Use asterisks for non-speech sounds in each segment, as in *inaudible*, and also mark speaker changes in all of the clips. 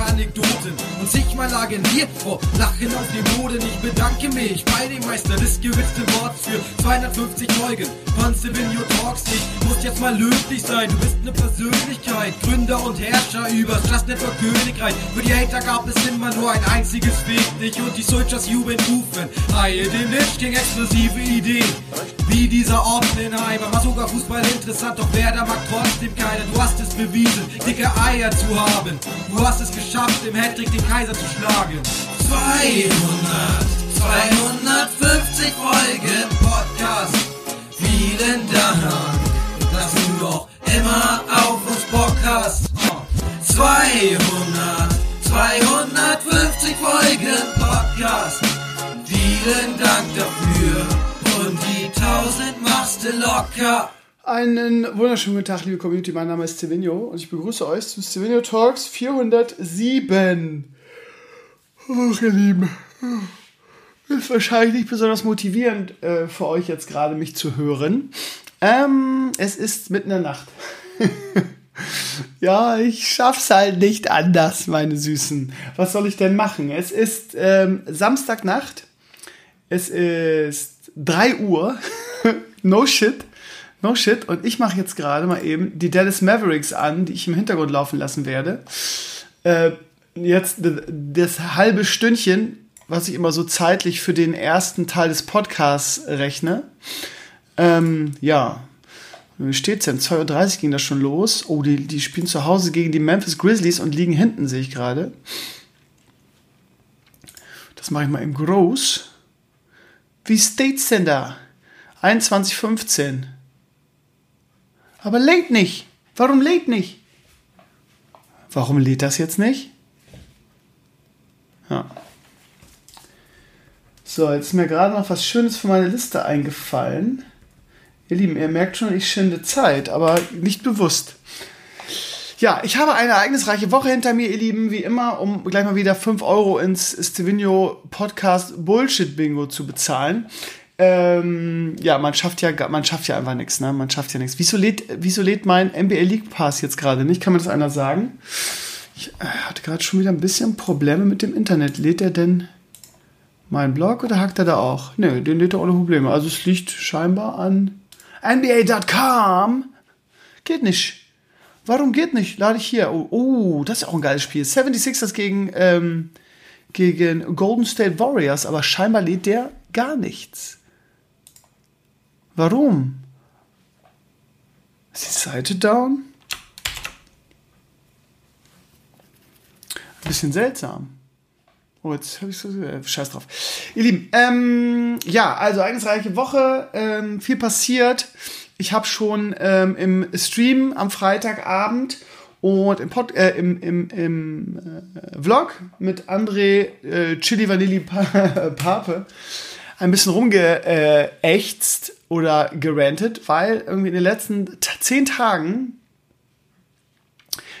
Speaker 1: aber Anekdoten und sich mal agendiert vor Lachen auf dem Boden. Ich bedanke mich bei dem Meister des gewitzten Worts für 250 Folgen von Stevenio Talks. Ich muss jetzt mal löblich sein, du bist eine Persönlichkeit, Gründer und Herrscher übers Just Network Königreich. Für die Hater gab es immer nur ein einziges Weg, dich und die Soldiers Jubeln rufen. Haie dem ging exklusive Ideen. Wie dieser Oppenheimer, war sogar Fußball interessant, doch wer da mag trotzdem keiner. Du hast es bewiesen, dicke Eier zu haben. Du hast es geschafft, im Hattrick den Kaiser zu schlagen. 200, 250 Folgen Podcast. Vielen Dank, dass du doch immer auf uns Bock hast. 200, 250 Folgen Podcast. Vielen Dank dafür. Und die 1000 machst du locker.
Speaker 2: Einen wunderschönen guten Tag, liebe Community. Mein Name ist Stevenio und ich begrüße euch zu Stevenio Talks 407. Ach, ihr Lieben. Ist wahrscheinlich nicht besonders motivierend äh, für euch jetzt gerade, mich zu hören. Ähm, es ist mitten in der Nacht. *laughs* ja, ich schaff's halt nicht anders, meine Süßen. Was soll ich denn machen? Es ist ähm, Samstagnacht. Es ist 3 Uhr. *laughs* no shit. No shit. Und ich mache jetzt gerade mal eben die Dallas Mavericks an, die ich im Hintergrund laufen lassen werde. Äh, jetzt das halbe Stündchen, was ich immer so zeitlich für den ersten Teil des Podcasts rechne. Ähm, ja. Wie steht's denn? 2.30 Uhr ging das schon los. Oh, die, die spielen zu Hause gegen die Memphis Grizzlies und liegen hinten, sehe ich gerade. Das mache ich mal im Groß. Wie steht's denn da? 21.15. Aber lädt nicht. Warum lädt nicht? Warum lädt das jetzt nicht? Ja. So, jetzt ist mir gerade noch was Schönes für meine Liste eingefallen. Ihr Lieben, ihr merkt schon, ich schinde Zeit, aber nicht bewusst. Ja, ich habe eine ereignisreiche Woche hinter mir, ihr Lieben, wie immer, um gleich mal wieder 5 Euro ins Stevenio Podcast Bullshit Bingo zu bezahlen. Ähm, ja, man schafft ja, man schafft ja einfach nichts, ne? Man schafft ja nichts. Wieso lädt, wieso lädt mein NBA League Pass jetzt gerade nicht? Kann mir das einer sagen? Ich äh, hatte gerade schon wieder ein bisschen Probleme mit dem Internet. Lädt er denn meinen Blog oder hackt er da auch? Nö, den lädt er ohne Probleme. Also es liegt scheinbar an NBA.com. Geht nicht. Warum geht nicht? Lade ich hier. Oh, oh, das ist auch ein geiles Spiel. 76ers gegen, ähm, gegen Golden State Warriors, aber scheinbar lädt der gar nichts. Warum? Ist die Seite down? Ein bisschen seltsam. Oh, jetzt habe ich so. Äh, scheiß drauf. Ihr Lieben, ähm, ja, also ereignisreiche Woche, ähm, viel passiert. Ich habe schon ähm, im Stream am Freitagabend und im, Pod, äh, im, im, im äh, Vlog mit André äh, Chili Vanilli *laughs* Pape ein bisschen rumgeächtzt oder gerantet, weil irgendwie in den letzten zehn Tagen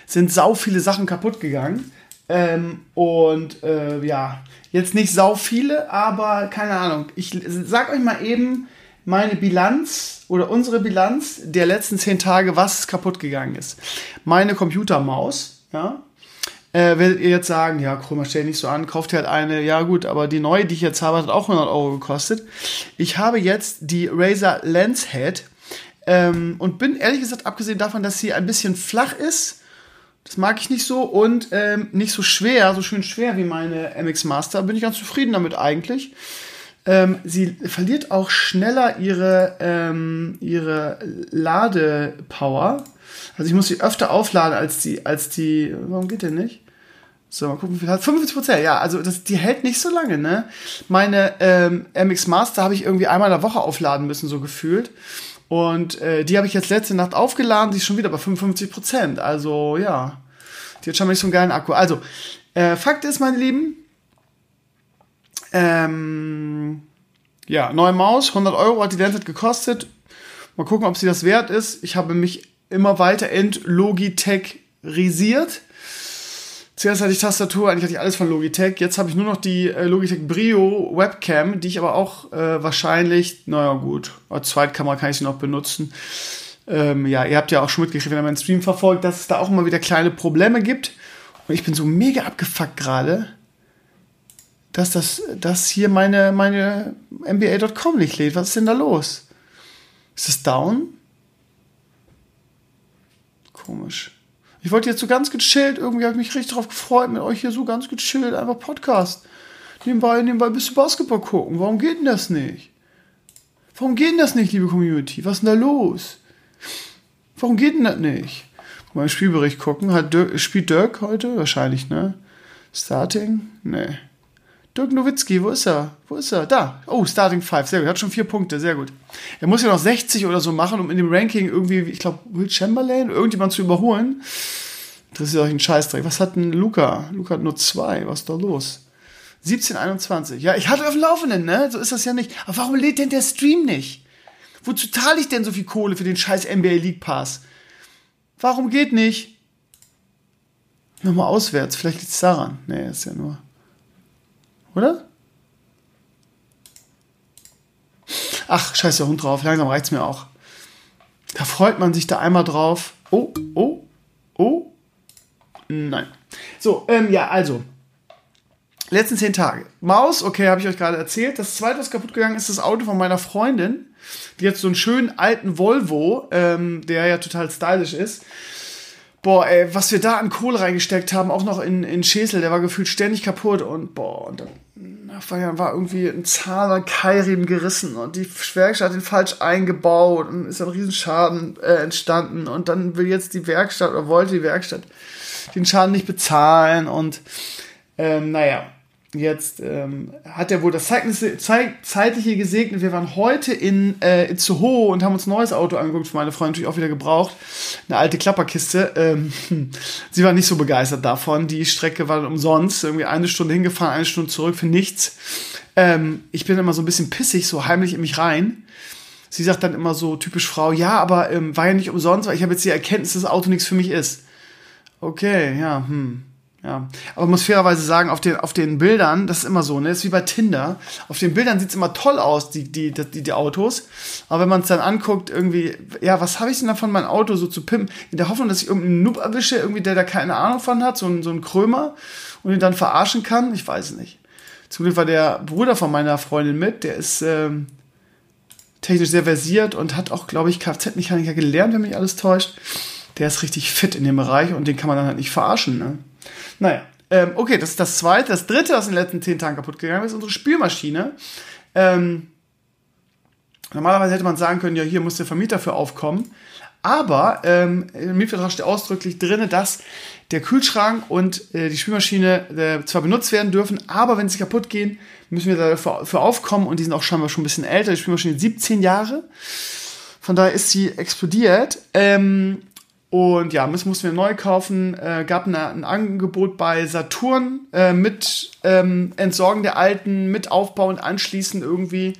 Speaker 2: sind sau viele Sachen kaputt gegangen. Ähm, und äh, ja, jetzt nicht sau viele, aber keine Ahnung. Ich sag euch mal eben meine Bilanz oder unsere Bilanz der letzten zehn Tage, was kaputt gegangen ist. Meine Computermaus, ja, äh, werdet ihr jetzt sagen, ja, Chroma, stell nicht so an, kauft halt eine, ja gut, aber die neue, die ich jetzt habe, hat auch 100 Euro gekostet. Ich habe jetzt die Razer Lens Head ähm, und bin ehrlich gesagt, abgesehen davon, dass sie ein bisschen flach ist, das mag ich nicht so und ähm, nicht so schwer, so schön schwer wie meine MX Master, bin ich ganz zufrieden damit eigentlich. Ähm, sie verliert auch schneller ihre, ähm, ihre Ladepower. Also ich muss sie öfter aufladen als die, als die, warum geht denn nicht? So, mal gucken, wie viel hat. 55 Prozent, ja, also das, die hält nicht so lange, ne? Meine ähm, MX Master habe ich irgendwie einmal in der Woche aufladen müssen, so gefühlt. Und äh, die habe ich jetzt letzte Nacht aufgeladen, die ist schon wieder bei 55 Prozent. Also, ja, die hat schon mal nicht so einen geilen Akku. Also, äh, Fakt ist, meine Lieben, ähm, ja, neue Maus, 100 Euro hat die Lenshead gekostet. Mal gucken, ob sie das wert ist. Ich habe mich immer weiter entlogitech-risiert. Zuerst hatte ich Tastatur, eigentlich hatte ich alles von Logitech. Jetzt habe ich nur noch die äh, Logitech Brio Webcam, die ich aber auch äh, wahrscheinlich, naja gut, als Zweitkamera kann ich sie noch benutzen. ähm, ja, ihr habt ja auch schon mitgekriegt, wenn ihr meinen Stream verfolgt, dass es da auch immer wieder kleine Probleme gibt. Und ich bin so mega abgefuckt gerade, dass das, dass hier meine, meine NBA.com nicht lädt. Was ist denn da los? Ist das down? Komisch. Ich wollte jetzt so ganz gechillt, irgendwie habe ich mich richtig drauf gefreut, mit euch hier so ganz gechillt, einfach Podcast. Nebenbei, nebenbei ein bisschen Basketball gucken. Warum geht denn das nicht? Warum geht denn das nicht, liebe Community? Was ist denn da los? Warum geht denn das nicht? Mal Spielbericht gucken. Hat Dirk, spielt Dirk heute? Wahrscheinlich, ne? Starting? Nee. Dirk Nowitzki, wo ist er? Wo ist er? Da. Oh, Starting 5. Sehr gut. Hat schon vier Punkte. Sehr gut. Er muss ja noch 60 oder so machen, um in dem Ranking irgendwie, ich glaube, Will Chamberlain, irgendjemand zu überholen. Interessiert euch ein Scheißdreck. Was hat denn Luca? Luca hat nur zwei. Was ist da los? 17,21. Ja, ich hatte auf dem Laufenden, ne? So ist das ja nicht. Aber warum lädt denn der Stream nicht? Wozu zahle ich denn so viel Kohle für den scheiß NBA League Pass? Warum geht nicht? Nochmal auswärts, vielleicht liegt es daran. Nee, ist ja nur. Oder? Ach, scheiß der Hund drauf, langsam reicht's mir auch. Da freut man sich da einmal drauf. Oh, oh, oh. Nein. So, ähm, ja, also letzten zehn Tage. Maus, okay, habe ich euch gerade erzählt. Das zweite, was kaputt gegangen ist, das Auto von meiner Freundin. Die hat so einen schönen alten Volvo, ähm, der ja total stylisch ist. Boah, ey, was wir da an Kohle reingesteckt haben, auch noch in, in Schäsel, der war gefühlt ständig kaputt und boah, und dann war, war irgendwie ein Zahn an Keilriemen gerissen und die Werkstatt hat ihn falsch eingebaut und ist ein Riesenschaden äh, entstanden und dann will jetzt die Werkstatt oder wollte die Werkstatt den Schaden nicht bezahlen und ähm, naja, Jetzt ähm, hat er wohl das Zeignisse, Zeit, Zeitliche gesegnet. Wir waren heute in äh, Itzehoe und haben uns ein neues Auto angeguckt. Für meine Freundin natürlich auch wieder gebraucht. Eine alte Klapperkiste. Ähm, *laughs* sie war nicht so begeistert davon. Die Strecke war umsonst. Irgendwie eine Stunde hingefahren, eine Stunde zurück für nichts. Ähm, ich bin immer so ein bisschen pissig, so heimlich in mich rein. Sie sagt dann immer so typisch Frau, ja, aber ähm, war ja nicht umsonst, weil ich habe jetzt die Erkenntnis, dass das Auto nichts für mich ist. Okay, ja, hm. Ja, aber muss fairerweise sagen, auf den, auf den Bildern, das ist immer so, ne, das ist wie bei Tinder. Auf den Bildern sieht's immer toll aus, die, die, die, die Autos. Aber wenn man es dann anguckt, irgendwie, ja, was habe ich denn davon, mein Auto so zu pimpen? In der Hoffnung, dass ich irgendeinen Noob erwische, irgendwie, der da keine Ahnung von hat, so ein, so ein Krömer, und ihn dann verarschen kann, ich weiß nicht. Zum Glück war der Bruder von meiner Freundin mit, der ist ähm, technisch sehr versiert und hat auch, glaube ich, Kfz-Mechaniker gelernt, wenn mich alles täuscht. Der ist richtig fit in dem Bereich und den kann man dann halt nicht verarschen, ne? Naja, ähm, okay, das ist das zweite. Das dritte, was in den letzten zehn Tagen kaputt gegangen ist, ist unsere Spülmaschine. Ähm, normalerweise hätte man sagen können, ja, hier muss der Vermieter für aufkommen. Aber ähm, im Mietvertrag steht ausdrücklich drin, dass der Kühlschrank und äh, die Spülmaschine äh, zwar benutzt werden dürfen, aber wenn sie kaputt gehen, müssen wir dafür für aufkommen und die sind auch scheinbar schon ein bisschen älter. Die Spülmaschine ist 17 Jahre. Von daher ist sie explodiert. Ähm, und ja, das mussten wir neu kaufen. Äh, gab eine, ein Angebot bei Saturn äh, mit ähm, Entsorgen der alten, mit Aufbau und Anschließen irgendwie.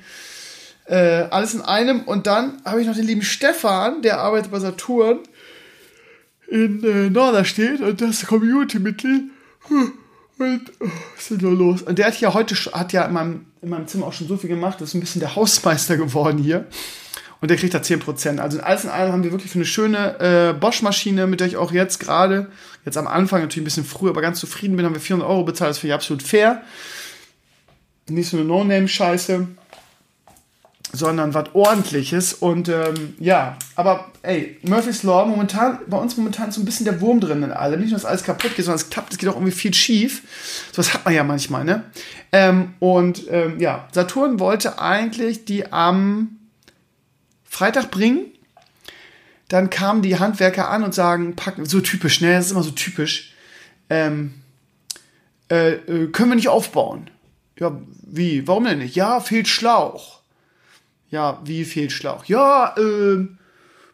Speaker 2: Äh, alles in einem. Und dann habe ich noch den lieben Stefan, der arbeitet bei Saturn in äh, Norderstedt und das Community-Mitglied. Und oh, was ist denn da los? Und der hat ja heute, hat ja in meinem, in meinem Zimmer auch schon so viel gemacht, ist ein bisschen der Hausmeister geworden hier und der kriegt da 10%. Also in alles in allem haben wir wirklich für eine schöne äh, Bosch-Maschine, mit der ich auch jetzt gerade, jetzt am Anfang natürlich ein bisschen früher, aber ganz zufrieden bin, haben wir 400 Euro bezahlt. Das finde ich absolut fair. Nicht so eine No-Name-Scheiße, sondern was ordentliches. Und ähm, ja, aber ey, Murphy's Law, momentan, bei uns momentan ist so ein bisschen der Wurm drin in allem. Nicht nur, dass alles kaputt geht, sondern es klappt, es geht auch irgendwie viel schief. So was hat man ja manchmal, ne? Ähm, und ähm, ja, Saturn wollte eigentlich die am Freitag bringen. Dann kamen die Handwerker an und sagen, packen, so typisch, ne, das ist immer so typisch. Ähm, äh, äh, können wir nicht aufbauen? Ja, wie? Warum denn nicht? Ja, fehlt Schlauch. Ja, wie fehlt Schlauch? Ja, äh,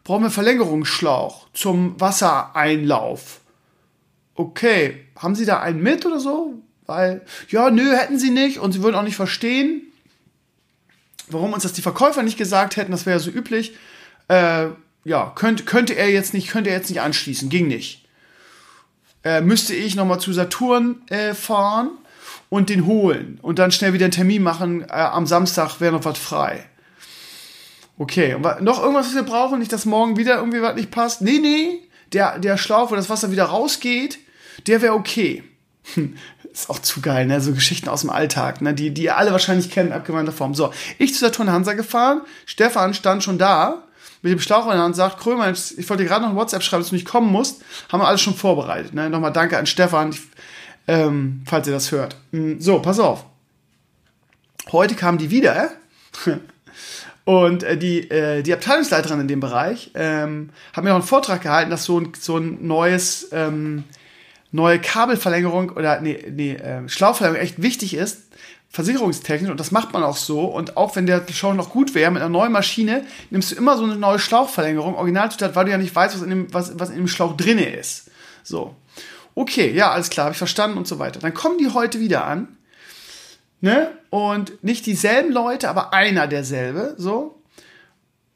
Speaker 2: brauchen wir Verlängerungsschlauch zum Wassereinlauf. Okay, haben Sie da einen mit oder so? Weil, ja, nö, hätten Sie nicht und Sie würden auch nicht verstehen, warum uns das die Verkäufer nicht gesagt hätten, das wäre ja so üblich. Äh, ja, könnte, könnte er jetzt nicht, könnte er jetzt nicht anschließen, ging nicht. Äh, müsste ich nochmal zu Saturn äh, fahren und den holen und dann schnell wieder einen Termin machen, äh, am Samstag wäre noch was frei. Okay, noch irgendwas, was wir brauchen? Nicht, dass morgen wieder irgendwie was nicht passt? Nee, nee, der, der Schlauch, wo das Wasser wieder rausgeht, der wäre okay. *laughs* Ist auch zu geil, ne? So Geschichten aus dem Alltag, ne? Die, die ihr alle wahrscheinlich kennt, abgewandter Form. So, ich zu der Turn Hansa gefahren, Stefan stand schon da, mit dem Schlauch in der Hand, sagt, Krömer, ich wollte dir gerade noch ein WhatsApp schreiben, dass du nicht kommen musst. Haben wir alles schon vorbereitet, ne? Nochmal danke an Stefan, ich, ähm, falls ihr das hört. Hm, so, pass auf. Heute kamen die wieder, *laughs* Und äh, die, äh, die Abteilungsleiterin in dem Bereich ähm, hat mir auch einen Vortrag gehalten, dass so ein, so ein neues, ähm, neue Kabelverlängerung oder nee, nee, äh, Schlauchverlängerung echt wichtig ist, versicherungstechnisch. Und das macht man auch so. Und auch wenn der Schlauch noch gut wäre, mit einer neuen Maschine nimmst du immer so eine neue Schlauchverlängerung, Originalzutat, weil du ja nicht weißt, was in dem, was, was in dem Schlauch drinne ist. So. Okay, ja, alles klar, habe ich verstanden und so weiter. Dann kommen die heute wieder an Ne? Und nicht dieselben Leute, aber einer derselbe, so.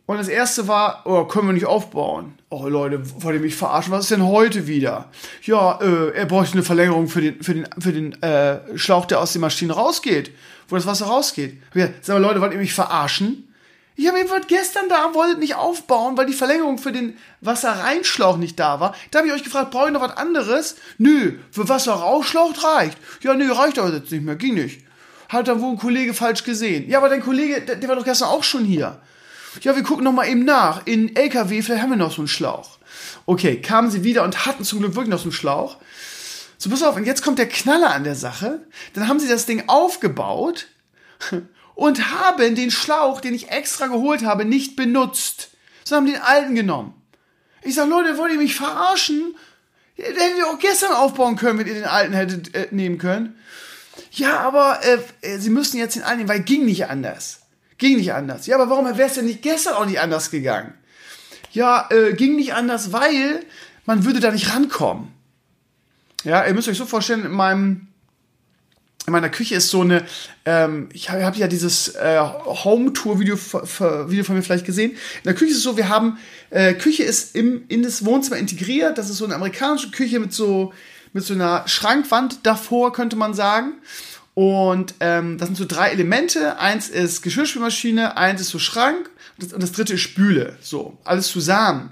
Speaker 2: Und das erste war, oh, können wir nicht aufbauen. Oh Leute, wollt ihr mich verarschen? Was ist denn heute wieder? Ja, äh, er bräuchte eine Verlängerung für den, für den, für den äh, Schlauch, der aus den Maschinen rausgeht, wo das Wasser rausgeht. Ja, sag mal, Leute, wollt ihr mich verarschen? Ich habe jedenfalls gestern da, wolltet nicht aufbauen, weil die Verlängerung für den Wasserreinschlauch nicht da war. Da habe ich euch gefragt, brauche ich noch was anderes? Nö, für Wasserrausschlauch reicht. Ja, nö, reicht aber jetzt nicht mehr, ging nicht hat dann wohl ein Kollege falsch gesehen. Ja, aber dein Kollege, der, der war doch gestern auch schon hier. Ja, wir gucken noch mal eben nach. In LKW, vielleicht haben wir noch so einen Schlauch. Okay, kamen sie wieder und hatten zum Glück wirklich noch so einen Schlauch. So, pass auf, und jetzt kommt der Knaller an der Sache. Dann haben sie das Ding aufgebaut *laughs* und haben den Schlauch, den ich extra geholt habe, nicht benutzt, sondern haben den alten genommen. Ich sag, Leute, wollt ihr mich verarschen? Den hättet ihr auch gestern aufbauen können, wenn ihr den alten hättet äh, nehmen können. Ja, aber äh, äh, sie müssen jetzt den annehmen, weil ging nicht anders. Ging nicht anders. Ja, aber warum wäre es denn nicht gestern auch nicht anders gegangen? Ja, äh, ging nicht anders, weil man würde da nicht rankommen. Ja, ihr müsst euch so vorstellen, in meinem in meiner Küche ist so eine, ähm, ich habe hab ja dieses äh, Home-Tour-Video Video von mir vielleicht gesehen. In der Küche ist es so, wir haben, äh, Küche ist im, in das Wohnzimmer integriert. Das ist so eine amerikanische Küche mit so mit so einer Schrankwand davor, könnte man sagen. Und ähm, das sind so drei Elemente. Eins ist Geschirrspülmaschine, eins ist so Schrank und das, und das dritte ist Spüle. So, alles zusammen.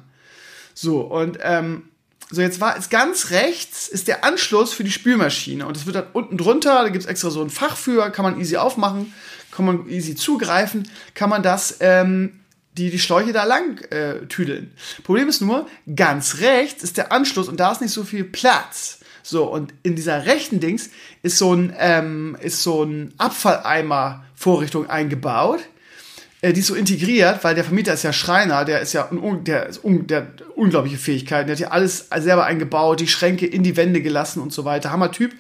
Speaker 2: So, und ähm, so jetzt war es ganz rechts ist der Anschluss für die Spülmaschine. Und das wird dann unten drunter, da gibt es extra so ein Fach für, kann man easy aufmachen, kann man easy zugreifen, kann man das ähm, die die Schläuche da lang äh, tüdeln. Problem ist nur, ganz rechts ist der Anschluss und da ist nicht so viel Platz. So, und in dieser rechten Dings ist so ein, ähm, ist so ein Abfalleimer-Vorrichtung eingebaut. Äh, die ist so integriert, weil der Vermieter ist ja Schreiner, der ist ja der, ist un, der unglaubliche Fähigkeiten, der hat ja alles selber eingebaut, die Schränke in die Wände gelassen und so weiter. Hammer Typ.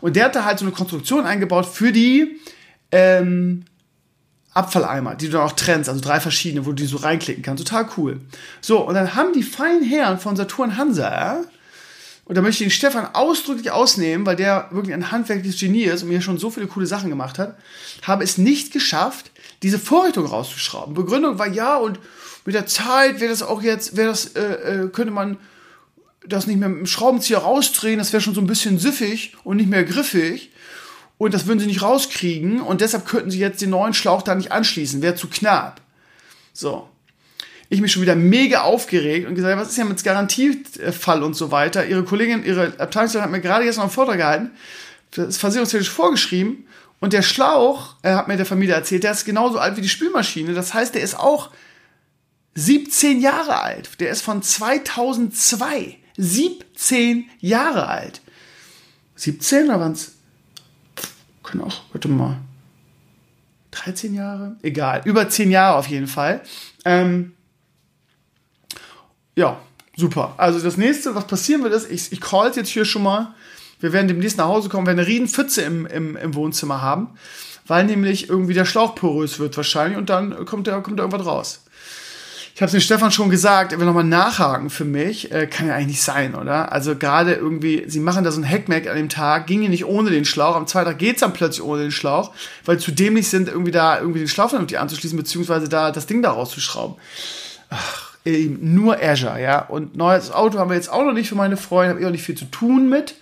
Speaker 2: Und der hat da halt so eine Konstruktion eingebaut für die ähm, Abfalleimer, die du dann auch trennst, also drei verschiedene, wo du die so reinklicken kannst. Total cool. So, und dann haben die feinen Herren von Saturn Hansa und da möchte ich den Stefan ausdrücklich ausnehmen, weil der wirklich ein handwerkliches Genie ist und mir schon so viele coole Sachen gemacht hat, habe es nicht geschafft, diese Vorrichtung rauszuschrauben. Begründung war ja und mit der Zeit wäre das auch jetzt, wäre das, äh, äh, könnte man das nicht mehr mit dem Schraubenzieher rausdrehen, das wäre schon so ein bisschen süffig und nicht mehr griffig. Und das würden sie nicht rauskriegen und deshalb könnten sie jetzt den neuen Schlauch da nicht anschließen, wäre zu knapp. So ich mich schon wieder mega aufgeregt und gesagt, was ist ja mit Garantiefall und so weiter. Ihre Kollegin, ihre Abteilungsleiterin hat mir gerade jetzt noch einen Vortrag gehalten, das ist versicherungstechnisch vorgeschrieben und der Schlauch, äh, hat mir der Familie erzählt, der ist genauso alt wie die Spülmaschine. Das heißt, der ist auch 17 Jahre alt. Der ist von 2002. 17 Jahre alt. 17 oder waren es? Können auch, warte mal. 13 Jahre? Egal. Über 10 Jahre auf jeden Fall. Ähm, ja, super. Also das nächste, was passieren wird, ist, ich, ich call jetzt hier schon mal. Wir werden demnächst nach Hause kommen, werden eine Riesenpfütze im, im, im Wohnzimmer haben, weil nämlich irgendwie der Schlauch porös wird wahrscheinlich und dann kommt da, kommt da irgendwas raus. Ich habe es dem Stefan schon gesagt, er will nochmal nachhaken für mich. Äh, kann ja eigentlich nicht sein, oder? Also gerade irgendwie, sie machen da so ein Hackmack an dem Tag, ginge nicht ohne den Schlauch. Am zweiten Tag geht's dann plötzlich ohne den Schlauch, weil zu dämlich sind, irgendwie da irgendwie den Schlauch vernünftig anzuschließen, beziehungsweise da das Ding da rauszuschrauben. Ach, eben nur Azure, ja. Und neues Auto haben wir jetzt auch noch nicht für meine Freunde, habe ich auch nicht viel zu tun mit.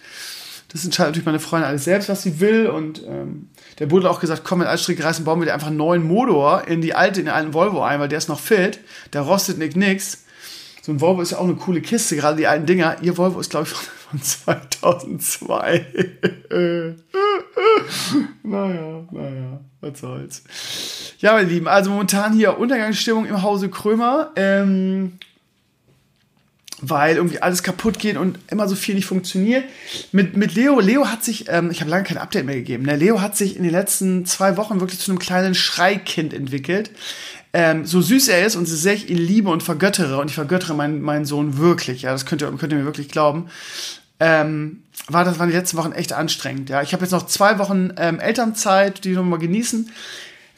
Speaker 2: Das entscheidet natürlich meine Freundin alles selbst, was sie will. Und ähm, der hat auch gesagt, komm, mit Altstrecke reißen, bauen wir dir einfach einen neuen Motor in die alte, in den alten Volvo ein, weil der ist noch fit, der rostet nicht nix. So ein Volvo ist ja auch eine coole Kiste, gerade die alten Dinger. Ihr Volvo ist, glaube ich, *laughs* von 2002. *laughs* naja, naja, was soll's. Ja, meine Lieben, also momentan hier Untergangsstimmung im Hause Krömer. Ähm, weil irgendwie alles kaputt geht und immer so viel nicht funktioniert. Mit, mit Leo, Leo hat sich, ähm, ich habe lange kein Update mehr gegeben, ne? Leo hat sich in den letzten zwei Wochen wirklich zu einem kleinen Schreikind entwickelt. Ähm, so süß er ist und so sehr ich ihn liebe und vergöttere, und ich vergöttere meinen, meinen Sohn wirklich, ja, das könnt ihr, könnt ihr mir wirklich glauben, ähm, war das waren die letzten Wochen echt anstrengend. Ja, ich habe jetzt noch zwei Wochen ähm, Elternzeit, die wir mal genießen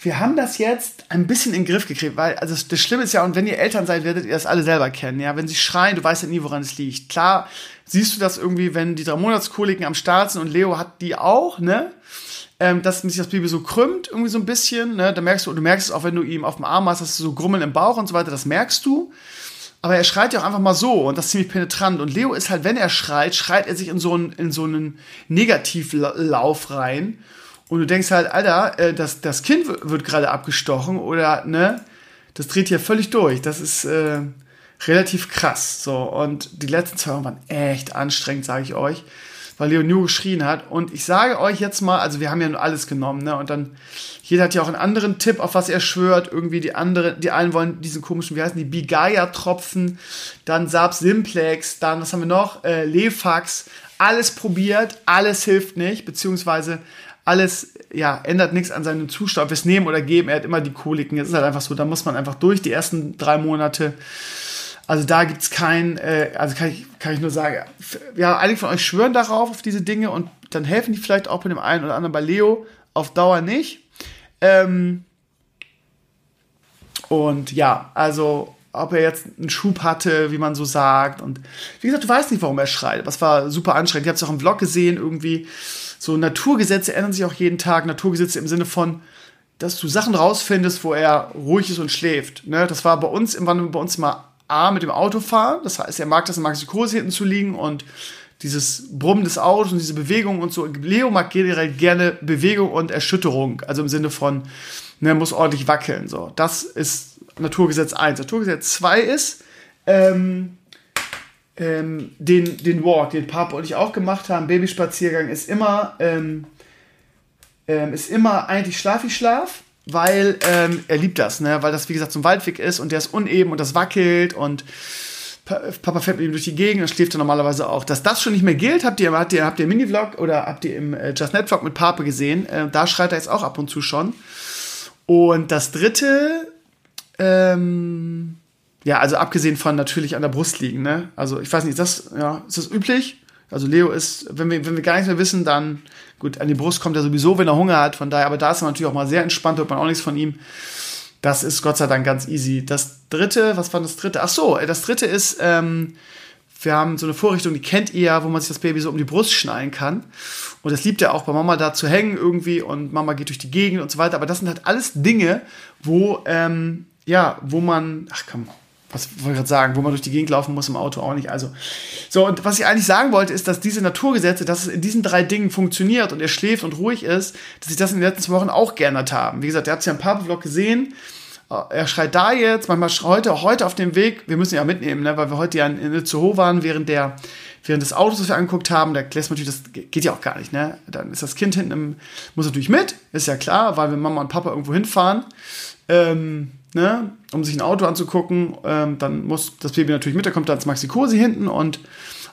Speaker 2: wir haben das jetzt ein bisschen in den Griff gekriegt, weil, also das Schlimme ist ja, und wenn ihr Eltern seid, werdet ihr das alle selber kennen, ja. Wenn sie schreien, du weißt ja nie, woran es liegt. Klar, siehst du das irgendwie, wenn die drei Monatskoliken am Start sind und Leo hat die auch, ne? Ähm, dass sich das Baby so krümmt, irgendwie so ein bisschen, ne? Da merkst du, du merkst es auch, wenn du ihm auf dem Arm hast, dass du so Grummeln im Bauch und so weiter, das merkst du. Aber er schreit ja auch einfach mal so und das ist ziemlich penetrant. Und Leo ist halt, wenn er schreit, schreit er sich in so einen, in so einen Negativlauf rein. Und du denkst halt, Alter, äh, das, das Kind wird gerade abgestochen oder, ne, das dreht hier völlig durch. Das ist äh, relativ krass. So, und die letzten zwei waren echt anstrengend, sage ich euch, weil Leo nur geschrien hat. Und ich sage euch jetzt mal, also wir haben ja nur alles genommen, ne? Und dann, jeder hat ja auch einen anderen Tipp, auf was er schwört. Irgendwie die anderen, die einen wollen diesen komischen, wie heißen die, Bigaya-Tropfen, dann Saab Simplex, dann, was haben wir noch? Äh, Lefax. Alles probiert, alles hilft nicht, beziehungsweise alles, ja, ändert nichts an seinem Zustand. Wir es nehmen oder geben, er hat immer die Koliken. Es ist halt einfach so, da muss man einfach durch die ersten drei Monate. Also da gibt es kein, äh, also kann ich, kann ich nur sagen, ja, einige von euch schwören darauf, auf diese Dinge und dann helfen die vielleicht auch bei dem einen oder anderen. Bei Leo auf Dauer nicht. Ähm, und ja, also ob er jetzt einen Schub hatte, wie man so sagt. Und wie gesagt, du weißt nicht, warum er schreit. Das war super anstrengend. Ich habe es auch im Vlog gesehen, irgendwie so Naturgesetze ändern sich auch jeden Tag. Naturgesetze im Sinne von, dass du Sachen rausfindest, wo er ruhig ist und schläft. Ne? Das war bei uns irgendwann bei uns mal A mit dem Autofahren. Das heißt, er mag das, er mag die Kurse hinten zu liegen und dieses Brummen des Autos und diese Bewegung und so. Leo mag generell gerne Bewegung und Erschütterung. Also im Sinne von, ne, muss ordentlich wackeln. So. Das ist Naturgesetz 1. Naturgesetz 2 ist, ähm, ähm, den, den Walk, den Papa und ich auch gemacht haben, Babyspaziergang, ist immer, ähm, ähm, ist immer eigentlich Schlaf ich Schlaf, weil ähm, er liebt das, ne? weil das wie gesagt so ein Waldweg ist und der ist uneben und das wackelt und Papa fährt mit ihm durch die Gegend und schläft dann normalerweise auch. Dass das schon nicht mehr gilt, habt ihr, habt ihr, habt ihr im Mini-Vlog oder habt ihr im äh, Just Net Vlog mit Pape gesehen. Äh, da schreit er jetzt auch ab und zu schon. Und das dritte, ähm, ja, also abgesehen von natürlich an der Brust liegen, ne? Also ich weiß nicht, ist das, ja, ist das üblich? Also Leo ist, wenn wir, wenn wir gar nichts mehr wissen, dann, gut, an die Brust kommt er sowieso, wenn er Hunger hat, von daher, aber da ist er natürlich auch mal sehr entspannt, hört man auch nichts von ihm. Das ist Gott sei Dank ganz easy. Das dritte, was war das dritte? Ach so, das dritte ist, ähm, wir haben so eine Vorrichtung, die kennt ihr ja, wo man sich das Baby so um die Brust schnallen kann. Und das liebt er auch bei Mama da zu hängen irgendwie und Mama geht durch die Gegend und so weiter. Aber das sind halt alles Dinge, wo, ähm, ja, wo man, ach komm, was wollte ich gerade sagen, wo man durch die Gegend laufen muss im Auto auch nicht. Also, so, und was ich eigentlich sagen wollte, ist, dass diese Naturgesetze, dass es in diesen drei Dingen funktioniert und er schläft und ruhig ist, dass ich das in den letzten zwei Wochen auch geändert habe. Wie gesagt, ihr habt es ja im Papa-Vlog gesehen. Er schreit da jetzt, manchmal heute, heute auf dem Weg, wir müssen ihn ja mitnehmen, ne, weil wir heute ja in, Itzehoe waren, während der, während des Autos, das wir angeguckt haben, da lässt man natürlich, das geht ja auch gar nicht, ne? Dann ist das Kind hinten im, muss natürlich mit, ist ja klar, weil wir Mama und Papa irgendwo hinfahren. Ähm, ne, um sich ein Auto anzugucken. Ähm, dann muss das Baby natürlich mit, da kommt dann das Maxi Cosi hinten und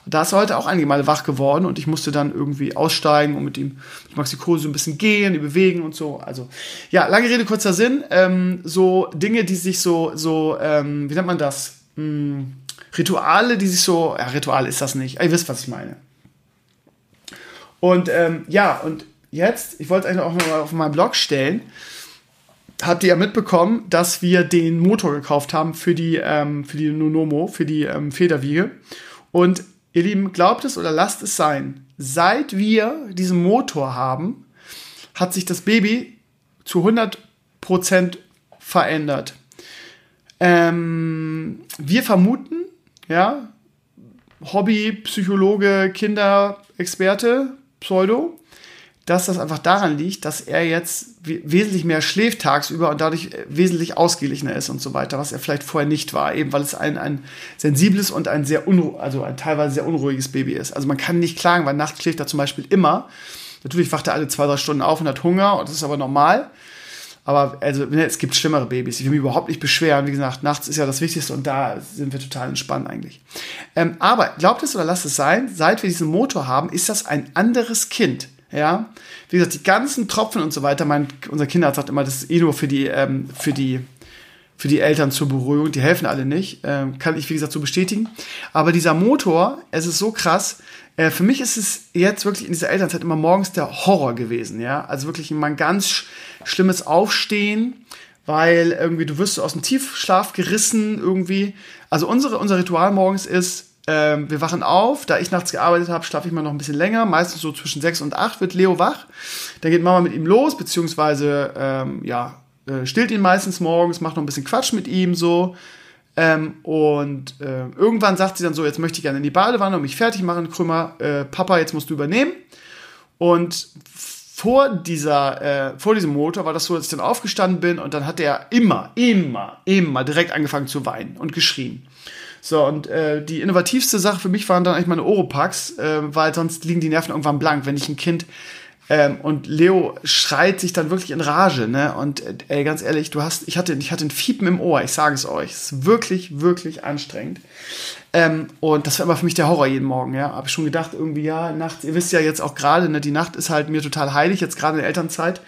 Speaker 2: da ist er heute auch einige Male wach geworden und ich musste dann irgendwie aussteigen und mit ihm, mit Maxi Cosi ein bisschen gehen, die bewegen und so. Also, ja, lange Rede, kurzer Sinn. Ähm, so Dinge, die sich so, so, ähm, wie nennt man das? Hm, Rituale, die sich so, ja, Ritual ist das nicht. Ihr wisst, was ich meine. Und ähm, ja, und jetzt, ich wollte eigentlich auch noch mal auf meinen Blog stellen habt ihr ja mitbekommen, dass wir den Motor gekauft haben für die, ähm, für die Nonomo, für die ähm, Federwiege. Und ihr Lieben, glaubt es oder lasst es sein, seit wir diesen Motor haben, hat sich das Baby zu 100% verändert. Ähm, wir vermuten, ja, Hobby, Psychologe, Kinderexperte, Pseudo, dass das einfach daran liegt, dass er jetzt wesentlich mehr schläft tagsüber und dadurch äh, wesentlich ausgeglichener ist und so weiter, was er vielleicht vorher nicht war, eben weil es ein, ein sensibles und ein sehr unruhiges, also ein teilweise sehr unruhiges Baby ist. Also man kann nicht klagen, weil nachts schläft er zum Beispiel immer. Natürlich wacht er alle zwei, drei Stunden auf und hat Hunger und das ist aber normal. Aber also, ne, es gibt schlimmere Babys. Ich will mich überhaupt nicht beschweren. Wie gesagt, nachts ist ja das Wichtigste und da sind wir total entspannt eigentlich. Ähm, aber glaubt es oder lasst es sein, seit wir diesen Motor haben, ist das ein anderes Kind. Ja, wie gesagt, die ganzen Tropfen und so weiter. Mein, unser Kinderarzt sagt immer, das ist eh nur für die, ähm, für die, für die Eltern zur Beruhigung. Die helfen alle nicht. Ähm, kann ich, wie gesagt, so bestätigen. Aber dieser Motor, es ist so krass. Äh, für mich ist es jetzt wirklich in dieser Elternzeit immer morgens der Horror gewesen. Ja, also wirklich immer ein ganz sch schlimmes Aufstehen weil irgendwie du wirst aus dem Tiefschlaf gerissen irgendwie. Also unsere, unser Ritual morgens ist, ähm, wir wachen auf, da ich nachts gearbeitet habe, schlafe ich mal noch ein bisschen länger. Meistens so zwischen sechs und acht wird Leo wach. Dann geht Mama mit ihm los, beziehungsweise ähm, ja, äh, stillt ihn meistens morgens, macht noch ein bisschen Quatsch mit ihm so. Ähm, und äh, irgendwann sagt sie dann so, jetzt möchte ich gerne in die Badewanne und mich fertig machen, Krümmer, äh, Papa, jetzt musst du übernehmen. Und vor dieser, äh, vor diesem Motor war das so, dass ich dann aufgestanden bin und dann hat er immer, immer, immer direkt angefangen zu weinen und geschrien. So, und äh, die innovativste Sache für mich waren dann eigentlich meine Oropax, äh, weil sonst liegen die Nerven irgendwann blank, wenn ich ein Kind ähm, und Leo schreit sich dann wirklich in Rage, ne? Und äh, ey, ganz ehrlich, du hast, ich hatte, ich hatte ein Fiepen im Ohr, ich sage es euch. Es ist wirklich, wirklich anstrengend. Ähm, und das war immer für mich der Horror jeden Morgen, ja. Habe ich schon gedacht, irgendwie, ja, nachts, ihr wisst ja jetzt auch gerade, ne, die Nacht ist halt mir total heilig, jetzt gerade in der Elternzeit,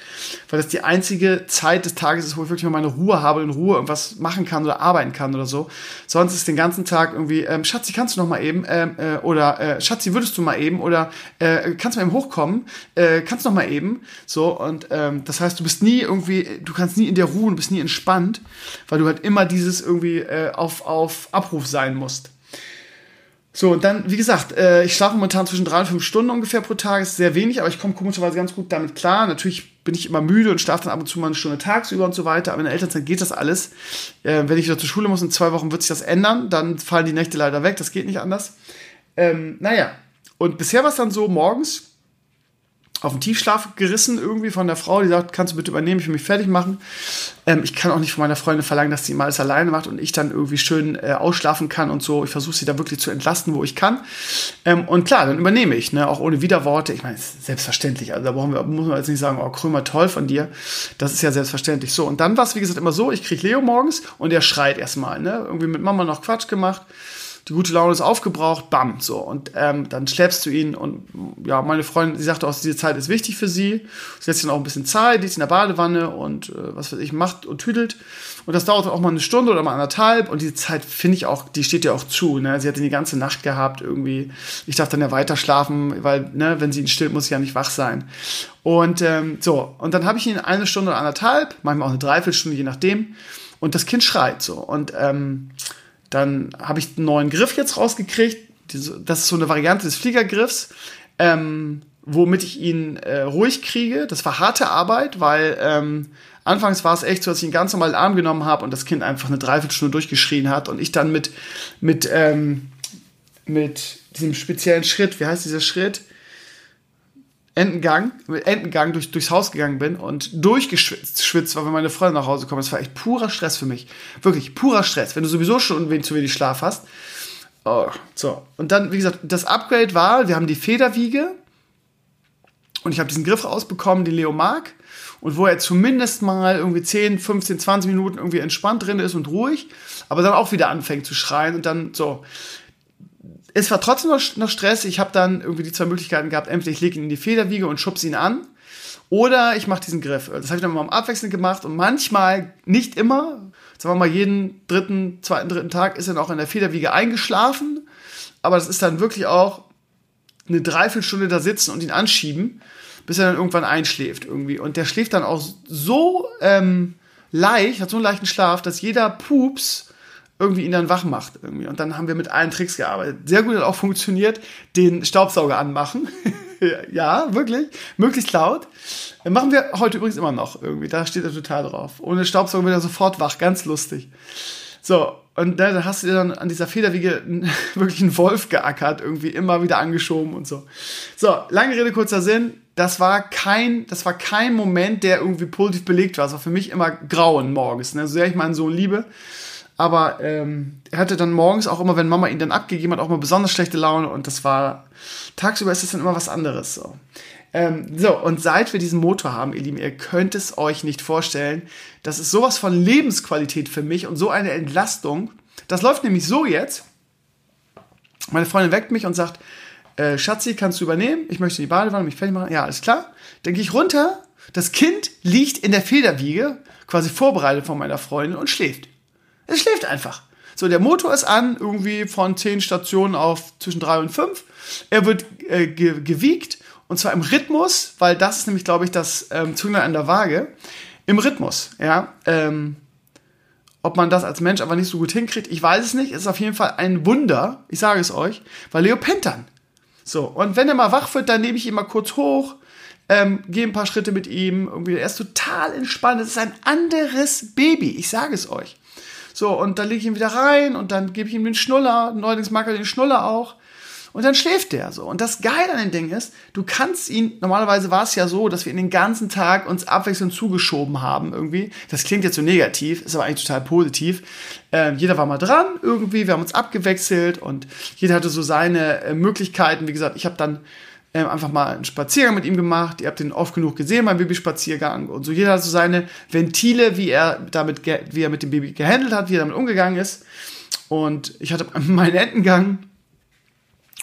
Speaker 2: weil das die einzige Zeit des Tages ist, wo ich wirklich mal meine Ruhe habe, in Ruhe irgendwas machen kann oder arbeiten kann oder so. Sonst ist den ganzen Tag irgendwie, ähm, Schatzi, kannst du noch mal eben, ähm, äh, oder äh, Schatzi, würdest du mal eben, oder äh, kannst du mal eben hochkommen, äh, kannst du noch mal eben, so, und ähm, das heißt, du bist nie irgendwie, du kannst nie in der Ruhe, du bist nie entspannt, weil du halt immer dieses irgendwie äh, auf, auf Abruf sein musst. So, und dann, wie gesagt, äh, ich schlafe momentan zwischen drei und fünf Stunden ungefähr pro Tag. Ist sehr wenig, aber ich komme komischerweise ganz gut damit klar. Natürlich bin ich immer müde und schlafe dann ab und zu mal eine Stunde tagsüber und so weiter. Aber in der Elternzeit geht das alles. Äh, wenn ich wieder zur Schule muss, in zwei Wochen wird sich das ändern. Dann fallen die Nächte leider weg. Das geht nicht anders. Ähm, naja, und bisher war es dann so, morgens auf den Tiefschlaf gerissen irgendwie von der Frau, die sagt, kannst du bitte übernehmen, ich will mich fertig machen. Ähm, ich kann auch nicht von meiner Freundin verlangen, dass sie immer alles alleine macht und ich dann irgendwie schön äh, ausschlafen kann und so. Ich versuche sie da wirklich zu entlasten, wo ich kann. Ähm, und klar, dann übernehme ich, ne, auch ohne Widerworte. Ich meine, selbstverständlich. Also da brauchen wir, muss man jetzt nicht sagen, oh Krömer, toll von dir. Das ist ja selbstverständlich. So, und dann war es, wie gesagt, immer so, ich kriege Leo morgens und er schreit erstmal, ne? Irgendwie mit Mama noch Quatsch gemacht die gute Laune ist aufgebraucht, bam, so. Und ähm, dann schleppst du ihn und ja, meine Freundin, sie sagte auch, diese Zeit ist wichtig für sie. Sie lässt dann auch ein bisschen Zeit, die ist in der Badewanne und äh, was weiß ich, macht und tüdelt. Und das dauert auch mal eine Stunde oder mal anderthalb. Und diese Zeit finde ich auch, die steht ihr auch zu. Ne? Sie hat ihn die ganze Nacht gehabt irgendwie. Ich darf dann ja weiter schlafen, weil, ne, wenn sie ihn stillt, muss ich ja nicht wach sein. Und ähm, so, und dann habe ich ihn eine Stunde oder anderthalb, manchmal auch eine Dreiviertelstunde, je nachdem. Und das Kind schreit so. Und ähm, dann habe ich einen neuen Griff jetzt rausgekriegt. Das ist so eine Variante des Fliegergriffs, ähm, womit ich ihn äh, ruhig kriege. Das war harte Arbeit, weil ähm, anfangs war es echt so, dass ich ihn ganz normal in den Arm genommen habe und das Kind einfach eine Dreiviertelstunde durchgeschrien hat und ich dann mit, mit, ähm, mit diesem speziellen Schritt, wie heißt dieser Schritt? Entengang, Entengang durch, durchs Haus gegangen bin und durchgeschwitzt war, wenn meine Freunde nach Hause kommen. Das war echt purer Stress für mich. Wirklich purer Stress. Wenn du sowieso schon zu wenig Schlaf hast. Oh, so. Und dann, wie gesagt, das Upgrade war, wir haben die Federwiege und ich habe diesen Griff rausbekommen, den Leo mag. Und wo er zumindest mal irgendwie 10, 15, 20 Minuten irgendwie entspannt drin ist und ruhig, aber dann auch wieder anfängt zu schreien und dann so es war trotzdem noch, Stress. Ich habe dann irgendwie die zwei Möglichkeiten gehabt. Entweder ich lege ihn in die Federwiege und schubse ihn an. Oder ich mache diesen Griff. Das habe ich dann mal abwechselnd gemacht. Und manchmal, nicht immer, sagen wir mal jeden dritten, zweiten, dritten Tag ist er auch in der Federwiege eingeschlafen. Aber das ist dann wirklich auch eine Dreiviertelstunde da sitzen und ihn anschieben, bis er dann irgendwann einschläft irgendwie. Und der schläft dann auch so ähm, leicht, hat so einen leichten Schlaf, dass jeder Pups irgendwie ihn dann wach macht irgendwie. Und dann haben wir mit allen Tricks gearbeitet. Sehr gut hat auch funktioniert, den Staubsauger anmachen. *laughs* ja, wirklich. Möglichst laut. Machen wir heute übrigens immer noch irgendwie. Da steht er total drauf. Ohne Staubsauger wird er sofort wach. Ganz lustig. So, und dann hast du dir dann an dieser Federwiege *laughs* wirklich einen Wolf geackert, irgendwie immer wieder angeschoben und so. So, lange Rede, kurzer Sinn. Das war kein, das war kein Moment, der irgendwie positiv belegt war. Das war für mich immer Grauen morgens, ne? so sehr ich meinen Sohn liebe. Aber ähm, er hatte dann morgens auch immer, wenn Mama ihn dann abgegeben hat, auch mal besonders schlechte Laune. Und das war, tagsüber ist es dann immer was anderes. So. Ähm, so, und seit wir diesen Motor haben, ihr Lieben, ihr könnt es euch nicht vorstellen. Das ist sowas von Lebensqualität für mich und so eine Entlastung. Das läuft nämlich so jetzt. Meine Freundin weckt mich und sagt, äh, Schatzi, kannst du übernehmen? Ich möchte in die Badewanne mich fertig machen. Ja, alles klar. Dann gehe ich runter. Das Kind liegt in der Federwiege, quasi vorbereitet von meiner Freundin und schläft. Es schläft einfach. So, der Motor ist an, irgendwie von 10 Stationen auf zwischen 3 und 5. Er wird äh, ge gewiegt und zwar im Rhythmus, weil das ist nämlich, glaube ich, das ähm, Zünglein an der Waage. Im Rhythmus, ja. Ähm, ob man das als Mensch aber nicht so gut hinkriegt, ich weiß es nicht. Es ist auf jeden Fall ein Wunder, ich sage es euch, weil Leo pennt. So, und wenn er mal wach wird, dann nehme ich ihn mal kurz hoch, ähm, gehe ein paar Schritte mit ihm. Irgendwie, er ist total entspannt. Es ist ein anderes Baby, ich sage es euch. So, und dann lege ich ihn wieder rein und dann gebe ich ihm den Schnuller. Neuerdings mag er den Schnuller auch. Und dann schläft der so. Und das Geile an dem Ding ist, du kannst ihn, normalerweise war es ja so, dass wir ihn den ganzen Tag uns abwechselnd zugeschoben haben irgendwie. Das klingt jetzt so negativ, ist aber eigentlich total positiv. Äh, jeder war mal dran irgendwie, wir haben uns abgewechselt und jeder hatte so seine äh, Möglichkeiten. Wie gesagt, ich habe dann ähm, einfach mal einen Spaziergang mit ihm gemacht. Ihr habt den oft genug gesehen, mein Babyspaziergang. Und so jeder hat so seine Ventile, wie er damit, wie er mit dem Baby gehandelt hat, wie er damit umgegangen ist. Und ich hatte *laughs* meinen Entengang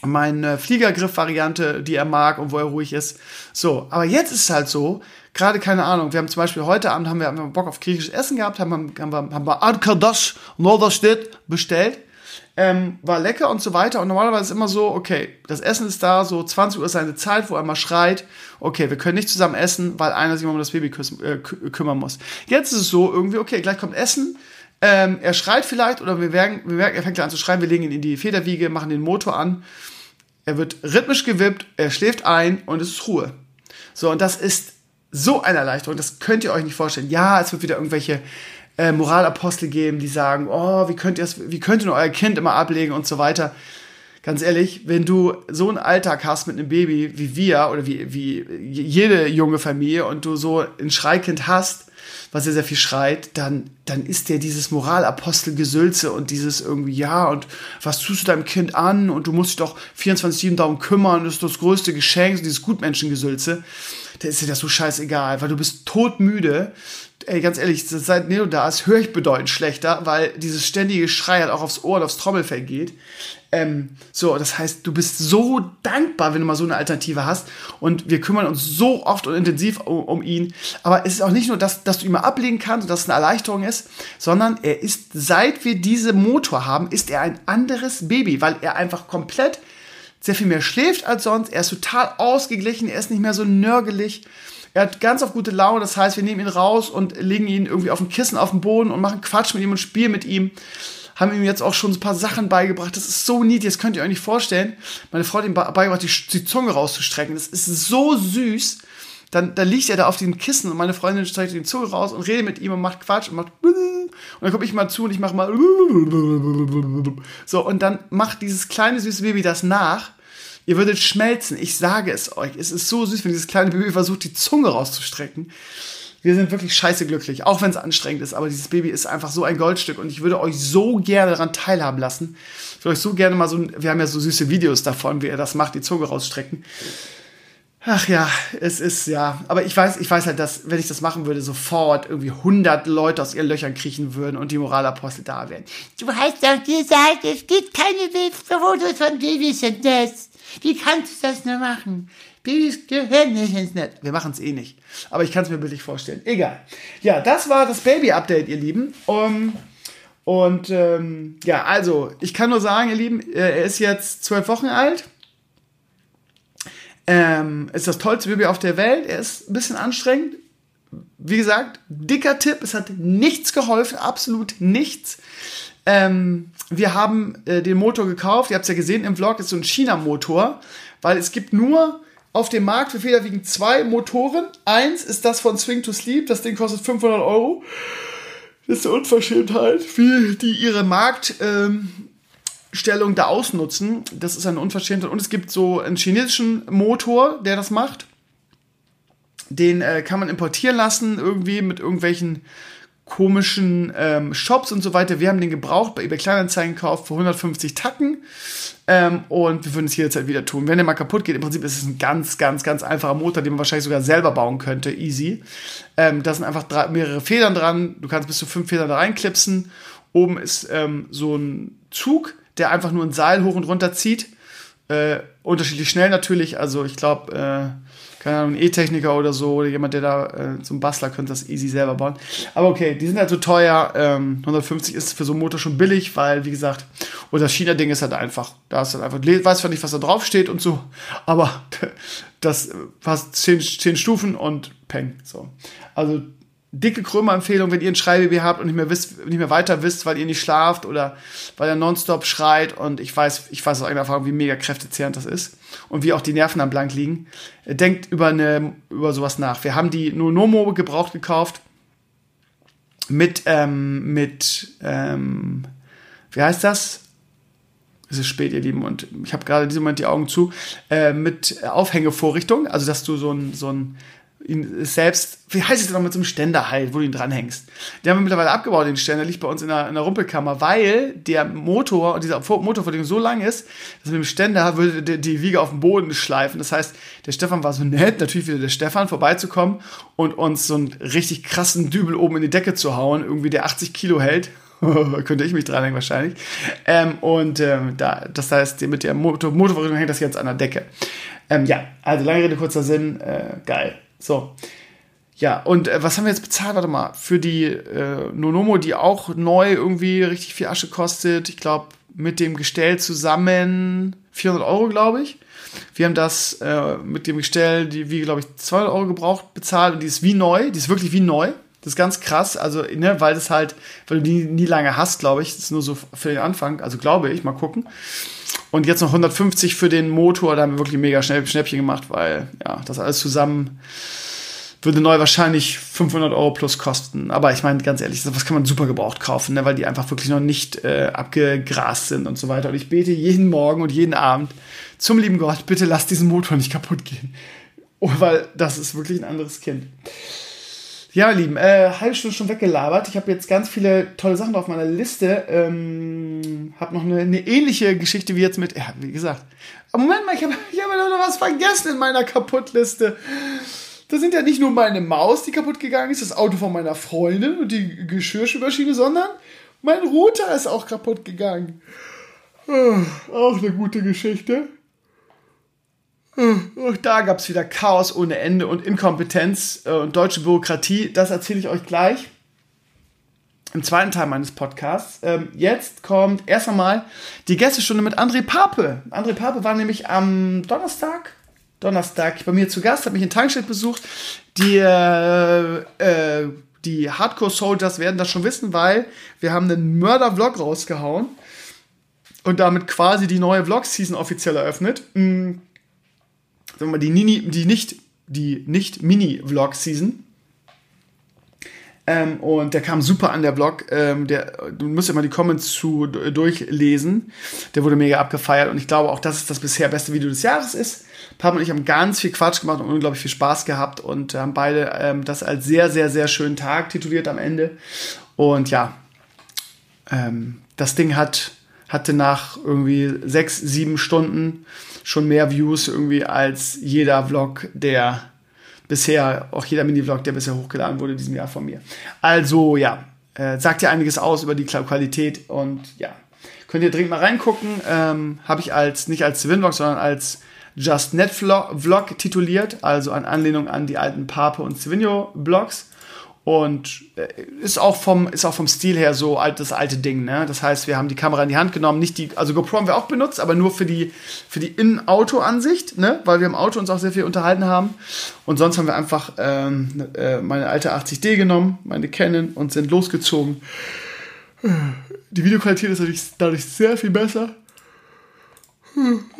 Speaker 2: meine Fliegergriff-Variante, die er mag und wo er ruhig ist. So, aber jetzt ist es halt so, gerade keine Ahnung, wir haben zum Beispiel heute Abend haben wir, haben wir Bock auf griechisches Essen gehabt, haben, haben, wir, haben wir Arkadash Norderstedt bestellt. Ähm, war lecker und so weiter. Und normalerweise ist immer so, okay, das Essen ist da, so 20 Uhr ist seine Zeit, wo er mal schreit, okay, wir können nicht zusammen essen, weil einer sich mal um das Baby küssen, äh, kümmern muss. Jetzt ist es so, irgendwie, okay, gleich kommt Essen, ähm, er schreit vielleicht oder wir merken, wir merken, er fängt an zu schreien, wir legen ihn in die Federwiege, machen den Motor an er wird rhythmisch gewippt, er schläft ein und es ist Ruhe. So, und das ist so eine Erleichterung, das könnt ihr euch nicht vorstellen. Ja, es wird wieder irgendwelche äh, Moralapostel geben, die sagen, oh, wie könnt ihr es, wie könnt ihr euer Kind immer ablegen und so weiter. Ganz ehrlich, wenn du so einen Alltag hast mit einem Baby wie wir oder wie, wie jede junge Familie und du so ein Schreikind hast, was sehr, sehr viel schreit, dann, dann ist der dieses Moralapostelgesülze und dieses irgendwie, ja, und was tust du deinem Kind an und du musst dich doch 24-7 darum kümmern, das ist das größte Geschenk, dieses Gutmenschengesülze, da ist dir das so scheißegal, weil du bist todmüde. Ey, ganz ehrlich, seit Neo da ist, höre ich bedeutend schlechter, weil dieses ständige Schrei halt auch aufs Ohr und aufs Trommelfell geht. Ähm, so, das heißt, du bist so dankbar, wenn du mal so eine Alternative hast. Und wir kümmern uns so oft und intensiv um, um ihn. Aber es ist auch nicht nur, dass, dass du ihn mal ablegen kannst und dass es eine Erleichterung ist, sondern er ist, seit wir diese Motor haben, ist er ein anderes Baby, weil er einfach komplett sehr viel mehr schläft als sonst. Er ist total ausgeglichen, er ist nicht mehr so nörgelig. Er hat ganz auf gute Laune, das heißt, wir nehmen ihn raus und legen ihn irgendwie auf ein Kissen auf den Boden und machen Quatsch mit ihm und spielen mit ihm haben ihm jetzt auch schon ein paar Sachen beigebracht. Das ist so niedlich, das könnt ihr euch nicht vorstellen. Meine Frau hat ihm beigebracht, die, die Zunge rauszustrecken. Das ist so süß. Dann, dann liegt er da auf dem Kissen und meine Freundin streckt die Zunge raus und redet mit ihm und macht Quatsch und macht und dann komme ich mal zu und ich mache mal so und dann macht dieses kleine süße Baby das nach. Ihr würdet schmelzen, ich sage es euch. Es ist so süß, wenn dieses kleine Baby versucht, die Zunge rauszustrecken. Wir sind wirklich scheiße glücklich, auch wenn es anstrengend ist. Aber dieses Baby ist einfach so ein Goldstück und ich würde euch so gerne daran teilhaben lassen. Ich würde euch so gerne mal so, wir haben ja so süße Videos davon, wie er das macht, die Zunge rausstrecken. Ach ja, es ist ja, aber ich weiß, ich weiß halt, dass wenn ich das machen würde, sofort irgendwie 100 Leute aus ihren Löchern kriechen würden und die Moralapostel da wären.
Speaker 3: Du hast doch gesagt, es gibt keine Fotos von Babys im Netz. Wie kannst du das nur machen? Babys gehören nicht ins Netz.
Speaker 2: Wir machen es eh nicht. Aber ich kann es mir bildlich vorstellen. Egal. Ja, das war das Baby-Update, ihr Lieben. Um, und ähm, ja, also, ich kann nur sagen, ihr Lieben, äh, er ist jetzt zwölf Wochen alt. Ähm, ist das tollste Baby auf der Welt. Er ist ein bisschen anstrengend. Wie gesagt, dicker Tipp, es hat nichts geholfen, absolut nichts. Ähm, wir haben äh, den Motor gekauft, ihr habt es ja gesehen im Vlog, ist so ein China-Motor, weil es gibt nur auf dem Markt für Federwiegen zwei Motoren. Eins ist das von Swing to Sleep. Das Ding kostet 500 Euro. Das ist eine Unverschämtheit, wie die ihre Marktstellung ähm, da ausnutzen. Das ist eine Unverschämtheit. Und es gibt so einen chinesischen Motor, der das macht. Den äh, kann man importieren lassen, irgendwie mit irgendwelchen komischen ähm, Shops und so weiter. Wir haben den gebraucht bei eBay Kleinanzeigen gekauft für 150 Tacken ähm, und wir würden es jederzeit wieder tun. Wenn der mal kaputt geht, im Prinzip ist es ein ganz, ganz, ganz einfacher Motor, den man wahrscheinlich sogar selber bauen könnte, easy. Ähm, da sind einfach drei, mehrere Federn dran, du kannst bis zu fünf Federn da reinklipsen. Oben ist ähm, so ein Zug, der einfach nur ein Seil hoch und runter zieht. Äh, unterschiedlich schnell natürlich, also ich glaube, äh, keine Ahnung, E-Techniker oder so, oder jemand, der da äh, ein Bastler könnte das easy selber bauen. Aber okay, die sind halt so teuer. Ähm, 150 ist für so einen Motor schon billig, weil, wie gesagt, und das China-Ding ist halt einfach. Da ist halt einfach, weiß zwar nicht, was da drauf steht und so, aber *laughs* das fast 10, 10 Stufen und peng. So. Also dicke Krömer-Empfehlung, wenn ihr ein Schreibaby habt und nicht mehr wisst, nicht mehr weiter wisst, weil ihr nicht schlaft oder weil er nonstop schreit und ich weiß, ich weiß aus eigener Erfahrung, wie mega kräftezehrend das ist und wie auch die Nerven am blank liegen. Denkt über eine, über sowas nach. Wir haben die Nonomo gebraucht gekauft mit, ähm, mit, ähm, wie heißt das? Es ist spät, ihr Lieben, und ich habe gerade in diesem Moment die Augen zu, äh, mit Aufhängevorrichtung, also dass du so ein, so ein ihn selbst, wie heißt es denn noch mit so einem Ständer halt, wo du ihn dranhängst. Den haben wir mittlerweile abgebaut, den Ständer, liegt bei uns in der, in der Rumpelkammer, weil der Motor, dieser Motorverdienung so lang ist, dass mit dem Ständer würde die, die Wiege auf den Boden schleifen. Das heißt, der Stefan war so nett, natürlich wieder der Stefan, vorbeizukommen und uns so einen richtig krassen Dübel oben in die Decke zu hauen, irgendwie der 80 Kilo hält. *laughs* könnte ich mich dranhängen wahrscheinlich. Ähm, und ähm, da, das heißt, mit der Motor Motorverrichtung hängt das jetzt an der Decke. Ähm, ja, also lange Rede, kurzer Sinn, äh, geil. So. Ja, und äh, was haben wir jetzt bezahlt? Warte mal, für die äh, Nonomo, die auch neu irgendwie richtig viel Asche kostet. Ich glaube, mit dem Gestell zusammen 400 Euro, glaube ich. Wir haben das äh, mit dem Gestell, die wie, glaube ich, 200 Euro gebraucht, bezahlt und die ist wie neu. Die ist wirklich wie neu. Das ist ganz krass, also, ne, weil das halt, weil du die nie lange hast, glaube ich. Das ist nur so für den Anfang, also glaube ich, mal gucken. Und jetzt noch 150 für den Motor, da haben wir wirklich mega schnell Schnäppchen gemacht, weil ja, das alles zusammen würde neu wahrscheinlich 500 Euro plus kosten. Aber ich meine, ganz ehrlich, was kann man super gebraucht kaufen, ne? weil die einfach wirklich noch nicht äh, abgegrast sind und so weiter. Und ich bete jeden Morgen und jeden Abend zum lieben Gott, bitte lass diesen Motor nicht kaputt gehen. Oh, weil das ist wirklich ein anderes Kind. Ja, ihr Lieben, äh, halbe Stunde schon weggelabert. Ich habe jetzt ganz viele tolle Sachen auf meiner Liste. Ähm, habe noch eine, eine, ähnliche Geschichte wie jetzt mit, ja, wie gesagt. Moment mal, ich habe ich hab noch was vergessen in meiner Kaputtliste. Da sind ja nicht nur meine Maus, die kaputt gegangen ist, das Auto von meiner Freundin und die Geschirrspülmaschine, sondern mein Router ist auch kaputt gegangen. Auch eine gute Geschichte. Auch da gab es wieder Chaos ohne Ende und Inkompetenz äh, und deutsche Bürokratie. Das erzähle ich euch gleich im zweiten Teil meines Podcasts. Ähm, jetzt kommt erst einmal die Gästestunde mit André Pape. André Pape war nämlich am Donnerstag, Donnerstag bei mir zu Gast, hat mich in Tankstedt besucht. Die, äh, äh, die Hardcore Soldiers werden das schon wissen, weil wir haben einen Mörder-Vlog rausgehauen und damit quasi die neue Vlog-Season offiziell eröffnet. Mhm sagen wir mal, die, Nini, die nicht, die nicht Mini-Vlog-Season. Ähm, und der kam super an der Vlog. Ähm, der, du musst ja mal die Comments zu durchlesen. Der wurde mega abgefeiert und ich glaube auch, dass es das bisher beste Video des Jahres ist. Papa und ich haben ganz viel Quatsch gemacht und unglaublich viel Spaß gehabt und haben beide ähm, das als sehr, sehr, sehr schönen Tag tituliert am Ende. Und ja, ähm, das Ding hat, hatte nach irgendwie sechs, sieben Stunden schon mehr Views irgendwie als jeder Vlog, der bisher, auch jeder Mini-Vlog, der bisher hochgeladen wurde in diesem Jahr von mir. Also ja, äh, sagt ja einiges aus über die Qualität und ja, könnt ihr dringend mal reingucken. Ähm, Habe ich als nicht als Zwin-Vlog, sondern als Just Net Vlog tituliert, also an Anlehnung an die alten Pape und Svinio Vlogs. Und äh, ist auch vom, ist auch vom Stil her so alt, das alte Ding, ne? Das heißt, wir haben die Kamera in die Hand genommen, nicht die, also GoPro haben wir auch benutzt, aber nur für die, für die In-Auto-Ansicht, ne? Weil wir im Auto uns auch sehr viel unterhalten haben. Und sonst haben wir einfach ähm, äh, meine alte 80D genommen, meine Canon und sind losgezogen. Die Videoqualität ist natürlich dadurch sehr viel besser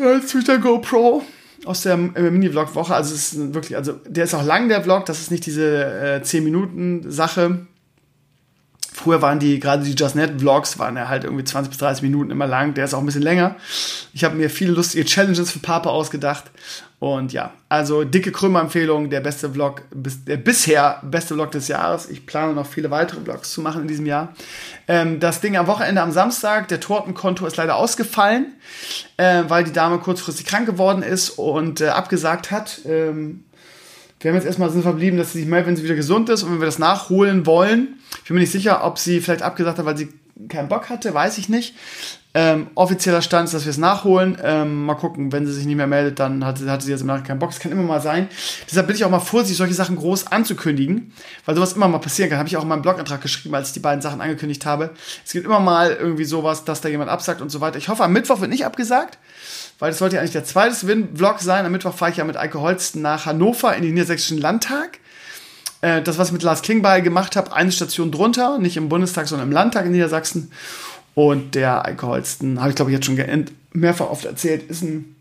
Speaker 2: als mit der GoPro aus der äh, Mini-Vlog-Woche. Also es ist wirklich, also der ist auch lang, der Vlog. Das ist nicht diese äh, 10-Minuten-Sache. Früher waren die, gerade die Just Net Vlogs, waren ja halt irgendwie 20 bis 30 Minuten immer lang. Der ist auch ein bisschen länger. Ich habe mir viele lustige Challenges für Papa ausgedacht. Und ja, also dicke Krümmer-Empfehlung, der beste Vlog, bis- der bisher beste Vlog des Jahres. Ich plane noch viele weitere Vlogs zu machen in diesem Jahr. Ähm, das Ding am Wochenende am Samstag, der Tortenkonto ist leider ausgefallen, äh, weil die Dame kurzfristig krank geworden ist und äh, abgesagt hat. Ähm, wir haben jetzt erstmal so verblieben, dass sie sich meldet, wenn sie wieder gesund ist und wenn wir das nachholen wollen. Ich bin mir nicht sicher, ob sie vielleicht abgesagt hat, weil sie keinen Bock hatte, weiß ich nicht. Ähm, offizieller Stand ist, dass wir es nachholen. Ähm, mal gucken, wenn sie sich nicht mehr meldet, dann hat sie, hatte sie jetzt im Nachhinein keinen Bock. Das kann immer mal sein. Deshalb bin ich auch mal vorsichtig, solche Sachen groß anzukündigen, weil sowas immer mal passieren kann. Habe ich auch in meinem Blogantrag geschrieben, als ich die beiden Sachen angekündigt habe. Es gibt immer mal irgendwie sowas, dass da jemand absagt und so weiter. Ich hoffe, am Mittwoch wird nicht abgesagt weil das sollte ja eigentlich der zweite Win-Vlog sein. Am Mittwoch fahre ich ja mit Eike Holsten nach Hannover in den Niedersächsischen Landtag. Äh, das, was ich mit Lars Klingbeil gemacht habe, eine Station drunter, nicht im Bundestag, sondern im Landtag in Niedersachsen. Und der Eike Holsten, habe ich glaube ich jetzt schon mehrfach oft erzählt, ist ein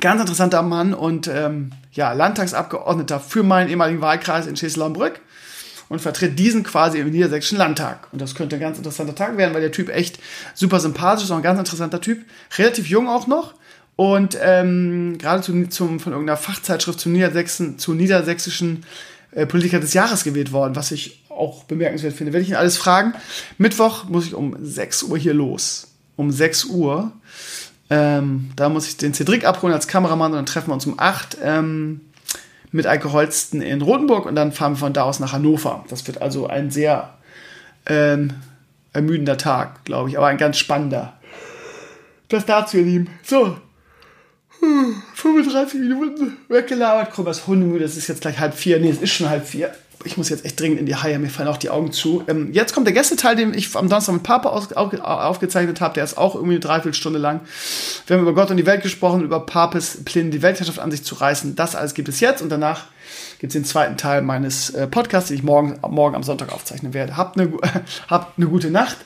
Speaker 2: ganz interessanter Mann und ähm, ja, Landtagsabgeordneter für meinen ehemaligen Wahlkreis in Schleswig-Holstein und vertritt diesen quasi im Niedersächsischen Landtag. Und das könnte ein ganz interessanter Tag werden, weil der Typ echt super sympathisch ist, auch ein ganz interessanter Typ. Relativ jung auch noch. Und ähm, gerade zu, zum, von irgendeiner Fachzeitschrift zum Niedersächsen, zu niedersächsischen äh, Politiker des Jahres gewählt worden, was ich auch bemerkenswert finde. Werde ich ihn alles fragen. Mittwoch muss ich um 6 Uhr hier los. Um 6 Uhr. Ähm, da muss ich den Cedric abholen als Kameramann und dann treffen wir uns um 8 ähm, mit Eike Holsten in Rotenburg und dann fahren wir von da aus nach Hannover. Das wird also ein sehr ähm, ermüdender Tag, glaube ich, aber ein ganz spannender. Das dazu, ihr Lieben. So. Hm, 35 Minuten weggelabert. Komm, was Hundemüde, es ist jetzt gleich halb vier. Nee, es ist schon halb vier. Ich muss jetzt echt dringend in die Haie, mir fallen auch die Augen zu. Ähm, jetzt kommt der Gästeteil, den ich am Donnerstag mit Papa aus, auf, aufgezeichnet habe. Der ist auch irgendwie eine Dreiviertelstunde lang. Wir haben über Gott und die Welt gesprochen, über Papes Pläne, die Weltherrschaft an sich zu reißen. Das alles gibt es jetzt und danach gibt es den zweiten Teil meines äh, Podcasts, den ich morgen, morgen am Sonntag aufzeichnen werde. Habt eine, *laughs* habt eine gute Nacht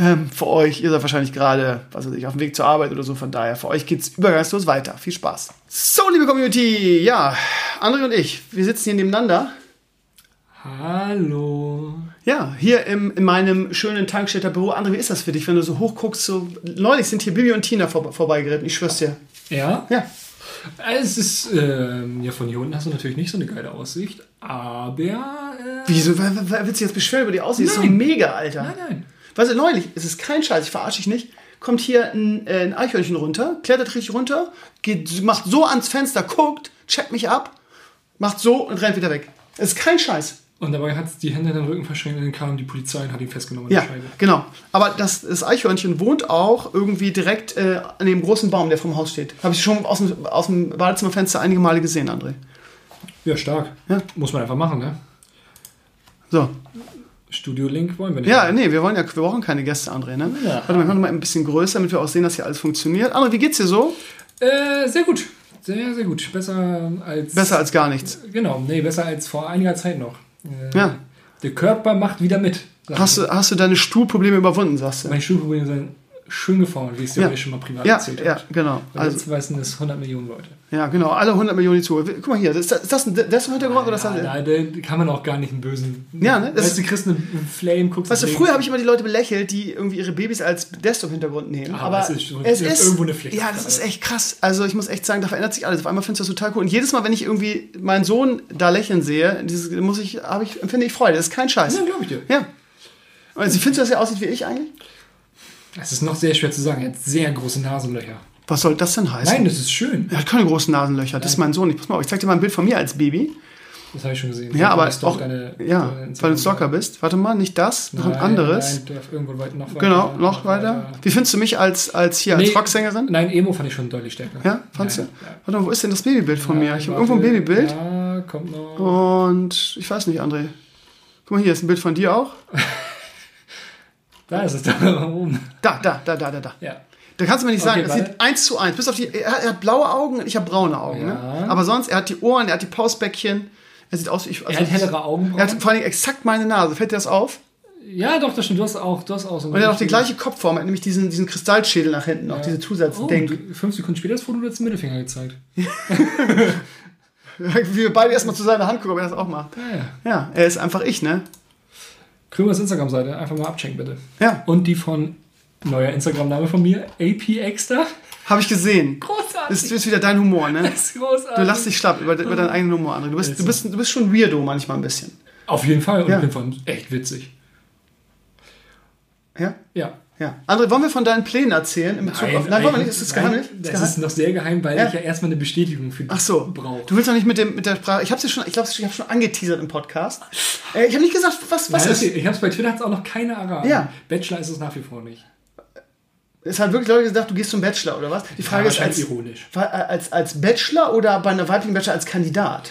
Speaker 2: ähm, für euch. Ihr seid wahrscheinlich gerade, was weiß ich, auf dem Weg zur Arbeit oder so. Von daher, für euch geht's übergangslos weiter. Viel Spaß. So, liebe Community, ja, André und ich, wir sitzen hier nebeneinander.
Speaker 4: Hallo.
Speaker 2: Ja, hier im, in meinem schönen Tankstädter Büro. André, wie ist das für dich, wenn du so hoch guckst? So, neulich sind hier Bibi und Tina vor, vorbeigeritten, ich schwör's dir.
Speaker 4: Ja?
Speaker 2: Ja,
Speaker 4: Es ist, ähm, ja, von hier unten hast du natürlich nicht so eine geile Aussicht, aber, äh,
Speaker 2: Wieso? Willst du jetzt beschweren über die Aussicht? Das ist so
Speaker 4: Nein.
Speaker 2: mega, Alter.
Speaker 4: nein, nein.
Speaker 2: Weißt du, neulich, es ist kein Scheiß, ich verarsche dich nicht, kommt hier ein, äh, ein Eichhörnchen runter, klettert richtig runter, geht, macht so ans Fenster, guckt, checkt mich ab, macht so und rennt wieder weg. Es ist kein Scheiß.
Speaker 4: Und dabei hat es die Hände in den Rücken verschränkt und dann kam die Polizei und hat ihn festgenommen
Speaker 2: Ja, genau. Aber das, das Eichhörnchen wohnt auch irgendwie direkt äh, an dem großen Baum, der vom Haus steht. Habe ich schon aus dem, aus dem Badezimmerfenster einige Male gesehen, André.
Speaker 4: Ja, stark.
Speaker 2: Ja.
Speaker 4: Muss man einfach machen, ne?
Speaker 2: So.
Speaker 4: Studio-Link wollen wir nicht.
Speaker 2: Ja, nee, wir wollen ja, wir brauchen keine Gäste, André, ne?
Speaker 4: Ja.
Speaker 2: Warte mal, ich mach noch mal ein bisschen größer, damit wir auch sehen, dass hier alles funktioniert. André, wie geht's dir so?
Speaker 4: Äh, sehr gut. Sehr, sehr gut. Besser als.
Speaker 2: Besser als gar nichts.
Speaker 4: Genau, nee, besser als vor einiger Zeit noch. Äh,
Speaker 2: Ja.
Speaker 4: Der Körper macht wieder mit.
Speaker 2: Hast du, hast du deine Stuhlprobleme überwunden, sagst du?
Speaker 4: Meine Schulprobleme sind schön geformt, wie ich es dir
Speaker 2: Ja.
Speaker 4: schon mal privat
Speaker 2: Ja,
Speaker 4: erzählt
Speaker 2: ja,
Speaker 4: habe.
Speaker 2: genau.
Speaker 4: Weil
Speaker 2: Also,
Speaker 4: jetzt weißen das 100 Millionen Leute.
Speaker 2: Ja, genau. Alle 100 Millionen die Zuhörer. Guck mal hier, ist das, ist das, ein- das im Hintergrund oder ist das
Speaker 4: ja, da, kann man auch gar nicht einen bösen.
Speaker 2: Ja, ne, das
Speaker 4: Weißt du,
Speaker 2: ist-
Speaker 4: kriegst einen Flame, guckst
Speaker 2: Weißt du, früher habe ich immer die Leute belächelt, die irgendwie ihre Babys als Desktop-Hintergrund nehmen.
Speaker 4: Aber
Speaker 2: Aber
Speaker 4: es ist schon-
Speaker 2: es ist
Speaker 4: irgendwo eine Pflicht.
Speaker 2: Ja, das ist echt krass. Also ich muss echt sagen, da verändert sich alles. Auf einmal findest du das total cool. Und jedes Mal, wenn ich irgendwie meinen Sohn da lächeln sehe, dieses, muss ich, habe ich, empfinde ich Freude. Das ist kein Scheiß.
Speaker 4: Ja, glaube ich dir.
Speaker 2: Ja. Also findest du, dass er aussieht wie ich eigentlich?
Speaker 4: Es ist noch sehr schwer zu sagen. Er hat sehr große Nasenlöcher.
Speaker 2: Was soll das denn heißen?
Speaker 4: Nein, das ist schön.
Speaker 2: Er hat keine großen Nasenlöcher. Das ist mein Sohn. Ich, pass mal auf, ich zeig dir mal ein Bild von mir als Baby.
Speaker 4: Das habe ich schon gesehen.
Speaker 2: Ja, aber
Speaker 4: Ich stalk
Speaker 2: auch,
Speaker 4: deine-
Speaker 2: ja, weil du ein Stalker bist. Warte mal, nicht das, noch ein
Speaker 4: Nein,
Speaker 2: anderes.
Speaker 4: Nein, irgendwo weit, noch weiter.
Speaker 2: genau, noch weiter. Wie findest du mich als, als hier, als
Speaker 4: Nee,
Speaker 2: Rocksängerin?
Speaker 4: Nein, Emo fand ich schon deutlich stärker.
Speaker 2: Ja, fandst
Speaker 4: ja,
Speaker 2: du?
Speaker 4: Ja.
Speaker 2: Warte mal, wo ist denn das Babybild von mir? Ich habe irgendwo ein Babybild.
Speaker 4: Ja, kommt noch.
Speaker 2: Und ich weiß nicht, André. Guck mal, hier ist ein Bild von dir auch. *laughs*
Speaker 4: Da ist es da oben.
Speaker 2: Da, da, da, da, da, da.
Speaker 4: Ja.
Speaker 2: Da kannst du mir nicht sagen,
Speaker 4: Okay,
Speaker 2: das sieht eins zu eins. Bis auf die, er hat, er hat blaue Augen und ich habe braune Augen. Ne?
Speaker 4: Ja.
Speaker 2: Aber sonst, er hat die Ohren, er hat die Pausbäckchen. Er sieht aus wie ich.
Speaker 4: Er hat hellere Augenbrauen.
Speaker 2: Er hat vor allem exakt meine Nase. Fällt dir das auf?
Speaker 4: Ja, doch, das stimmt. Du hast auch, du hast auch so
Speaker 2: Und er hat auch die gleiche Kopfform. Er hat nämlich diesen, diesen Kristallschädel nach hinten, auch diese
Speaker 4: Oh,
Speaker 2: Zusatzding.
Speaker 4: du- fünf Sekunden später das Foto du hast den Mittelfinger gezeigt. *laughs*
Speaker 2: Wir beide erstmal zu seiner Hand gucken, ob er das auch macht.
Speaker 4: Ja, ja.
Speaker 2: Ja, er ist einfach ich, ne?
Speaker 4: Krömers Instagram-Seite einfach mal abchecken, bitte.
Speaker 2: Ja.
Speaker 4: Und die von, neuer Instagram-Name von mir, AP Extra.
Speaker 2: Habe ich gesehen.
Speaker 4: Großartig.
Speaker 2: Das ist wieder dein Humor, ne?
Speaker 4: Das *laughs* ist großartig.
Speaker 2: Du lachst dich schlapp über, über deinen eigenen Humor, André. Du bist, du, bist, du bist schon weirdo manchmal ein bisschen.
Speaker 4: Auf jeden Fall. Und
Speaker 2: Ja.
Speaker 4: ich bin von echt witzig.
Speaker 2: Ja?
Speaker 4: Ja.
Speaker 2: Ja. André, wollen wir von deinen Plänen erzählen? In Bezug auf, nein, wollen wir nicht? Ist das
Speaker 4: nein,
Speaker 2: geheimnis? Ist
Speaker 4: Das
Speaker 2: geheim?
Speaker 4: ist noch sehr geheim, weil
Speaker 2: Ja.
Speaker 4: ich ja erstmal eine Bestätigung für
Speaker 2: Ach so.
Speaker 4: brauche.
Speaker 2: Du willst doch nicht mit, dem, mit der Sprache. Ich habe schon, ich glaube, ich habe schon angeteasert im Podcast. Äh, ich habe nicht gesagt, was, was
Speaker 4: Nein,
Speaker 2: ist.
Speaker 4: okay, Ich habe es bei Twitter hat's auch noch keine erraten.
Speaker 2: Ja.
Speaker 4: Bachelor ist es nach wie vor nicht.
Speaker 2: Es hat wirklich Leute gesagt, du gehst zum Bachelor oder was? Die Frage
Speaker 4: Ja,
Speaker 2: ist als,
Speaker 4: ironisch.
Speaker 2: wa- als als Bachelor oder bei einer weiblichen Bachelor als Kandidat.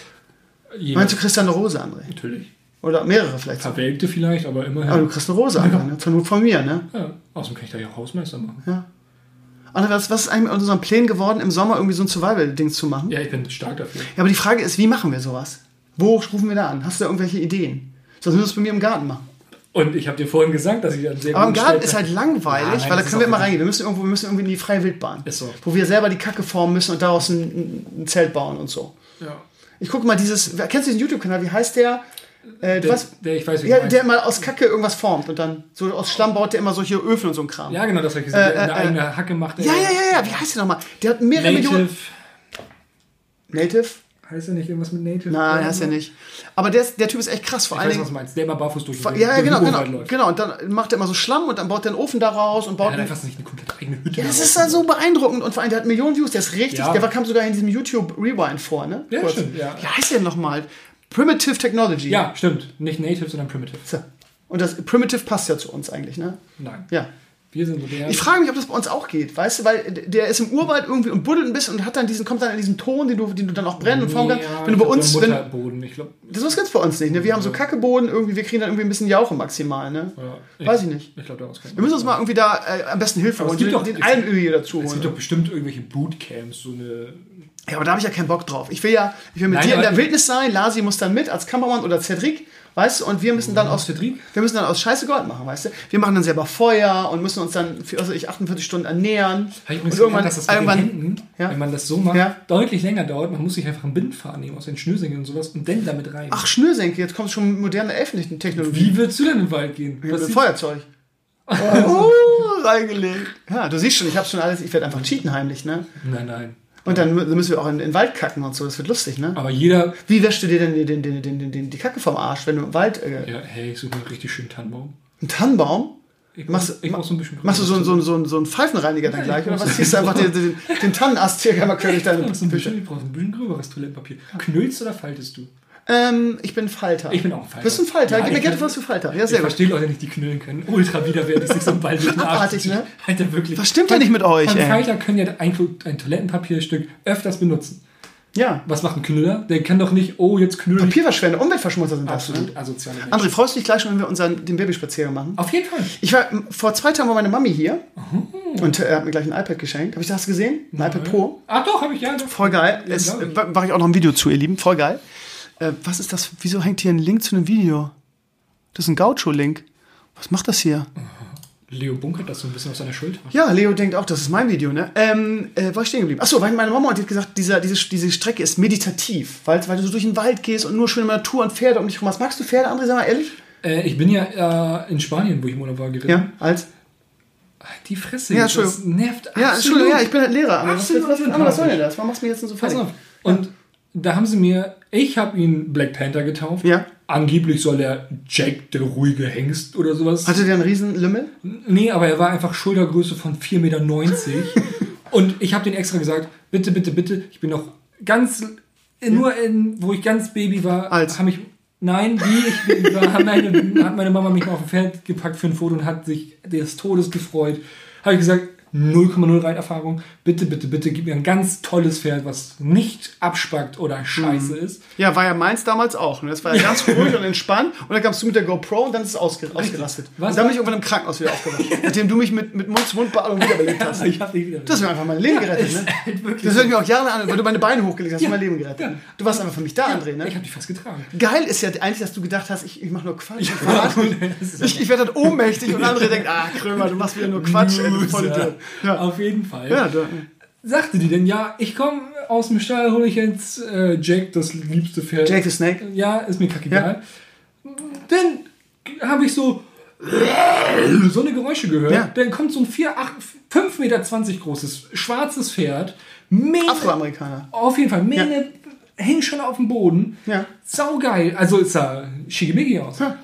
Speaker 4: Je
Speaker 2: Meinst du,
Speaker 4: nach-
Speaker 2: kriegst du eine Rose, André?
Speaker 4: Natürlich.
Speaker 2: Oder mehrere vielleicht.
Speaker 4: Verwelkte vielleicht, aber immerhin.
Speaker 2: Aber du kriegst eine Rose, André. Ne? Zur Not von mir, ne?
Speaker 4: ja. Außerdem kann ich da ja auch Hausmeister machen.
Speaker 2: André, was, was ist eigentlich mit unseren Plänen geworden, im Sommer irgendwie so ein Survival-Ding zu machen?
Speaker 4: Ja, ich bin stark dafür.
Speaker 2: Ja, aber die Frage ist, wie machen wir sowas? Wo rufen wir da an? Hast du da irgendwelche Ideen? Sonst müssen wir es bei mir im Garten machen.
Speaker 4: Und ich habe dir vorhin gesagt, dass ich einen sehr
Speaker 2: Aber im Garten ist halt langweilig,
Speaker 4: Ja, nein,
Speaker 2: weil da können wir immer reingehen. Wir müssen irgendwo, wir müssen irgendwie in die freie Wildbahn.
Speaker 4: Ist so.
Speaker 2: Wo wir selber die Kacke formen müssen und daraus ein, ein Zelt bauen und so.
Speaker 4: Ja.
Speaker 2: Ich gucke mal dieses, kennst du diesen YouTube-Kanal, wie heißt der? Äh,
Speaker 4: Der,
Speaker 2: weißt,
Speaker 4: der, ich weiß, wie
Speaker 2: ja, der immer aus Kacke irgendwas formt und dann so aus Schlamm baut der immer solche Öfen und so ein Kram.
Speaker 4: Ja, genau, das habe ich gesagt.
Speaker 2: Äh,
Speaker 4: der eine
Speaker 2: äh,
Speaker 4: eigene Hacke macht.
Speaker 2: ja, ja, ja, ja. Wie heißt der nochmal? Der hat mehrere Millionen.
Speaker 4: Native. Heißt er nicht irgendwas mit Native?
Speaker 2: Nein, heißt er nicht. Aber der, ist, der Typ ist echt krass, vor
Speaker 4: Ich
Speaker 2: allen
Speaker 4: weiß, was
Speaker 2: Dingen.
Speaker 4: du meinst. Der immer barfuß durch
Speaker 2: Ja,
Speaker 4: den-
Speaker 2: ja,
Speaker 4: den
Speaker 2: genau, genau,
Speaker 4: läuft.
Speaker 2: genau. Und dann macht er immer so Schlamm und dann baut er einen Ofen daraus und baut
Speaker 4: hat
Speaker 2: einen
Speaker 4: einfach nicht eine komplett eigene Hütte.
Speaker 2: Ja, das ist dann so beeindruckend und vor allem, der hat Millionen Views, der ist richtig,
Speaker 4: Ja.
Speaker 2: der war- kam sogar in diesem YouTube Rewind vor, ne?
Speaker 4: Ja,
Speaker 2: Kurz.
Speaker 4: stimmt, ja.
Speaker 2: Wie heißt der nochmal? Primitive Technology.
Speaker 4: Ja, stimmt. Nicht Native, sondern Primitive.
Speaker 2: So. Und das Primitive passt ja zu uns eigentlich, ne?
Speaker 4: Nein.
Speaker 2: Ja.
Speaker 4: Wir sind so der.
Speaker 2: Ich frage mich, ob das bei uns auch geht, weißt du, weil der ist im Urwald irgendwie und buddelt ein bisschen und hat dann diesen, kommt dann in diesen Ton, den du, den du dann auch brennen und formen kannst.
Speaker 4: Ja,
Speaker 2: wenn du bei
Speaker 4: glaub,
Speaker 2: uns, wenn.
Speaker 4: Ich glaube.
Speaker 2: das ist ganz bei uns nicht, ne? Wir haben so Kackeboden, irgendwie, wir kriegen dann irgendwie ein bisschen Jauche maximal, ne?
Speaker 4: Ja,
Speaker 2: Weiß ich nicht.
Speaker 4: Ich glaube, daraus kann
Speaker 2: Wir müssen uns mal irgendwie da äh, am besten Hilfe
Speaker 4: Aber
Speaker 2: holen,
Speaker 4: es gibt
Speaker 2: den,
Speaker 4: doch-
Speaker 2: den Almöl hier dazu
Speaker 4: Es gibt
Speaker 2: holen.
Speaker 4: doch bestimmt irgendwelche Bootcamps, so eine.
Speaker 2: Ja, aber da habe ich ja keinen Bock drauf. Ich will ja, ich will mit
Speaker 4: Nein,
Speaker 2: dir in der Wildnis sein, Lasi muss dann mit als Kameramann oder Cedric, weißt du, und wir müssen dann aus
Speaker 4: Cedric?
Speaker 2: wir müssen dann aus Scheiße Gold machen, weißt du? Wir machen dann selber Feuer und müssen uns dann für also ich 48 Stunden ernähren.
Speaker 4: Habe ich
Speaker 2: und
Speaker 4: übrigens gelernt, dass das
Speaker 2: irgendwann
Speaker 4: Händen,
Speaker 2: Ja.
Speaker 4: wenn man das so macht,
Speaker 2: Ja.
Speaker 4: deutlich länger dauert. Man muss sich einfach einen Bindfaden nehmen aus den Schnürsenkeln und sowas und dann damit rein.
Speaker 2: Ach, Schnürsenkel, jetzt kommt schon moderne Elfentechnologie.
Speaker 4: Wie würdest du denn den Wald gehen?
Speaker 2: Mit einem
Speaker 4: sieht-
Speaker 2: Feuerzeug. *laughs* Oh, reingelegt. Ja, du siehst schon, ich habe schon alles, ich werde einfach cheaten heimlich, ne?
Speaker 4: Nein, nein.
Speaker 2: Und dann mü- müssen wir auch in in den Wald kacken und so, das wird lustig, ne?
Speaker 4: Aber jeder.
Speaker 2: Wie wäschst du dir denn den, den, den, den, die Kacke vom Arsch, wenn du im Wald äh,
Speaker 4: Ja, hey, ich suche mir einen richtig schönen Tannenbaum.
Speaker 2: einen Tannenbaum?
Speaker 4: Ich
Speaker 2: Machst-
Speaker 4: ich brauch so ein bisschen
Speaker 2: Machst du so, einen- so, so, so einen Pfeifenreiniger dann gleich? Oder was ziehst du einfach den, den, den Tannenast hier einmal quer durch deine
Speaker 4: ein
Speaker 2: Büsche?
Speaker 4: ich brauche ein bisschen gröberes Toilettenpapier. Knüllst oder faltest du?
Speaker 2: Ähm, ich bin Falter.
Speaker 4: Ich bin auch ein Falter.
Speaker 2: Bist du ein Falter?
Speaker 4: Ja,
Speaker 2: Gib mir
Speaker 4: ich
Speaker 2: Geld,
Speaker 4: bin-
Speaker 2: was du Falter. Ja,
Speaker 4: Ich
Speaker 2: sehr gut.
Speaker 4: verstehe Leute nicht, die knüllen können. Ultra widerwärtig, sich so ein Ball durch den Arsch
Speaker 2: Abartig, ne?
Speaker 4: Alter, wirklich.
Speaker 2: Was stimmt denn nicht mit euch,
Speaker 4: Ein
Speaker 2: ey?
Speaker 4: Falter können ja ein, ein Toilettenpapierstück öfters benutzen.
Speaker 2: Ja.
Speaker 4: Was macht ein Knüller? Der kann doch nicht, oh, jetzt knüllen.
Speaker 2: Papierverschwender, Umweltverschmutzer sind das. Ne?
Speaker 4: Absolut asoziale Menschen.
Speaker 2: André, freust du dich gleich schon, wenn wir unseren, den Babyspaziergang machen?
Speaker 4: Auf jeden Fall.
Speaker 2: Ich war, vor zwei Tagen war meine Mami hier und äh, hat mir gleich ein iPad geschenkt. Habe ich das gesehen? Ein iPad Pro.
Speaker 4: Ach doch, habe ich ja.
Speaker 2: Voll geil.
Speaker 4: Ja,
Speaker 2: Es,
Speaker 4: ich.
Speaker 2: Mache ich auch noch ein Video zu, ihr Lieben. Voll geil. Äh, was ist das? Wieso hängt hier ein Link zu einem Video? Das ist ein Gaucho-Link. Was macht das hier?
Speaker 4: Leo bunkert das so ein bisschen auf seiner Schulter.
Speaker 2: Ja, Leo denkt auch, das ist mein Video, ne? Ähm, äh, war ich stehen geblieben? Achso, weil meine Mama hat gesagt, dieser, diese, diese Strecke ist meditativ, weil, weil du so durch den Wald gehst und nur schöne Natur und Pferde um dich rum hast. Magst du Pferde, André, sag mal ehrlich?
Speaker 4: Äh, ich bin ja äh, in Spanien, wo ich im Urlaub war, geritten.
Speaker 2: Ja, als?
Speaker 4: Die Fresse,
Speaker 2: Ja,
Speaker 4: das nervt
Speaker 2: Ja,
Speaker 4: absolut.
Speaker 2: Entschuldigung, ja, ich bin halt Lehrer. Aber was,
Speaker 4: Absolut
Speaker 2: was, was, was, was soll denn das? Warum machst du mir jetzt so
Speaker 4: Pass
Speaker 2: fertig?
Speaker 4: auf. Und da haben sie mir, ich habe ihn Black Panther getauft.
Speaker 2: Ja.
Speaker 4: Angeblich soll er Jack, der ruhige Hengst oder sowas.
Speaker 2: Hatte der einen riesen Lümmel?
Speaker 4: Nee, aber er war einfach Schultergröße von 4,90 Meter. *laughs* und ich habe den extra gesagt, bitte, bitte, bitte, ich bin noch ganz, nur in, wo ich ganz Baby war, habe ich, nein, wie ich Baby war, hat meine, hat meine Mama mich mal auf ein Pferd gepackt für ein Foto und hat sich des Todes gefreut. Habe ich gesagt, 0,0 Reiterfahrung. Bitte, bitte, bitte gib mir ein ganz tolles Pferd, was nicht abspackt oder scheiße ist.
Speaker 2: Ja, war ja meins damals auch. Ne? Das war ja ganz *laughs* ruhig und entspannt. Und dann kamst du mit der GoPro und dann ist es ausge ausgerastet.
Speaker 4: Was
Speaker 2: und dann bin ich irgendwann im Krankenhaus wieder *laughs* aufgewacht. nachdem du mich mit, mit Mund-zu-Mund-Beatmung wiederbelebt hast. *laughs*
Speaker 4: Ich habe dich wieder.
Speaker 2: Du hast mir einfach mein Leben gerettet, ne?
Speaker 4: halt
Speaker 2: Das hört mir auch jahrelang an, weil du meine Beine hochgelegt hast, du mein Leben gerettet.
Speaker 4: Ja.
Speaker 2: Du warst einfach für mich da, André, ne?
Speaker 4: Ich habe dich fast getragen.
Speaker 2: Geil ist ja eigentlich, dass du gedacht hast, ich, ich mache nur Quatsch. Ich, ich, ich werde dann ohnmächtig und andere denken, ah, Krömer, du machst wieder nur Quatsch. Ja,
Speaker 4: Auf jeden Fall.
Speaker 2: ja da,
Speaker 4: Sagte die denn, ja, ich komme aus dem Stall, hole ich jetzt äh, Jack, das liebste Pferd.
Speaker 2: Jake the Snake.
Speaker 4: Ja, ist mir kackegal. Dann habe ich so so eine Geräusche gehört.
Speaker 2: Ja.
Speaker 4: Dann kommt so ein 4, 8, 5 Meter großes schwarzes Pferd. Mähne,
Speaker 2: Afroamerikaner.
Speaker 4: auf jeden Fall. Mähne hängt schon auf dem Boden.
Speaker 2: Ja.
Speaker 4: Saugeil. Also es sah schickimicki aus.
Speaker 2: Ja.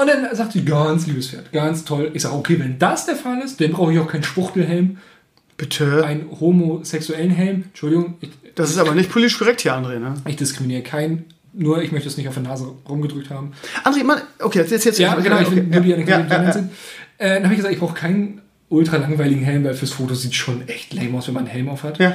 Speaker 4: Und dann sagt sie, ganz liebes Pferd, ganz toll. Ich sage, okay, wenn das der Fall ist, dann brauche ich auch keinen Spuchtelhelm,
Speaker 2: Bitte.
Speaker 4: einen homosexuellen Helm. Entschuldigung, ich,
Speaker 2: Das ist aber nicht politisch korrekt hier, André, ne?
Speaker 4: ich diskriminiere keinen. Nur ich möchte es nicht auf der Nase rumgedrückt haben.
Speaker 2: André, Mann, okay, jetzt, jetzt, jetzt.
Speaker 4: Ja, genau, ich will
Speaker 2: okay, ja,
Speaker 4: Anekdote
Speaker 2: ja, ja, ja.
Speaker 4: sind. Äh, dann habe ich gesagt, ich brauche keinen ultra langweiligen Helm, weil fürs Foto sieht schon echt lame aus, wenn man einen Helm auf hat.
Speaker 2: Ja.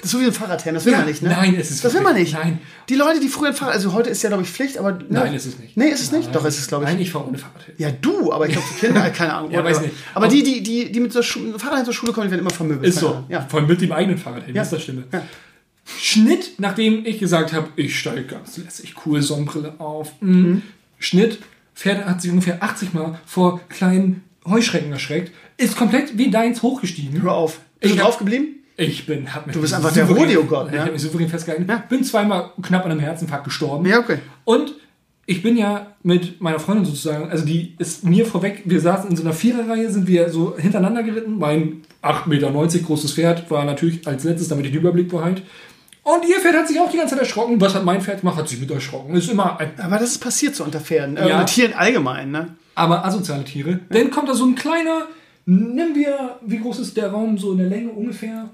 Speaker 2: Das ist so wie ein Fahrradhelm, das will
Speaker 4: Ja,
Speaker 2: man nicht, ne?
Speaker 4: nein, es ist
Speaker 2: Das will man nicht.
Speaker 4: nein.
Speaker 2: Die Leute, die früher Fahrrad, also heute ist ja, glaube ich, Pflicht, aber. Ne?
Speaker 4: Nein, ist es nicht.
Speaker 2: Nee, ist es nicht?
Speaker 4: Nein.
Speaker 2: Doch, ist es, glaube ich.
Speaker 4: Nein, ich fahre ohne Fahrradhelm.
Speaker 2: Ja, du, aber ich glaube, die Kinder, *laughs* keine Ahnung.
Speaker 4: Ja, weiß nicht.
Speaker 2: Aber
Speaker 4: Auch-
Speaker 2: die, die, die, die mit so Schu Fahrrad zur Schule kommen, die werden immer vermöbelt.
Speaker 4: Ist so.
Speaker 2: Ja.
Speaker 4: Vor allem mit dem eigenen Fahrradhelm,
Speaker 2: Ja.
Speaker 4: das ist das Schlimme.
Speaker 2: Ja.
Speaker 4: Schnitt, nachdem ich gesagt habe, ich steige ganz lässig, cool, Sonnenbrille auf. Mm.
Speaker 2: Mhm.
Speaker 4: Schnitt, Pferd hat sich ungefähr 80 Mal vor kleinen Heuschrecken erschreckt, ist komplett wie deins hochgestiegen.
Speaker 2: Hör auf. Bist
Speaker 4: Ich
Speaker 2: du drauf geblieben?
Speaker 4: Ich bin, hab mich
Speaker 2: Du bist *laughs* einfach der Rodeo-Gott,
Speaker 4: Ich
Speaker 2: ne?
Speaker 4: habe mich souverän festgehalten.
Speaker 2: Ja.
Speaker 4: Bin zweimal knapp an einem Herzinfarkt gestorben.
Speaker 2: Ja, okay.
Speaker 4: Und ich bin ja mit meiner Freundin sozusagen, also die ist mir vorweg, wir saßen in so einer Viererreihe, sind wir so hintereinander geritten. Mein 8,90 Meter großes Pferd war natürlich als letztes, damit ich den Überblick behalte. Und ihr Pferd hat sich auch die ganze Zeit erschrocken. Was hat mein Pferd gemacht? Hat sich mit erschrocken. Ist immer ein,
Speaker 2: Aber das ist passiert so unter Pferden. Äh,
Speaker 4: Ja.
Speaker 2: Unter Tieren allgemein, ne?
Speaker 4: aber asoziale Tiere. Dann kommt da so ein kleiner, nehmen wir, wie groß ist der Raum so in der Länge ungefähr?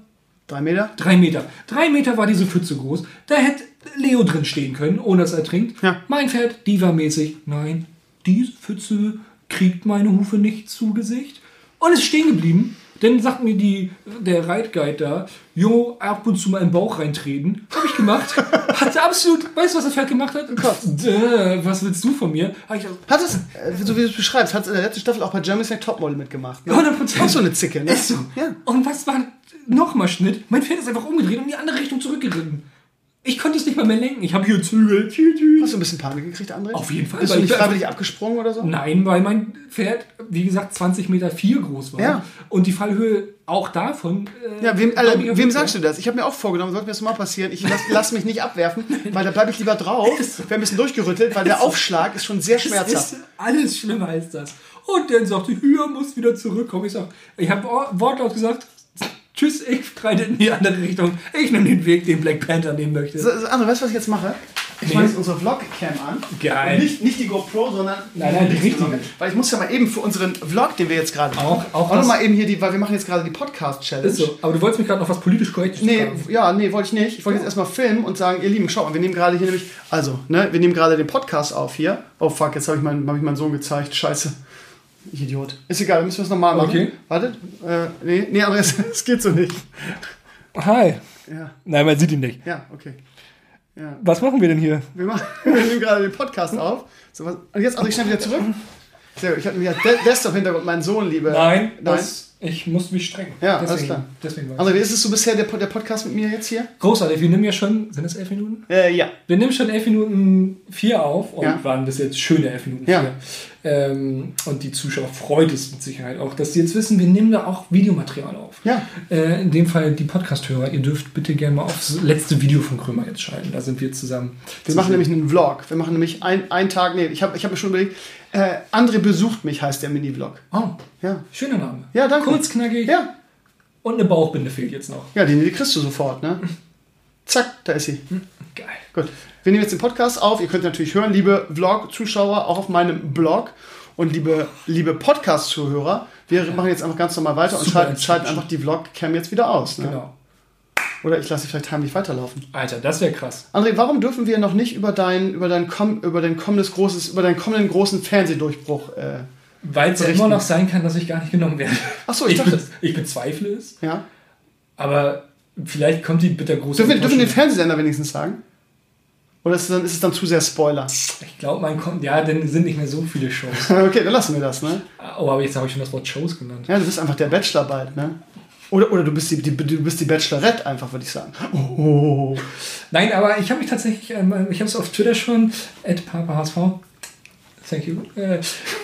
Speaker 2: Drei Meter?
Speaker 4: Drei Meter. Drei Meter war diese Pfütze groß. Da hätte Leo drin stehen können, ohne dass er trinkt.
Speaker 2: Ja.
Speaker 4: Mein Pferd, diva-mäßig. Nein, diese Pfütze kriegt meine Hufe nicht zu Gesicht. Und ist stehen geblieben. Dann sagt mir die, der Reitguide da, jo, ab und zu mal in den Bauch reintreten. Hab ich gemacht. *laughs* Hat absolut, weißt du, was das Pferd gemacht hat? Däh, was willst du von mir?
Speaker 2: Hat es, äh, so wie du es beschreibst, hat es in der letzten Staffel auch bei Germany's Next Topmodel mitgemacht. Ne?
Speaker 4: 100%.
Speaker 2: Auch so eine Zicke, ne?
Speaker 4: Ist so.
Speaker 2: Ja.
Speaker 4: Und was war nochmal Schnitt? Mein Pferd ist einfach umgedreht und in die andere Richtung zurückgeritten. Ich konnte es nicht mal mehr lenken. Ich habe hier Zügel.
Speaker 2: Hast du ein bisschen Panik gekriegt, André?
Speaker 4: Auf jeden Fall,
Speaker 2: Bist du nicht
Speaker 4: ich-
Speaker 2: freiwillig abgesprungen oder so?
Speaker 4: Nein, weil mein Pferd, wie gesagt, 20 Meter viel groß war.
Speaker 2: Ja.
Speaker 4: Und die Fallhöhe auch davon. Äh,
Speaker 2: Ja, wem, äh, wem sagst du das? Ich habe mir auch vorgenommen, sollte mir das mal passieren, ich lass, lass mich nicht abwerfen, *laughs* weil da bleibe ich lieber drauf, wäre ein bisschen durchgerüttelt, weil der Aufschlag ist schon sehr
Speaker 4: Es
Speaker 2: schmerzhaft.
Speaker 4: ist alles schlimmer als das. Und dann sagte ich, hier muss wieder zurückkommen. Ich sag, ich habe wortlaut gesagt, tschüss, ich reite in die andere Richtung. Ich nehme den Weg, den Black Panther nehmen möchte.
Speaker 2: So, so, André, weißt du, was ich jetzt mache? Ich
Speaker 4: Nee.
Speaker 2: mache jetzt unsere Vlog-Cam an.
Speaker 4: Geil.
Speaker 2: Und Nicht, nicht die GoPro, sondern
Speaker 4: Nein, nein, die richtige.
Speaker 2: Weil ich muss ja mal eben für unseren Vlog, den wir jetzt gerade machen,
Speaker 4: Auch- auch
Speaker 2: auch noch
Speaker 4: das-
Speaker 2: mal eben hier die, weil wir machen jetzt gerade die Podcast-Challenge.
Speaker 4: Ist so. Aber du wolltest mich gerade noch was politisch korrektes
Speaker 2: Nee,
Speaker 4: fragen.
Speaker 2: ja, nee, wollte ich nicht. Ich wollte jetzt erstmal filmen und sagen, ihr Lieben, schaut mal, wir nehmen gerade hier nämlich, also, ne, wir nehmen gerade den Podcast auf hier. Oh fuck, jetzt habe ich, meinen- hab ich meinen Sohn gezeigt. Scheiße. Ich Idiot. Ist egal, wir müssen das nochmal machen.
Speaker 4: Okay.
Speaker 2: Wartet. Äh, nee, nee, Andreas, *laughs* es geht so nicht.
Speaker 4: Hi.
Speaker 2: Ja,
Speaker 4: Nein, man sieht ihn nicht.
Speaker 2: ja, okay. Ja.
Speaker 4: Was machen wir denn hier?
Speaker 2: Wir, machen, *laughs* wir nehmen gerade den Podcast *laughs* auf. So, was, und jetzt, also ich schnell wieder zurück. Sehr gut, ich als De- Desktop-Hintergrund meinen Sohn, liebe.
Speaker 4: Nein,
Speaker 2: Nein.
Speaker 4: das, ich muss mich strengen.
Speaker 2: Ja,
Speaker 4: deswegen,
Speaker 2: alles klar.
Speaker 4: Deswegen
Speaker 2: André, wie ist es so bisher, der, der Podcast mit mir jetzt hier?
Speaker 4: Großartig, wir nehmen ja schon, sind es elf Minuten?
Speaker 2: Äh, ja.
Speaker 4: Wir nehmen schon elf Minuten vier auf und
Speaker 2: Ja.
Speaker 4: waren bis jetzt schöne elf Minuten
Speaker 2: Ja.
Speaker 4: vier. Ähm, und die Zuschauer freut es mit Sicherheit auch, dass sie jetzt wissen, wir nehmen da auch Videomaterial auf.
Speaker 2: Ja.
Speaker 4: Äh, in dem Fall die Podcast-Hörer, ihr dürft bitte gerne mal aufs letzte Video von Krömer jetzt schalten. Da sind wir zusammen.
Speaker 2: Wir machen nämlich einen Vlog. Wir machen nämlich ein- einen Tag, nee, ich habe ich hab mir schon überlegt, äh, André besucht mich heißt der Mini-Vlog.
Speaker 4: Oh,
Speaker 2: Ja.
Speaker 4: schöner Name.
Speaker 2: Ja, danke.
Speaker 4: Kurz, knackig.
Speaker 2: Ja.
Speaker 4: Und eine Bauchbinde fehlt jetzt noch.
Speaker 2: Ja, die, die kriegst du sofort, ne? *laughs* Zack, da ist sie.
Speaker 4: Geil.
Speaker 2: Gut. Wir nehmen jetzt den Podcast auf. Ihr könnt natürlich hören, liebe Vlog-Zuschauer, auch auf meinem Blog. Und liebe, liebe Podcast-Zuhörer, wir machen jetzt einfach ganz normal weiter und
Speaker 4: Super
Speaker 2: schalten,
Speaker 4: Inception.
Speaker 2: schalten einfach die Vlog-Cam jetzt wieder aus. Ne?
Speaker 4: Genau.
Speaker 2: Oder ich lasse sie vielleicht heimlich weiterlaufen.
Speaker 4: Alter, das wäre krass.
Speaker 2: André, warum dürfen wir noch nicht über dein, über dein, komm, über dein kommendes großes, über deinen kommenden großen Fernsehdurchbruch, äh,
Speaker 4: Weil es ja immer noch sein kann, dass ich gar nicht genommen werde.
Speaker 2: Ach so, ich dachte-
Speaker 4: be ich bezweifle es,
Speaker 2: ja?
Speaker 4: aber vielleicht kommt die bittergroße
Speaker 2: Dürfen dürfen den. Fernsehsender wenigstens sagen? Oder ist es dann, ist es dann zu sehr Spoiler?
Speaker 4: Ich glaube, mein Kon ja, dann sind nicht mehr so viele Shows. *laughs*
Speaker 2: Okay, dann lassen wir das, ne?
Speaker 4: Oh, aber jetzt habe ich schon das Wort Shows genannt.
Speaker 2: Ja, du bist einfach der Bachelor bald, ne? Oder, oder du, bist die, die, du bist die Bachelorette einfach, würde ich sagen. Oh.
Speaker 4: Nein, aber ich habe mich tatsächlich, ähm, ich habe es auf Twitter schon, @papahsv, thank you, äh,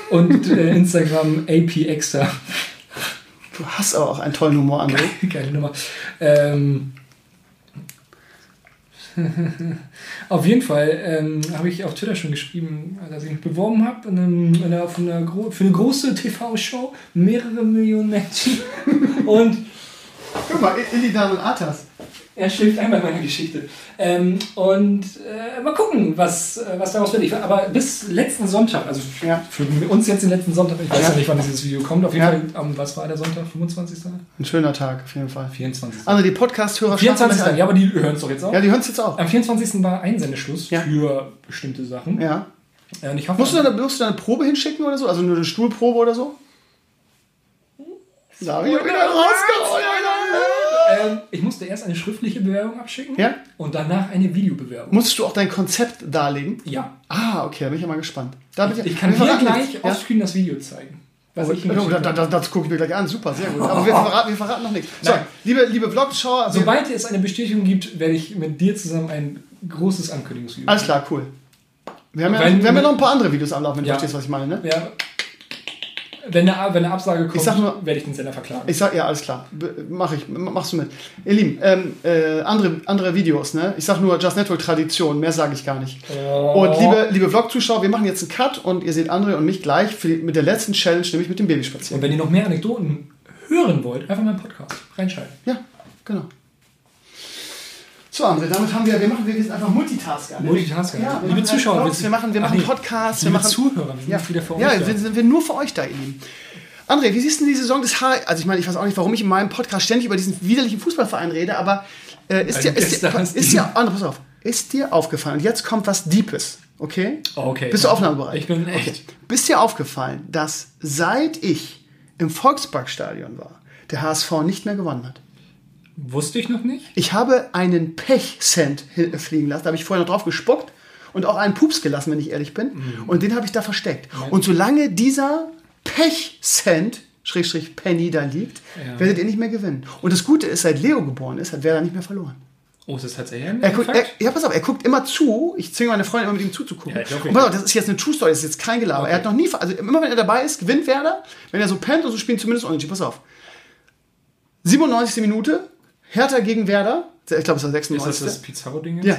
Speaker 4: und äh, Instagram apextra,
Speaker 2: Du hast aber auch einen tollen Humor, André.
Speaker 4: geile Nummer. Ähm, *laughs* Auf jeden Fall ähm, habe ich auf Twitter schon geschrieben, dass ich mich beworben habe für eine große TV-Show, mehrere Millionen Menschen. *laughs* Und
Speaker 2: Guck mal, Illidan und Atas.
Speaker 4: Er schläft einmal in meiner Geschichte. Ähm, und äh, mal gucken, was, äh, was daraus wird. Ich, aber bis letzten Sonntag, also
Speaker 2: Ja.
Speaker 4: für uns jetzt den letzten Sonntag, ich weiß ja, nicht, wann dieses Video kommt. Auf jeden
Speaker 2: Ja.
Speaker 4: Fall, am, was war der Sonntag? 25.
Speaker 2: Ein schöner Tag, auf jeden Fall.
Speaker 4: 24.
Speaker 2: Also die Podcast-Hörer
Speaker 4: 24.
Speaker 2: schlafen
Speaker 4: Ja, aber die hören es doch jetzt auch.
Speaker 2: Ja, die hören es jetzt auch.
Speaker 4: Am 24. war Einsendeschluss
Speaker 2: Ja.
Speaker 4: für bestimmte Sachen.
Speaker 2: Ja.
Speaker 4: Äh, Und ich hoffe,
Speaker 2: Musst du, da, musst du da eine Probe hinschicken oder so? Also nur eine Stuhlprobe oder so? Da hab ich wieder rausgeholt.
Speaker 4: Ähm, ich musste erst eine schriftliche Bewerbung abschicken
Speaker 2: Ja?
Speaker 4: und danach eine Videobewerbung.
Speaker 2: Musstest du auch dein Konzept darlegen?
Speaker 4: Ja.
Speaker 2: Ah, okay, da bin ich ja mal gespannt. Da bin
Speaker 4: Ich kann dir gleich
Speaker 2: ja?
Speaker 4: offscreen das Video zeigen. Was ich
Speaker 2: Oh, da, da, das gucke ich mir gleich an. Super, sehr gut. Aber wir verraten, wir verraten noch nichts. So,
Speaker 4: Nein.
Speaker 2: liebe, liebe Vlogschauer,
Speaker 4: Sobald es eine Bestätigung gibt, werde ich mit dir zusammen ein großes Ankündigungsvideo
Speaker 2: alles klar, cool. Wir haben, ja, wir haben ja noch ein paar andere Videos am Laufen, wenn
Speaker 4: Ja.
Speaker 2: du verstehst, was ich meine. Ne?
Speaker 4: Ja. Wenn eine, wenn eine Absage kommt,
Speaker 2: nur-
Speaker 4: werde ich den Sender verklagen.
Speaker 2: Ich sag, ja, alles klar. Mach ich, machst du mit. Ihr Lieben, ähm, äh, andere, andere Videos, ne? Ich sag nur Just Network Tradition, mehr sage ich gar nicht.
Speaker 4: Oh.
Speaker 2: Und liebe, liebe Vlog-Zuschauer, wir machen jetzt einen Cut und ihr seht André und mich gleich die, mit der letzten Challenge, nämlich mit dem
Speaker 4: Und
Speaker 2: Babyspazieren.
Speaker 4: wenn ihr noch mehr Anekdoten hören wollt, einfach meinen Podcast reinschalten.
Speaker 2: Ja, genau. So, André, damit haben wir, wir machen, wir sind einfach Multitasker. ne?
Speaker 4: Multitasker.
Speaker 2: Ja,
Speaker 4: Liebe
Speaker 2: machen
Speaker 4: Zuschauer,
Speaker 2: Vlogs,
Speaker 4: wir-
Speaker 2: machen, wir
Speaker 4: Ach
Speaker 2: machen
Speaker 4: nee,
Speaker 2: Podcasts, wir machen
Speaker 4: Zuhörer, wir sind
Speaker 2: Ja,
Speaker 4: wieder für euch
Speaker 2: ja
Speaker 4: da.
Speaker 2: wir sind wir nur für euch da, ihr Lieben. André, wie siehst du die Saison des H... Also ich meine, ich weiß auch nicht, warum ich in meinem Podcast ständig über diesen widerlichen Fußballverein rede, aber äh, ist,
Speaker 4: Also
Speaker 2: dir, ist, dir,
Speaker 4: gestern hast
Speaker 2: ist dir... André, pass auf. Ist dir aufgefallen, und jetzt kommt was Deepes, okay?
Speaker 4: Okay.
Speaker 2: Bist du aufnahmebereit?
Speaker 4: Ich bin echt.
Speaker 2: Bist dir aufgefallen, dass seit ich im Volksparkstadion war, der HSV nicht mehr gewonnen hat?
Speaker 4: Wusste ich noch nicht.
Speaker 2: Ich habe einen Pech-Cent hi- fliegen lassen. Da habe ich vorher noch drauf gespuckt und auch einen Pups gelassen, wenn ich ehrlich bin.
Speaker 4: Mhm.
Speaker 2: Und den habe ich da versteckt. Und solange dieser Pech-Cent, Schrägstrich Penny da liegt,
Speaker 4: Ja.
Speaker 2: werdet ihr nicht mehr gewinnen. Und das Gute ist, seit Leo geboren ist, hat Werder nicht mehr verloren.
Speaker 4: Oh, ist das tatsächlich
Speaker 2: Er guckt, er, ja, pass auf, er guckt immer zu. Ich zwinge meine Freundin immer mit ihm zuzugucken.
Speaker 4: Ja,
Speaker 2: und pass auf, das ist jetzt eine True Story, das ist jetzt kein Gelaber.
Speaker 4: Okay.
Speaker 2: Er hat noch nie, also immer wenn er dabei ist, gewinnt Werder. Wenn er so pennt und so spielt zumindest unentschieden. Pass auf. 97. Minute, Hertha gegen Werder. Ich glaube, es war
Speaker 4: Ist
Speaker 2: 96.
Speaker 4: das das Pizarro-Ding? jetzt?
Speaker 2: Ja.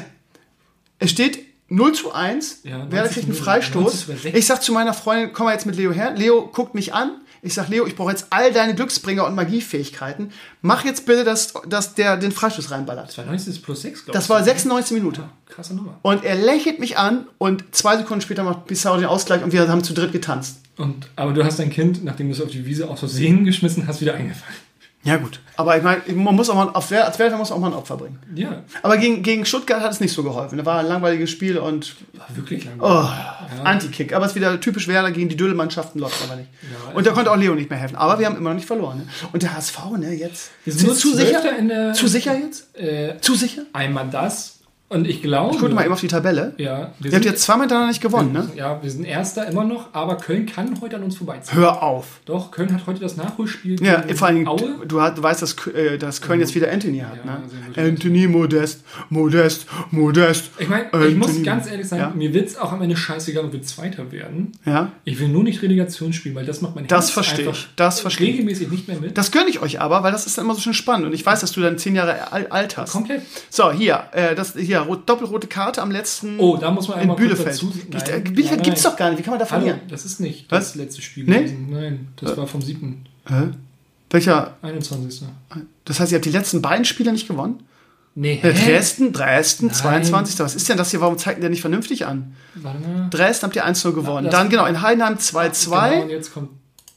Speaker 2: Es steht 0 zu 1.
Speaker 4: Ja,
Speaker 2: Werder
Speaker 4: 90
Speaker 2: kriegt einen Freistoß.
Speaker 4: 90 über 60.
Speaker 2: Ich sag zu meiner Freundin, komm mal jetzt mit Leo her. Leo guckt mich an. Ich sag, Leo, ich brauche jetzt all deine Glücksbringer und Magiefähigkeiten. Mach jetzt bitte, dass, dass der den Freistoß reinballert.
Speaker 4: Das war 90 plus 6, glaube ich.
Speaker 2: Das war 96 Minuten.
Speaker 4: Krasse Nummer.
Speaker 2: Und er lächelt mich an und zwei Sekunden später macht Pissarro den Ausgleich und wir haben zu dritt getanzt.
Speaker 4: Und, aber du hast dein Kind, nachdem du es auf die Wiese aus Versehen geschmissen hast, wieder eingefallen.
Speaker 2: Ja, gut. Aber ich meine, man muss auch mal, auf Wer- als Werder muss man auch mal ein Opfer bringen.
Speaker 4: Ja,
Speaker 2: Aber gegen, gegen Stuttgart hat es nicht so geholfen. Da war ein langweiliges Spiel und
Speaker 4: war wirklich lang.
Speaker 2: Oh, Anti-Kick. Aber es ist wieder typisch Werder gegen die Dödelmannschaften, läuft aber nicht. und da konnte auch Leo nicht mehr helfen. Aber wir haben immer noch nicht verloren. Ne? Und der HSV, ne, jetzt.
Speaker 4: Wir sind nur
Speaker 2: zu sicher? Zu sicher jetzt?
Speaker 4: Äh,
Speaker 2: Zu sicher?
Speaker 4: einmal das. Und ich glaube.
Speaker 2: Ich gucke mal eben auf die Tabelle.
Speaker 4: Ja, wir
Speaker 2: Ihr habt jetzt zweimal hintereinander nicht gewonnen, ne?
Speaker 4: Ja, wir sind Erster immer noch, aber Köln kann heute an uns vorbeiziehen.
Speaker 2: Hör auf.
Speaker 4: Doch, Köln hat heute das Nachholspiel.
Speaker 2: Ja, vor allem,
Speaker 4: Aue.
Speaker 2: du, du, weißt, dass, äh, dass Köln jetzt wieder Anthony hat,
Speaker 4: Ja,
Speaker 2: ne? Anthony Modest, Modest, Modest.
Speaker 4: Ich meine, ich muss ganz ehrlich sagen,
Speaker 2: Ja?
Speaker 4: mir wird es auch am Ende scheißegal, ob wir Zweiter werden.
Speaker 2: Ja?
Speaker 4: Ich will nur nicht Relegation spielen, weil das macht mein
Speaker 2: Das
Speaker 4: Herz
Speaker 2: verstehe ich. Das verstehe ich.
Speaker 4: regelmäßig nicht mehr mit.
Speaker 2: Das gönne ich euch aber, weil das ist dann immer so schön spannend. Und ich weiß, dass du dann zehn Jahre al- alt hast.
Speaker 4: Komplett.
Speaker 2: So, hier, äh, das, hier, rot, doppelrote Karte am letzten.
Speaker 4: Oh, da muss man
Speaker 2: in
Speaker 4: einmal kurz
Speaker 2: Bielefeld.
Speaker 4: dazu Nein,
Speaker 2: äh, Bielefeld gibt's
Speaker 4: nein.
Speaker 2: doch gar nicht. Wie kann man da
Speaker 4: Hallo,
Speaker 2: verlieren?
Speaker 4: das ist nicht
Speaker 2: Was?
Speaker 4: das letzte Spiel
Speaker 2: Nee?
Speaker 4: gewesen. Nein, das war vom 7.
Speaker 2: Hä? Welcher?
Speaker 4: 21.
Speaker 2: Das heißt, ihr habt die letzten beiden Spiele nicht gewonnen?
Speaker 4: Nee,
Speaker 2: Äh,
Speaker 4: hä?
Speaker 2: Dresden, Dresden,
Speaker 4: Nein.
Speaker 2: 22. Was ist denn das hier? Warum zeigt der nicht vernünftig an?
Speaker 4: Warte mal.
Speaker 2: Dresden habt ihr 1-0 gewonnen.
Speaker 4: das-
Speaker 2: Dann genau, in Heidenheim
Speaker 4: Genau,
Speaker 2: 2-2
Speaker 4: und jetzt kommt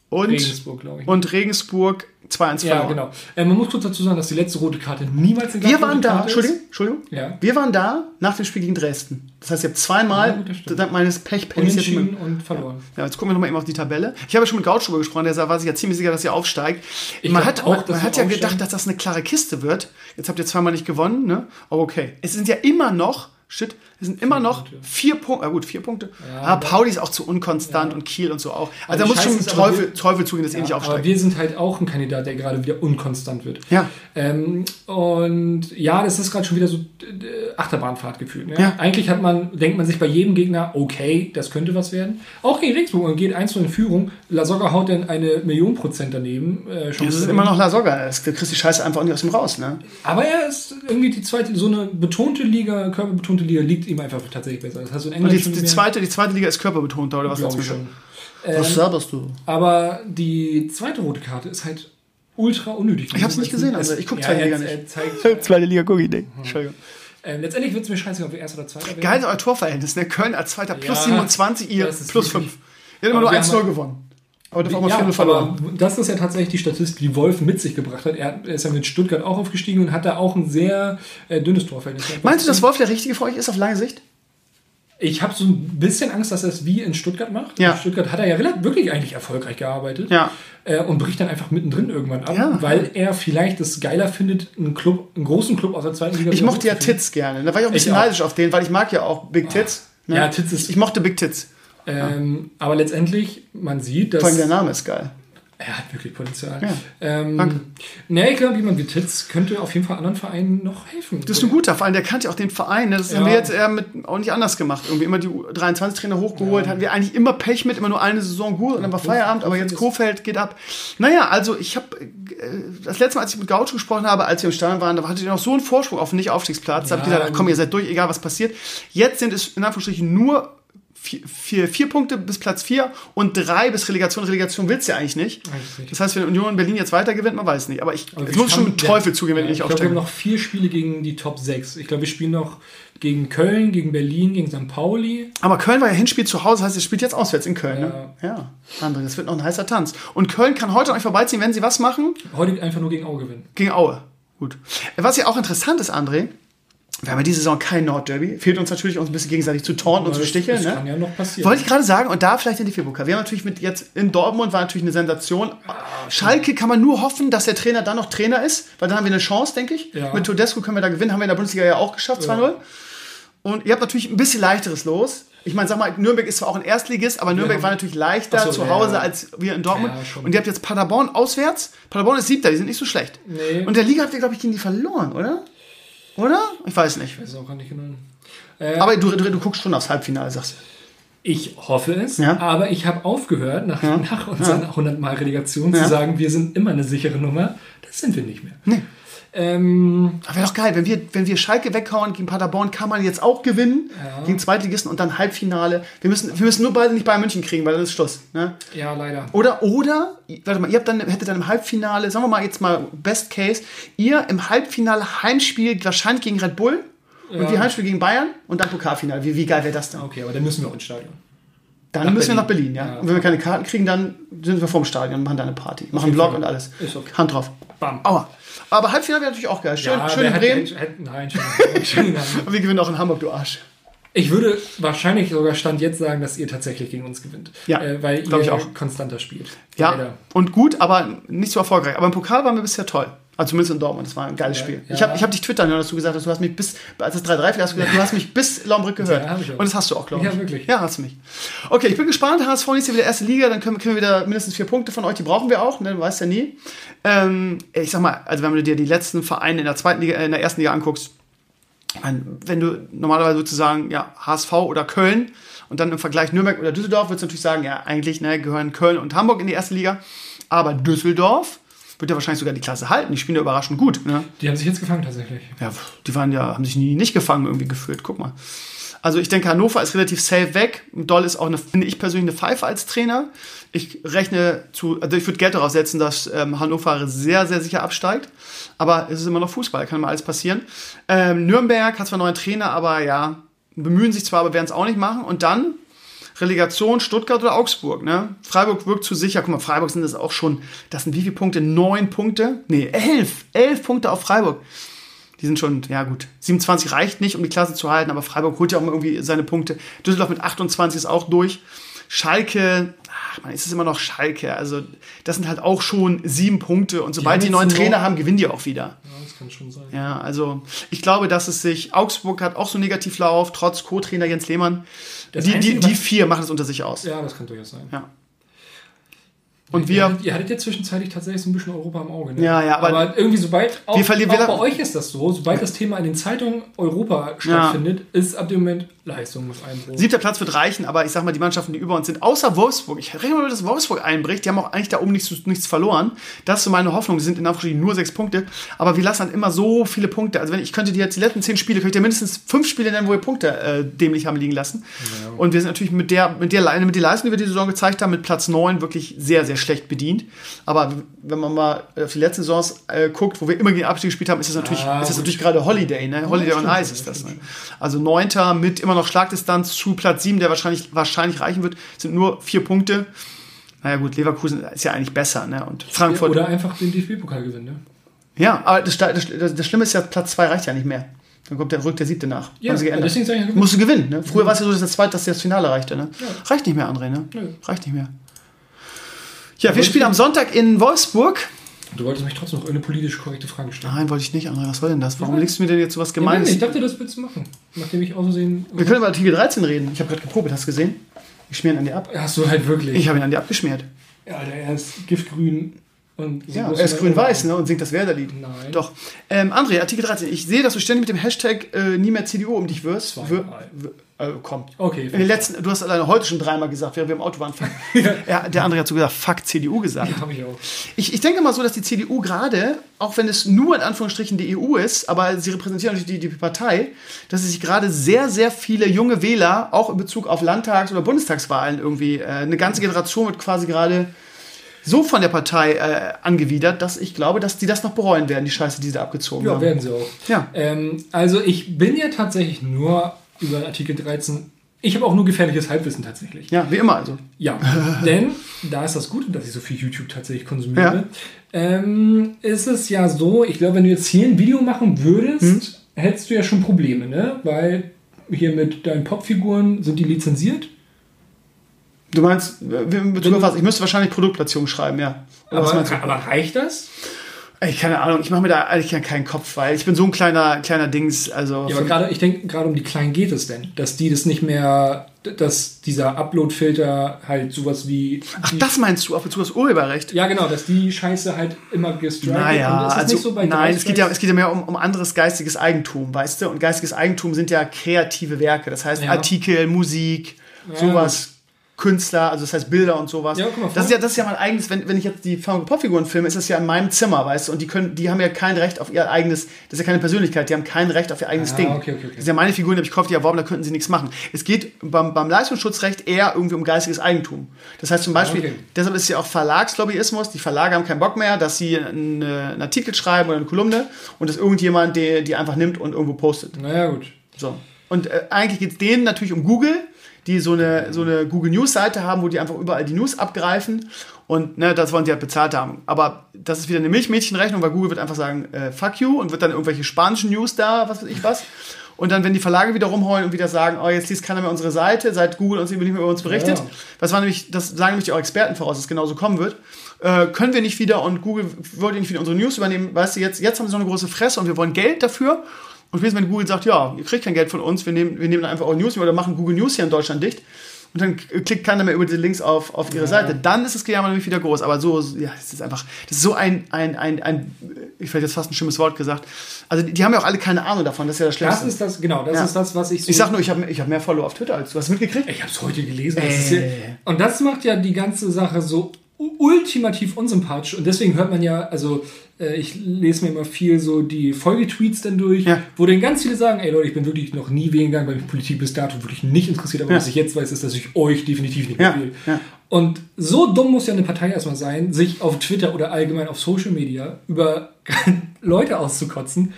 Speaker 2: und,
Speaker 4: Regensburg, glaube ich.
Speaker 2: und Regensburg 2-1
Speaker 4: ja,
Speaker 2: verloren.
Speaker 4: genau. Äh, man muss kurz dazu sagen, dass die letzte rote Karte niemals eine
Speaker 2: Wir waren da. Entschuldigung, Entschuldigung.
Speaker 4: Ja.
Speaker 2: Wir waren da nach dem Spiel gegen Dresden. Das heißt, ihr habt zweimal
Speaker 4: Ja,
Speaker 2: dank meines Pechpennys jetzt mehr-
Speaker 4: und verloren.
Speaker 2: Ja, jetzt gucken wir noch mal eben auf die Tabelle. Ich habe ja schon mit Gaucho drüber gesprochen, der war sich ja ziemlich sicher, dass ihr aufsteigt.
Speaker 4: Ich
Speaker 2: man hat,
Speaker 4: auch,
Speaker 2: man, man hat ja
Speaker 4: aufsteigen.
Speaker 2: gedacht, dass das eine klare Kiste wird. Jetzt habt ihr zweimal nicht gewonnen, ne? Aber okay. Es sind ja immer noch shit, es sind immer noch
Speaker 4: Punkte.
Speaker 2: vier Punkte, ja gut, vier Punkte.
Speaker 4: Ja,
Speaker 2: ah, Pauli ist auch zu unkonstant und Kiel und so auch. Also, da
Speaker 4: die
Speaker 2: muss schon
Speaker 4: aber,
Speaker 2: Teufel,
Speaker 4: wir-
Speaker 2: Teufel zugehen, dass eh nicht
Speaker 4: aber
Speaker 2: aufsteigt.
Speaker 4: wir sind halt auch ein Kandidat, der gerade wieder unkonstant wird.
Speaker 2: Ja.
Speaker 4: Ähm, und ja, das ist gerade schon wieder so Achterbahnfahrt gefühlt. Ne?
Speaker 2: Ja.
Speaker 4: Eigentlich hat man, denkt man sich bei jedem Gegner, okay, das könnte was werden. Auch gegen Regensburg, man geht 1 in Führung, Lasogga haut dann eine Million Prozent daneben. Äh, schon
Speaker 2: Das ist immer noch La Soga. Du kriegst die Scheiße einfach auch nicht aus dem raus, ne?
Speaker 4: Aber er ist irgendwie die zweite, so eine betonte Liga, körperbetonte Liga, liegt ihm einfach tatsächlich besser. Das hast du in England
Speaker 2: die,
Speaker 4: schon
Speaker 2: die, zweite, die zweite Liga ist körperbetonter, oder was
Speaker 4: glaub
Speaker 2: willst
Speaker 4: ich
Speaker 2: du
Speaker 4: schon.
Speaker 2: sagen? Was saberst du?
Speaker 4: Aber die zweite rote Karte ist halt ultra unnötig.
Speaker 2: Ich hab's nicht gesehen, also ich guck zweite
Speaker 4: ja,
Speaker 2: Liga
Speaker 4: er-
Speaker 2: nicht.
Speaker 4: zeigt,
Speaker 2: Zweite Liga *laughs* gucke ich nicht. Entschuldigung.
Speaker 4: ähm, letztendlich wird es mir scheißegal, ob wir erster oder zweiter werden.
Speaker 2: Geil, euer Torverhältnis, ne? Köln als Zweiter plus
Speaker 4: Ja,
Speaker 2: 27, ihr plus
Speaker 4: wirklich-
Speaker 2: 5. Ihr habt immer nur
Speaker 4: Aber wir
Speaker 2: 1-0
Speaker 4: haben-
Speaker 2: gewonnen. Aber das war mal
Speaker 4: Ja,
Speaker 2: 4 verloren.
Speaker 4: das ist ja tatsächlich die Statistik, die Wolf mit sich gebracht hat. Er, ist ja mit Stuttgart auch aufgestiegen und hat da auch ein sehr äh, dünnes Torverhältnis.
Speaker 2: Meinst du, dass Wolf der Richtige für euch ist auf lange Sicht?
Speaker 4: Ich habe so ein bisschen Angst, dass er es wie in Stuttgart macht.
Speaker 2: Ja.
Speaker 4: In Stuttgart hat er ja wirklich eigentlich erfolgreich gearbeitet.
Speaker 2: Ja.
Speaker 4: Äh, und bricht dann einfach mittendrin irgendwann ab,
Speaker 2: Ja.
Speaker 4: weil er vielleicht es geiler findet, einen Club, einen großen Club aus der zweiten Liga
Speaker 2: Ich mochte ja. Tits gerne. Da war ich auch ein bisschen neidisch auf den, weil ich mag ja auch Big Tits. Ne?
Speaker 4: Ja, Tits ist-
Speaker 2: Ich mochte Big Tits.
Speaker 4: Ähm, aber letztendlich, man sieht, dass
Speaker 2: Vor allem der Name ist geil.
Speaker 4: er hat wirklich Potenzial.
Speaker 2: Ja.
Speaker 4: Ähm,
Speaker 2: Danke.
Speaker 4: Ne, ich glaube, jemand wie Titz könnte auf jeden Fall anderen Vereinen noch helfen.
Speaker 2: Das ist ein guter Verein, der kannte ja auch den Verein. Ne? Das
Speaker 4: Ja.
Speaker 2: haben wir jetzt eher mit, auch nicht anders gemacht. Irgendwie immer die 23-Trainer hochgeholt, hatten wir eigentlich immer Pech mit, immer nur eine Saison gut und dann war Feierabend, aber jetzt Kofeld geht ab. Naja, also ich habe das letzte Mal, als ich mit Gaucho gesprochen habe, als wir im Stadion waren, da hatte ich noch so einen Vorsprung auf den Nicht-Aufstiegsplatz. Da habe ich
Speaker 4: Ja,
Speaker 2: gesagt, komm, ihr seid durch, egal was passiert. Jetzt sind es in Anführungsstrichen nur vier, vier, vier Punkte bis Platz vier und drei bis Relegation. Relegation willst du ja eigentlich nicht. Das heißt, wenn Union Berlin jetzt weiter gewinnt, man weiß nicht. Aber ich
Speaker 4: Aber
Speaker 2: es muss schon mit Teufel zugehen, wenn
Speaker 4: ja,
Speaker 2: ich nicht
Speaker 4: Ich glaube, wir
Speaker 2: aufsteige.
Speaker 4: haben noch vier Spiele gegen die Top 6. Ich glaube, wir spielen noch gegen Köln, gegen Berlin, gegen St. Pauli.
Speaker 2: Aber Köln war ja Hinspiel zu Hause, heißt, ihr spielt jetzt auswärts in Köln.
Speaker 4: Ja.
Speaker 2: Ne? Ja, André, das wird noch ein heißer Tanz. Und Köln kann heute an euch vorbeiziehen, wenn sie was machen?
Speaker 4: Heute einfach nur gegen Auge gewinnen.
Speaker 2: Gegen Aue. Gut. Was ja auch interessant ist, André, wir haben ja diese Saison kein Nordderby. Fehlt uns natürlich, uns ein bisschen gegenseitig zu taunten und zu sticheln.
Speaker 4: Das
Speaker 2: Ne?
Speaker 4: kann ja noch passieren.
Speaker 2: Wollte ich gerade sagen, und da vielleicht in die Februar. Wir haben natürlich mit jetzt in Dortmund war natürlich eine Sensation. Schalke kann man nur hoffen, dass der Trainer dann noch Trainer ist, weil dann haben wir eine Chance, denke ich.
Speaker 4: Ja.
Speaker 2: Mit Todesco können wir da gewinnen, haben wir in der Bundesliga ja auch geschafft, 2-0. Und ihr habt natürlich ein bisschen leichteres Los. Ich meine, sag mal, Nürnberg ist zwar auch ein Erstligist, aber Nürnberg
Speaker 4: haben-
Speaker 2: war natürlich leichter
Speaker 4: so,
Speaker 2: zu
Speaker 4: ja,
Speaker 2: Hause
Speaker 4: ja.
Speaker 2: als wir in Dortmund.
Speaker 4: Ja,
Speaker 2: und ihr habt jetzt Paderborn auswärts. Paderborn ist siebter, die sind nicht so schlecht.
Speaker 4: Nee.
Speaker 2: Und der Liga habt ihr, glaube ich, gegen die verloren, oder? Oder? Ich weiß nicht.
Speaker 4: Ich weiß auch gar nicht genau. Äh,
Speaker 2: Aber du, du, du guckst schon aufs Halbfinale, sagst du.
Speaker 4: ich hoffe es,
Speaker 2: Ja.
Speaker 4: aber ich habe aufgehört, nach, nach unserer 100 Mal Relegation
Speaker 2: Ja.
Speaker 4: zu sagen, wir sind immer eine sichere Nummer. Das sind wir nicht mehr.
Speaker 2: Nee.
Speaker 4: Ähm,
Speaker 2: Aber wäre doch geil, wenn wir, wenn wir Schalke weghauen gegen Paderborn, kann man jetzt auch gewinnen
Speaker 4: Ja.
Speaker 2: gegen Zweitligisten und dann Halbfinale. Wir müssen, wir müssen nur beide nicht Bayern München kriegen, weil dann ist Schluss. Ne?
Speaker 4: ja, leider.
Speaker 2: Oder, oder, warte mal, ihr habt dann, hättet dann im Halbfinale, sagen wir mal jetzt mal Best Case, ihr im Halbfinale Heimspiel wahrscheinlich gegen Red Bull und
Speaker 4: Ja.
Speaker 2: wir Heimspiel gegen Bayern und dann Pokalfinale. Wie, wie geil wäre das dann?
Speaker 4: Okay, aber dann müssen wir auch ins Stadion.
Speaker 2: Dann
Speaker 4: Nach
Speaker 2: müssen wir
Speaker 4: Berlin.
Speaker 2: nach Berlin, ja.
Speaker 4: Ja.
Speaker 2: Und wenn wir keine Karten kriegen, dann sind wir vorm Stadion und machen da eine Party. Machen einen
Speaker 4: jeden
Speaker 2: Vlog und alles.
Speaker 4: Ist okay.
Speaker 2: Hand drauf.
Speaker 4: Bam.
Speaker 2: Aua. Aber Halbfinale wäre natürlich auch geil. Schön, schön
Speaker 4: wer
Speaker 2: in Bremen.
Speaker 4: hätte- nein, schön, *laughs* schön.
Speaker 2: Und wir gewinnen auch in Hamburg, du Arsch.
Speaker 4: Ich würde wahrscheinlich sogar Stand jetzt sagen, dass ihr tatsächlich gegen uns gewinnt.
Speaker 2: Ja,
Speaker 4: äh, weil
Speaker 2: glaub ich
Speaker 4: ihr
Speaker 2: auch.
Speaker 4: konstanter spielt.
Speaker 2: Ja,
Speaker 4: Leider.
Speaker 2: und gut, aber nicht so erfolgreich. Aber im Pokal waren wir bisher toll. Also zumindest in Dortmund, das war ein geiles
Speaker 4: Ja,
Speaker 2: Spiel.
Speaker 4: ja.
Speaker 2: Ich habe ich hab dich twittern hören, dass du gesagt hast, du hast mich bis, als es 3-3 fiel, hast du gesagt, du hast mich bis Laumbrück gehört.
Speaker 4: Ja, ich auch.
Speaker 2: und das hast du auch, glaube ich.
Speaker 4: Ja, wirklich.
Speaker 2: Ja, hast du mich. Okay, ich bin gespannt. HSV nächste wieder erste Liga, dann können, kriegen wir wieder mindestens vier Punkte von euch, die brauchen wir auch, ne? du weißt ja nie. Ähm, ich sag mal, also wenn du dir die letzten Vereine in der zweiten Liga, in der ersten Liga anguckst, ich meine, wenn du normalerweise sozusagen ja, HSV oder Köln und dann im Vergleich Nürnberg oder Düsseldorf, würdest du natürlich sagen, ja, eigentlich ne, gehören Köln und Hamburg in die erste Liga. Aber Düsseldorf wird ja wahrscheinlich sogar die Klasse halten. Die spielen ja überraschend gut. Ne?
Speaker 4: Die haben sich jetzt gefangen tatsächlich.
Speaker 2: Ja, die waren ja, haben sich nie nicht gefangen irgendwie gefühlt. Guck mal. Also ich denke, Hannover ist relativ safe weg. Doll ist auch eine, finde ich persönlich, eine Pfeife als Trainer. Ich rechne zu, also ich würde Geld darauf setzen, dass ähm, Hannover sehr, sehr sicher absteigt. Aber es ist immer noch Fußball, kann mal alles passieren. Ähm, Nürnberg hat zwar neuen Trainer, aber ja, bemühen sich zwar, aber werden es auch nicht machen. Und dann Relegation Stuttgart oder Augsburg. Ne? Freiburg wirkt zu sicher. Guck mal, Freiburg sind das auch schon, das sind wie viele Punkte? Neun Punkte? Nee, elf. Elf Punkte auf Freiburg. Die sind schon, ja gut, 27 reicht nicht, um die Klasse zu halten, aber Freiburg holt ja auch mal irgendwie seine Punkte. Düsseldorf mit 28 ist auch durch. Schalke, ach man, ist es immer noch Schalke. Also das sind halt auch schon sieben Punkte und sobald die,
Speaker 4: haben
Speaker 2: neuen Trainer haben, gewinnen die auch wieder.
Speaker 4: Ja, das kann schon sein.
Speaker 2: Ja, also ich glaube, dass es sich, Augsburg hat auch so Negativlauf, trotz Co-Trainer Jens Lehmann.
Speaker 4: Das
Speaker 2: Die, die, die vier machen es unter sich aus.
Speaker 4: Ja, das kann durchaus sein.
Speaker 2: Ja. Und
Speaker 4: ihr,
Speaker 2: wir,
Speaker 4: hattet, ihr hattet ja zwischenzeitlich tatsächlich so ein bisschen Europa im Auge. Ne?
Speaker 2: Ja, ja, aber-
Speaker 4: irgendwie sobald, auch,
Speaker 2: Wir verlieren-
Speaker 4: auch bei euch ist das so, sobald das Thema in den Zeitungen Europa stattfindet, ist ab dem Moment Leistungseinbruch.
Speaker 2: siebter Platz wird reichen, aber ich sag mal, die Mannschaften, die über uns sind, außer Wolfsburg, ich rechne mal, dass Wolfsburg einbricht, die haben auch eigentlich da oben nichts, nichts verloren. Das ist so meine Hoffnung, die sind in Anführungsstrichen nur sechs Punkte, aber wir lassen halt immer so viele Punkte. Also wenn ich könnte dir jetzt die letzten zehn Spiele, könnte ich dir mindestens fünf Spiele nennen, wo wir Punkte äh, dämlich haben liegen lassen. Und wir sind natürlich mit der, mit der, mit der Leistung, die wir die Saison gezeigt haben, mit Platz neun wirklich sehr, sehr schlecht bedient. Aber wenn man mal auf die letzten Saisons äh, guckt, wo wir immer gegen Abstieg gespielt haben, ist das natürlich,
Speaker 4: Ah,
Speaker 2: ist das natürlich gerade Holiday, ne? Holiday on Ice ist das. Ne? Also neunter mit immer noch Schlagdistanz zu Platz sieben, der wahrscheinlich, wahrscheinlich reichen wird, sind nur vier Punkte. Naja gut, Leverkusen ist ja eigentlich besser, ne? Und Frankfurt.
Speaker 4: Oder einfach den DFB-Pokal gewinnen. Ne?
Speaker 2: ja, aber das, das, das, Schlimme ist ja, Platz zwei reicht ja nicht mehr. Dann kommt der, rückt der siebte nach.
Speaker 4: Ja,
Speaker 2: Haben sie geändert.
Speaker 4: deswegen sag ich ja,
Speaker 2: Musst du gewinnen, ne? Früher war es ja so, dass das zweite, dass das Finale reichte, ne?
Speaker 4: Ja.
Speaker 2: Reicht nicht mehr, André, ne? Reicht nicht mehr. Ja, wir spielen am Sonntag in Wolfsburg.
Speaker 4: Du wolltest mich trotzdem noch irgendeine politisch korrekte Frage stellen.
Speaker 2: Nein, wollte ich nicht, André. Was soll denn das? Warum
Speaker 4: Ja.
Speaker 2: legst du mir denn jetzt so was
Speaker 4: Ja,
Speaker 2: Gemeines?
Speaker 4: nein, ich dachte, das willst du machen. Nachdem ich außersehen.
Speaker 2: wir können über Artikel 13 reden. Ich habe gerade geprobt, hast du gesehen? Ich schmier ihn an dir ab.
Speaker 4: Hast du halt wirklich.
Speaker 2: Ich habe ihn an dir abgeschmiert.
Speaker 4: ja, Alter, er ist giftgrün und. so
Speaker 2: Ja, er ist grün-weiß ne, und singt das Werder-Lied.
Speaker 4: Nein.
Speaker 2: Doch. Ähm, André, Artikel 13. Ich sehe, dass du ständig mit dem Hashtag äh, nie mehr CDU um dich wirst. Wir,
Speaker 4: Zweimal.
Speaker 2: wir, äh, komm.
Speaker 4: Okay.
Speaker 2: In den letzten, du hast alleine heute schon dreimal gesagt, während wir im Auto waren. *laughs* Ja, der andere hat so gesagt, fuck CDU gesagt.
Speaker 4: Ja, habe ich auch.
Speaker 2: Ich, ich denke mal so, dass die CDU gerade, auch wenn es nur in Anführungsstrichen die EU ist, aber sie repräsentieren natürlich die, die Partei, dass sie sich gerade sehr, sehr viele junge Wähler, auch in Bezug auf Landtags- oder Bundestagswahlen irgendwie, äh, eine ganze Generation wird quasi gerade so von der Partei äh, angewidert, dass ich glaube, dass die das noch bereuen werden, die Scheiße, die sie abgezogen
Speaker 4: Ja,
Speaker 2: haben.
Speaker 4: werden sie auch.
Speaker 2: Ja.
Speaker 4: Ähm, also ich bin ja tatsächlich nur über Artikel 13. Ich habe auch nur gefährliches Halbwissen tatsächlich.
Speaker 2: Ja, wie immer also.
Speaker 4: Ja, *laughs* denn da ist das Gute, dass ich so viel YouTube tatsächlich konsumiere. Ähm, ist es ja so, ich glaube, wenn du jetzt hier ein Video machen würdest,
Speaker 2: Hm?
Speaker 4: hättest du ja schon Probleme, ne? Weil hier mit deinen Popfiguren sind die lizenziert.
Speaker 2: Du meinst, äh, auf was? Ich müsste wahrscheinlich Produktplatzierung schreiben, ja.
Speaker 4: Aber,
Speaker 2: du?
Speaker 4: aber reicht das?
Speaker 2: Ey, keine Ahnung, ich mache mir da eigentlich keinen Kopf, weil ich bin so ein kleiner, kleiner Dings, also.
Speaker 4: Ja, aber gerade, ich denke, gerade um die Kleinen geht es denn, dass die das nicht mehr, dass dieser Upload-Filter halt sowas wie.
Speaker 2: Ach, das meinst du, auf Bezug aufs Urheberrecht?
Speaker 4: Ja, genau, dass die Scheiße halt immer gestrikt
Speaker 2: Naja,
Speaker 4: ist
Speaker 2: also,
Speaker 4: nicht so bei
Speaker 2: nein, es geht, ja, es geht ja mehr um, um anderes geistiges Eigentum, weißt du? Und geistiges Eigentum sind ja kreative Werke, das heißt
Speaker 4: Ja.
Speaker 2: Artikel, Musik,
Speaker 4: Ja,
Speaker 2: sowas, Künstler, also das heißt Bilder und sowas.
Speaker 4: Ja, guck mal,
Speaker 2: das, ist ja, das ist ja mein eigenes, wenn, wenn ich jetzt die Funko Pop-Figuren filme, ist das ja in meinem Zimmer, weißt du? Und die können, die haben ja kein Recht auf ihr eigenes, das ist ja keine Persönlichkeit, die haben kein Recht auf ihr eigenes
Speaker 4: Ah,
Speaker 2: Ding.
Speaker 4: okay, okay, okay.
Speaker 2: Das sind ja meine Figuren, die habe ich gekauft, die erworben, da könnten sie nichts machen. Es geht beim, beim Leistungsschutzrecht eher irgendwie um geistiges Eigentum. Das heißt zum Beispiel,
Speaker 4: okay.
Speaker 2: deshalb ist ja auch Verlagslobbyismus, die Verlage haben keinen Bock mehr, dass sie einen, einen Artikel schreiben oder eine Kolumne und dass irgendjemand die, die einfach nimmt und irgendwo postet.
Speaker 4: Naja, gut.
Speaker 2: So. Und äh, eigentlich geht es denen natürlich um Google, die so eine, so eine Google News Seite haben, wo die einfach überall die News abgreifen. Und ne, das wollen sie halt bezahlt haben. Aber das ist wieder eine Milchmädchenrechnung, weil Google wird einfach sagen, äh, fuck you und wird dann irgendwelche spanischen News da, was weiß ich was. Und dann, wenn die Verlage wieder rumheulen und wieder sagen, oh, jetzt liest keiner mehr unsere Seite, seit Google uns nicht mehr über uns berichtet,
Speaker 4: Ja.
Speaker 2: das war nämlich, das sagen nämlich auch Experten voraus, dass es genauso kommen wird, äh, können wir nicht wieder und Google wollte nicht wieder unsere News übernehmen, weißt du, jetzt, jetzt haben sie so eine große Fresse und wir wollen Geld dafür. Und spätestens, wenn Google sagt, ja, ihr kriegt kein Geld von uns, wir nehmen, wir nehmen einfach eure News oder machen Google News hier in Deutschland dicht. Und dann klickt keiner mehr über diese Links auf, auf ihre Seite. Dann ist das Gejammer nämlich wieder groß. Aber so, ja, das ist einfach, das ist so ein, ein, ein, ein ich hätte jetzt fast ein schlimmes Wort gesagt. Also die, die haben ja auch alle keine Ahnung davon, das ist ja das Schlimmste.
Speaker 4: Das ist das, genau, das
Speaker 2: Ja.
Speaker 4: ist das, was ich so.
Speaker 2: ich sag nur, ich habe ich hab mehr Follower auf Twitter als du. Hast du mitgekriegt?
Speaker 4: Ich habe es heute gelesen. Das
Speaker 2: Äh.
Speaker 4: ja, und das macht ja die ganze Sache so ultimativ unsympathisch. Und deswegen hört man ja, also äh, ich lese mir immer viel so die Folgetweets dann durch,
Speaker 2: Ja.
Speaker 4: wo dann ganz viele sagen, ey Leute, ich bin wirklich noch nie wählen gegangen, weil mich Politik bis dato wirklich nicht interessiert. Aber
Speaker 2: Ja.
Speaker 4: was ich jetzt weiß, ist, dass ich euch definitiv nicht
Speaker 2: Ja,
Speaker 4: mehr wähle. Und so dumm muss ja eine Partei erstmal sein, sich auf Twitter oder allgemein auf Social Media über *laughs* Leute auszukotzen,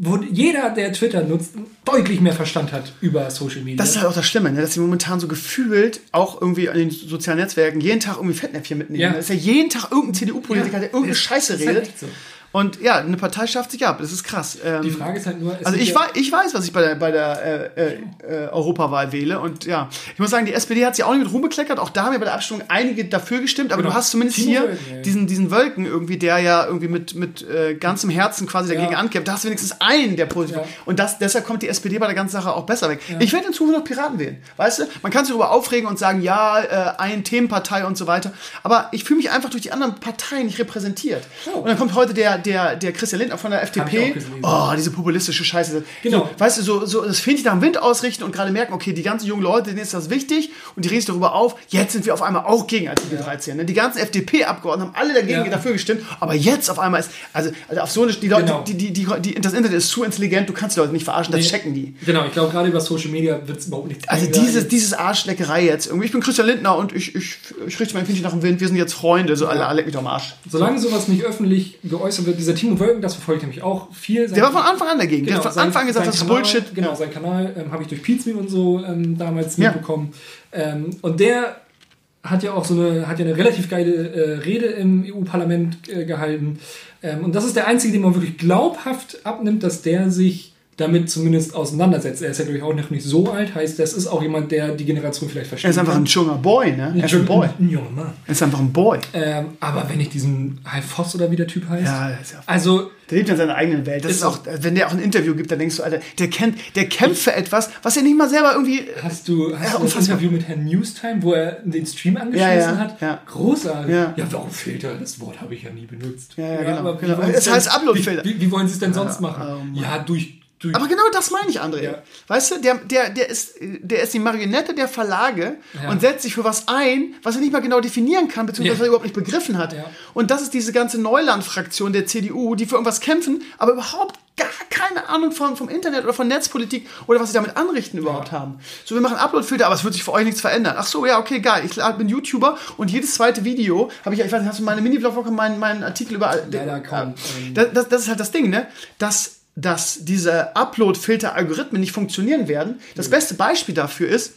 Speaker 4: wo jeder, der Twitter nutzt, deutlich mehr Verstand hat über Social Media.
Speaker 2: Das ist halt auch das Schlimme, ne? dass sie momentan so gefühlt auch irgendwie an den sozialen Netzwerken jeden Tag irgendwie Fettnäpfchen mitnehmen.
Speaker 4: Ja.
Speaker 2: Da ist ja jeden Tag irgendein CDU-Politiker,
Speaker 4: Ja.
Speaker 2: der irgendeine
Speaker 4: Das
Speaker 2: Scheiße
Speaker 4: halt
Speaker 2: redet.
Speaker 4: echt so.
Speaker 2: Und ja, eine Partei schafft sich ab. Das ist krass. Ähm,
Speaker 4: Die Frage ist halt nur. es
Speaker 2: also ich,
Speaker 4: ja-
Speaker 2: weiß, ich weiß, was ich bei der, bei der äh, äh, äh, Europawahl wähle. Und ja, ich muss sagen, die SPD hat sich auch nicht mit Ruhm bekleckert. Auch da haben ja bei der Abstimmung einige dafür gestimmt. Aber
Speaker 4: Genau.
Speaker 2: du hast zumindest
Speaker 4: Timo
Speaker 2: hier
Speaker 4: Wölken, ja, ja.
Speaker 2: diesen, diesen Wölken irgendwie, der ja irgendwie mit, mit äh, ganzem Herzen quasi dagegen
Speaker 4: Ja.
Speaker 2: ankämpft. Da hast du wenigstens einen, der positiv
Speaker 4: Ja.
Speaker 2: Und das, deshalb kommt die SPD bei der ganzen Sache auch besser weg. Ich werde in Zukunft noch Piraten wählen. Weißt du, man kann sich darüber aufregen und sagen, ja, äh, ein Themenpartei und so weiter. Aber ich fühle mich einfach durch die anderen Parteien nicht repräsentiert.
Speaker 4: Oh.
Speaker 2: Und dann kommt heute der, der, der Christian Lindner von der FDP. Oh, diese populistische Scheiße.
Speaker 4: Genau.
Speaker 2: So, weißt du, so, so das Fähnchen nach dem Wind ausrichten und gerade merken, okay, die ganzen jungen Leute, denen ist das wichtig und die regen sich darüber auf, jetzt sind wir auf einmal auch gegen Artikel 13. Ne? Die ganzen FDP-Abgeordneten haben alle dagegen
Speaker 4: Ja.
Speaker 2: dafür gestimmt, aber jetzt auf einmal ist, also, also auf so eine, die Leute,
Speaker 4: Genau.
Speaker 2: die, die, die, die, das Internet ist zu intelligent, du kannst die Leute nicht verarschen, das
Speaker 4: Nee.
Speaker 2: checken die.
Speaker 4: Genau, ich glaube, gerade über Social Media wird es überhaupt nichts
Speaker 2: Also dieses, dieses Arschleckerei jetzt. Irgendwie, ich bin Christian Lindner und ich, ich, ich richte mein Fähnchen nach dem Wind, wir sind jetzt Freunde, so alle, leck mich doch am Arsch.
Speaker 4: Solange sowas nicht öffentlich geäußert wird, dieser Timo Wölken, das verfolgt nämlich auch viel.
Speaker 2: Der war von Anfang an dagegen. der hat von Anfang an gesagt, das ist
Speaker 4: Kanal,
Speaker 2: Bullshit.
Speaker 4: Genau,
Speaker 2: Ja.
Speaker 4: sein Kanal ähm, habe ich durch Pizmeet und so ähm, damals
Speaker 2: Ja.
Speaker 4: mitbekommen. Ähm, und der hat ja auch so eine, hat ja eine relativ geile äh, Rede im EU-Parlament äh, gehalten. Ähm, und das ist der einzige, den man wirklich glaubhaft abnimmt, dass der sich damit zumindest auseinandersetzt. Er ist ja, glaube ich, auch noch nicht so alt, heißt, das ist auch jemand, der die Generation vielleicht versteht.
Speaker 2: Er ist einfach ein junger Boy, ne? Er ist ein Boy.
Speaker 4: Ein junger Mann.
Speaker 2: Er ist einfach ein Boy.
Speaker 4: Ähm, aber wenn ich diesen High Voss oder wie der Typ heißt.
Speaker 2: Ja, das ist ja
Speaker 4: Also,
Speaker 2: Der lebt in seiner eigenen Welt. Das ist,
Speaker 4: Ist
Speaker 2: auch, wenn der auch ein Interview gibt, dann denkst du, Alter, der kennt, der kämpft für etwas, was er nicht mal selber irgendwie.
Speaker 4: Hast du, hast
Speaker 2: Ja,
Speaker 4: du das. Interview mit Herrn Newstime, wo er den Stream angeschlossen
Speaker 2: Ja, ja,
Speaker 4: hat?
Speaker 2: ja.
Speaker 4: Großartig.
Speaker 2: Ja.
Speaker 4: warum Filter? Das Wort habe ich ja nie benutzt.
Speaker 2: Ja, ja, genau, genau. Es heißt Upload-Filter.
Speaker 4: Wie, wie, wollen Sie es denn sonst machen?
Speaker 2: oh Mann.
Speaker 4: ja, durch, durch
Speaker 2: Aber genau das meine ich, André.
Speaker 4: Ja.
Speaker 2: Weißt du, der, der, der, ist, der ist die Marionette der Verlage
Speaker 4: Ja.
Speaker 2: und setzt sich für was ein, was er nicht mal genau definieren kann, beziehungsweise
Speaker 4: Ja.
Speaker 2: was er überhaupt nicht begriffen hat. Und das ist diese ganze Neuland-Fraktion der CDU, die für irgendwas kämpfen, aber überhaupt gar keine Ahnung von, vom Internet oder von Netzpolitik oder was sie damit anrichten überhaupt haben. So, wir machen Upload-Filter, aber es wird sich für euch nichts verändern. Ach so, ja, okay, geil. Ich bin YouTuber und jedes zweite Video habe ich, ich weiß nicht, hast du meine Mini-Vlog-Woche, meinen, meinen Artikel über...
Speaker 4: Leider kaum. Ähm,
Speaker 2: Das, das, das ist halt das Ding, ne? Dass, dass diese Upload-Filter-Algorithmen nicht funktionieren werden.
Speaker 4: Mhm.
Speaker 2: Das beste Beispiel dafür ist,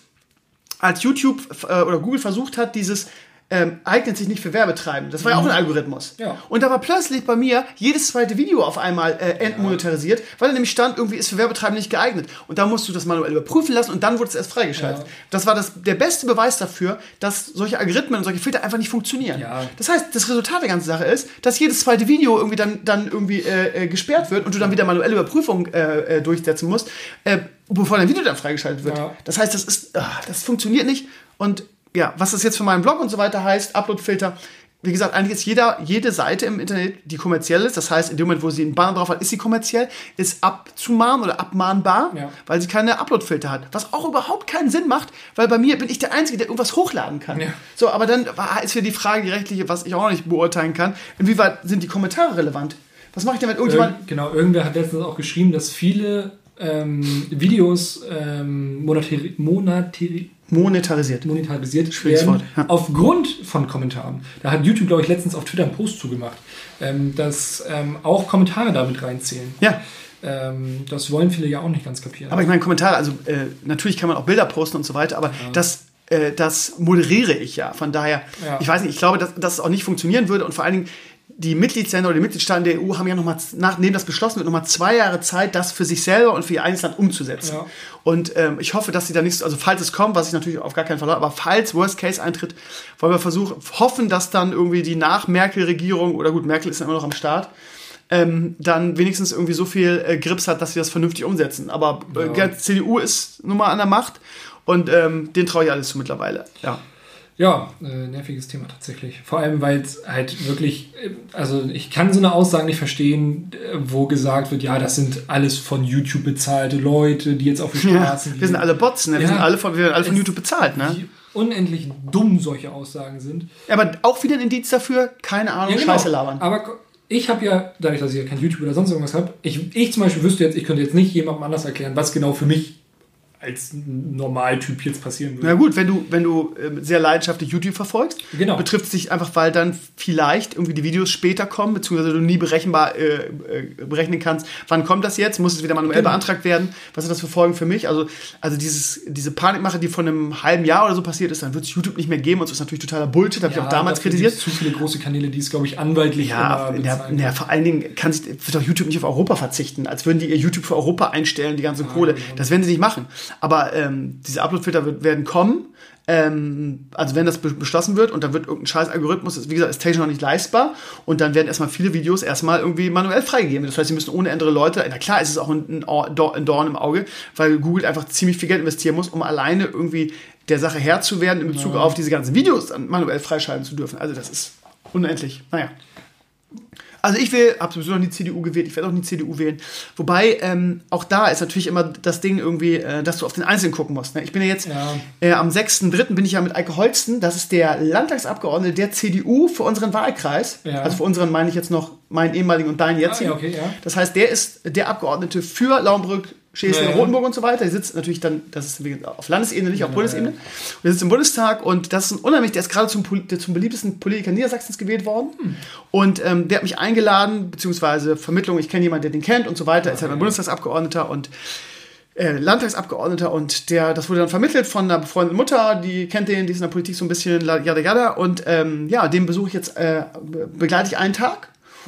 Speaker 2: als YouTube äh, oder Google versucht hat, dieses ähm, eignet sich nicht für Werbetreibende. Das war ja auch ein Algorithmus.
Speaker 4: Mhm. Ja.
Speaker 2: Und da war plötzlich bei mir jedes zweite Video auf einmal äh, entmonetarisiert, weil da nämlich stand, irgendwie ist für Werbetreibende nicht geeignet. Und da musst du das manuell überprüfen lassen und dann wurde es erst freigeschaltet.
Speaker 4: Ja.
Speaker 2: Das war das, der beste Beweis dafür, dass solche Algorithmen und solche Filter einfach nicht funktionieren.
Speaker 4: Ja.
Speaker 2: Das heißt, das Resultat der ganzen Sache ist, dass jedes zweite Video irgendwie dann, dann irgendwie äh, äh, gesperrt wird und du dann wieder manuelle Überprüfung äh, äh, durchsetzen musst, äh, bevor dein Video dann freigeschaltet wird.
Speaker 4: Ja.
Speaker 2: Das heißt, das ist, ah, das funktioniert nicht. Und ja, was das jetzt für meinen Blog und so weiter heißt, Uploadfilter, wie gesagt, eigentlich ist jeder, jede Seite im Internet, die kommerziell ist, das heißt, in dem Moment, wo sie einen Banner drauf hat, ist sie kommerziell, ist abzumahnen oder abmahnbar,
Speaker 4: Ja.
Speaker 2: weil sie keine Uploadfilter hat. Was auch überhaupt keinen Sinn macht, weil bei mir bin ich der Einzige, der irgendwas hochladen kann.
Speaker 4: Ja.
Speaker 2: So, aber dann war- ist hier die Frage, die rechtliche, was ich auch noch nicht beurteilen kann, inwieweit sind die Kommentare relevant? Was mache ich denn, wenn irgendjemand...
Speaker 4: Irgend, genau, irgendwer hat letztens auch geschrieben, dass viele ähm, Videos ähm, monetari monetari
Speaker 2: monetarisiert.
Speaker 4: monetarisiert
Speaker 2: Schwieriges
Speaker 4: werden
Speaker 2: Wort, ja.
Speaker 4: aufgrund von Kommentaren. Da hat YouTube, glaube ich, letztens auf Twitter einen Post zugemacht, ähm, dass ähm, auch Kommentare damit reinzählen.
Speaker 2: Ja,
Speaker 4: Ähm, das wollen viele ja auch nicht ganz kapieren.
Speaker 2: aber ich meine, Kommentare, also äh, natürlich kann man auch Bilder posten und so weiter, aber das, äh, das moderiere ich ja. Von daher,
Speaker 4: Ja.
Speaker 2: ich weiß nicht, ich glaube, dass, dass es auch nicht funktionieren würde und vor allen Dingen die Mitgliedsländer oder die Mitgliedstaaten der EU haben ja nochmal, nachdem das beschlossen wird, nochmal zwei Jahre Zeit, das für sich selber und für ihr eigenes Land umzusetzen.
Speaker 4: Ja.
Speaker 2: Und ähm, ich hoffe, dass sie da nicht, so- also falls es kommt, was ich natürlich auf gar keinen Fall habe, aber falls Worst Case eintritt, wollen wir versuchen, hoffen, dass dann irgendwie die Nach-Merkel-Regierung, oder gut, Merkel ist ja immer noch am Start, ähm, dann wenigstens irgendwie so viel äh, Grips hat, dass sie das vernünftig umsetzen. Aber äh,
Speaker 4: Ja.
Speaker 2: die CDU ist nun mal an der Macht und ähm, den traue ich alles zu mittlerweile. Ja.
Speaker 4: Ja, äh, nerviges Thema tatsächlich. Vor allem, weil es halt wirklich, äh, also ich kann so eine Aussage nicht verstehen, äh, wo gesagt wird, ja, das sind alles von YouTube bezahlte Leute, die jetzt auf die *laughs*
Speaker 2: ja.
Speaker 4: Straßen
Speaker 2: Wir sind alle Bots, ne? Wir
Speaker 4: Ja.
Speaker 2: sind alle von, wir werden alle von YouTube bezahlt, ne?
Speaker 4: Unendlich dumm solche Aussagen sind.
Speaker 2: Ja, aber auch wieder ein Indiz dafür, keine Ahnung,
Speaker 4: Ja, genau.
Speaker 2: Scheiße labern.
Speaker 4: Aber ich habe ja, dadurch, dass ich ja kein YouTube oder sonst irgendwas habe, ich, ich zum Beispiel wüsste jetzt, ich könnte jetzt nicht jemandem anders erklären, was genau für mich als Normaltyp jetzt passieren würde.
Speaker 2: Na gut, wenn du, wenn du ähm, sehr leidenschaftlich YouTube verfolgst,
Speaker 4: Genau.
Speaker 2: betrifft es dich einfach, weil dann vielleicht irgendwie die Videos später kommen, beziehungsweise du nie berechenbar äh, äh, berechnen kannst, wann kommt das jetzt, muss es wieder manuell
Speaker 4: Genau.
Speaker 2: beantragt werden, was hat das für Folgen für mich? Also, also dieses, diese Panikmache, die von einem halben Jahr oder so passiert ist, dann wird es YouTube nicht mehr geben und so ist natürlich totaler Bullshit, habe ich auch damals kritisiert.
Speaker 4: Zu viele große Kanäle, die es, glaube ich, anwaltlich
Speaker 2: Ja, in der, ja, vor allen Dingen kann sich, wird doch YouTube nicht auf Europa verzichten, als würden die ihr YouTube für Europa einstellen, die ganze Kohle. Das werden sie nicht machen. Aber ähm, diese Uploadfilter werden kommen. Ähm, also wenn das be beschlossen wird und dann wird irgendein scheiß Algorithmus, ist, wie gesagt, ist technisch noch nicht leistbar und dann werden erstmal viele Videos erstmal irgendwie manuell freigegeben. Das heißt, sie müssen ohne andere Leute, na klar ist es auch ein, ein, Or- Dor- ein Dorn im Auge, weil Google einfach ziemlich viel Geld investieren muss, um alleine irgendwie der Sache Herr zu werden in Bezug auf diese ganzen Videos dann manuell freischalten zu dürfen. Also das ist unendlich. Naja. Also ich will, habe sowieso noch nie CDU gewählt, ich werde auch nie CDU wählen. Wobei, ähm, auch da ist natürlich immer das Ding irgendwie, äh, dass du auf den Einzelnen gucken musst. Ne? Ich bin ja jetzt,
Speaker 4: Ja.
Speaker 2: äh, am 6.3. bin ich ja mit Eike Holsten, das ist der Landtagsabgeordnete der CDU für unseren Wahlkreis.
Speaker 4: Ja.
Speaker 2: Also für unseren meine ich jetzt noch meinen ehemaligen und deinen jetzigen.
Speaker 4: ja, okay, ja.
Speaker 2: Das heißt, der ist der Abgeordnete für Laumbrück, Schleswig,
Speaker 4: Ja, ja.
Speaker 2: Rotenburg und so weiter. Der sitzt natürlich dann, das ist auf Landesebene, nicht auf Bundesebene. Und der sitzt im Bundestag und das ist ein unheimlich, der ist gerade zum, der zum beliebtesten Politiker Niedersachsens gewählt worden.
Speaker 4: Hm.
Speaker 2: Und ähm, der hat mich eingeladen, beziehungsweise Vermittlung, ich kenne jemanden, der den kennt und so weiter, ist halt ein Bundestagsabgeordneter und äh, Landtagsabgeordneter und der, das wurde dann vermittelt von einer befreundeten Mutter, die kennt den, die ist in der Politik so ein bisschen yada yada und ähm, ja, den besuche ich jetzt, äh, be- begleite ich einen Tag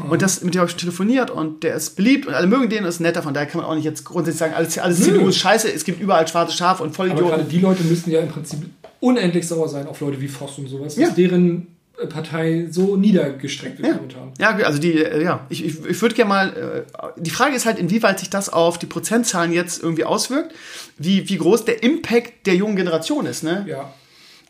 Speaker 2: und das, mit dem habe ich telefoniert und der ist beliebt und alle mögen den und ist netter, von daher kann man auch nicht jetzt grundsätzlich sagen, alles, alles. CDU ist scheiße, es gibt überall schwarze Schafe und
Speaker 4: Aber gerade
Speaker 2: Vollidioten.
Speaker 4: die Leute müssten ja im Prinzip unendlich sauer sein auf Leute wie Voss und sowas,
Speaker 2: Ja.
Speaker 4: deren äh, Partei so niedergestreckt wird
Speaker 2: Ja.
Speaker 4: momentan.
Speaker 2: Ja, also die, äh, ja, ich, ich, ich würde gerne mal, äh, die Frage ist halt, inwieweit sich das auf die Prozentzahlen jetzt irgendwie auswirkt, wie, wie groß der Impact der jungen Generation ist, ne?
Speaker 4: Ja.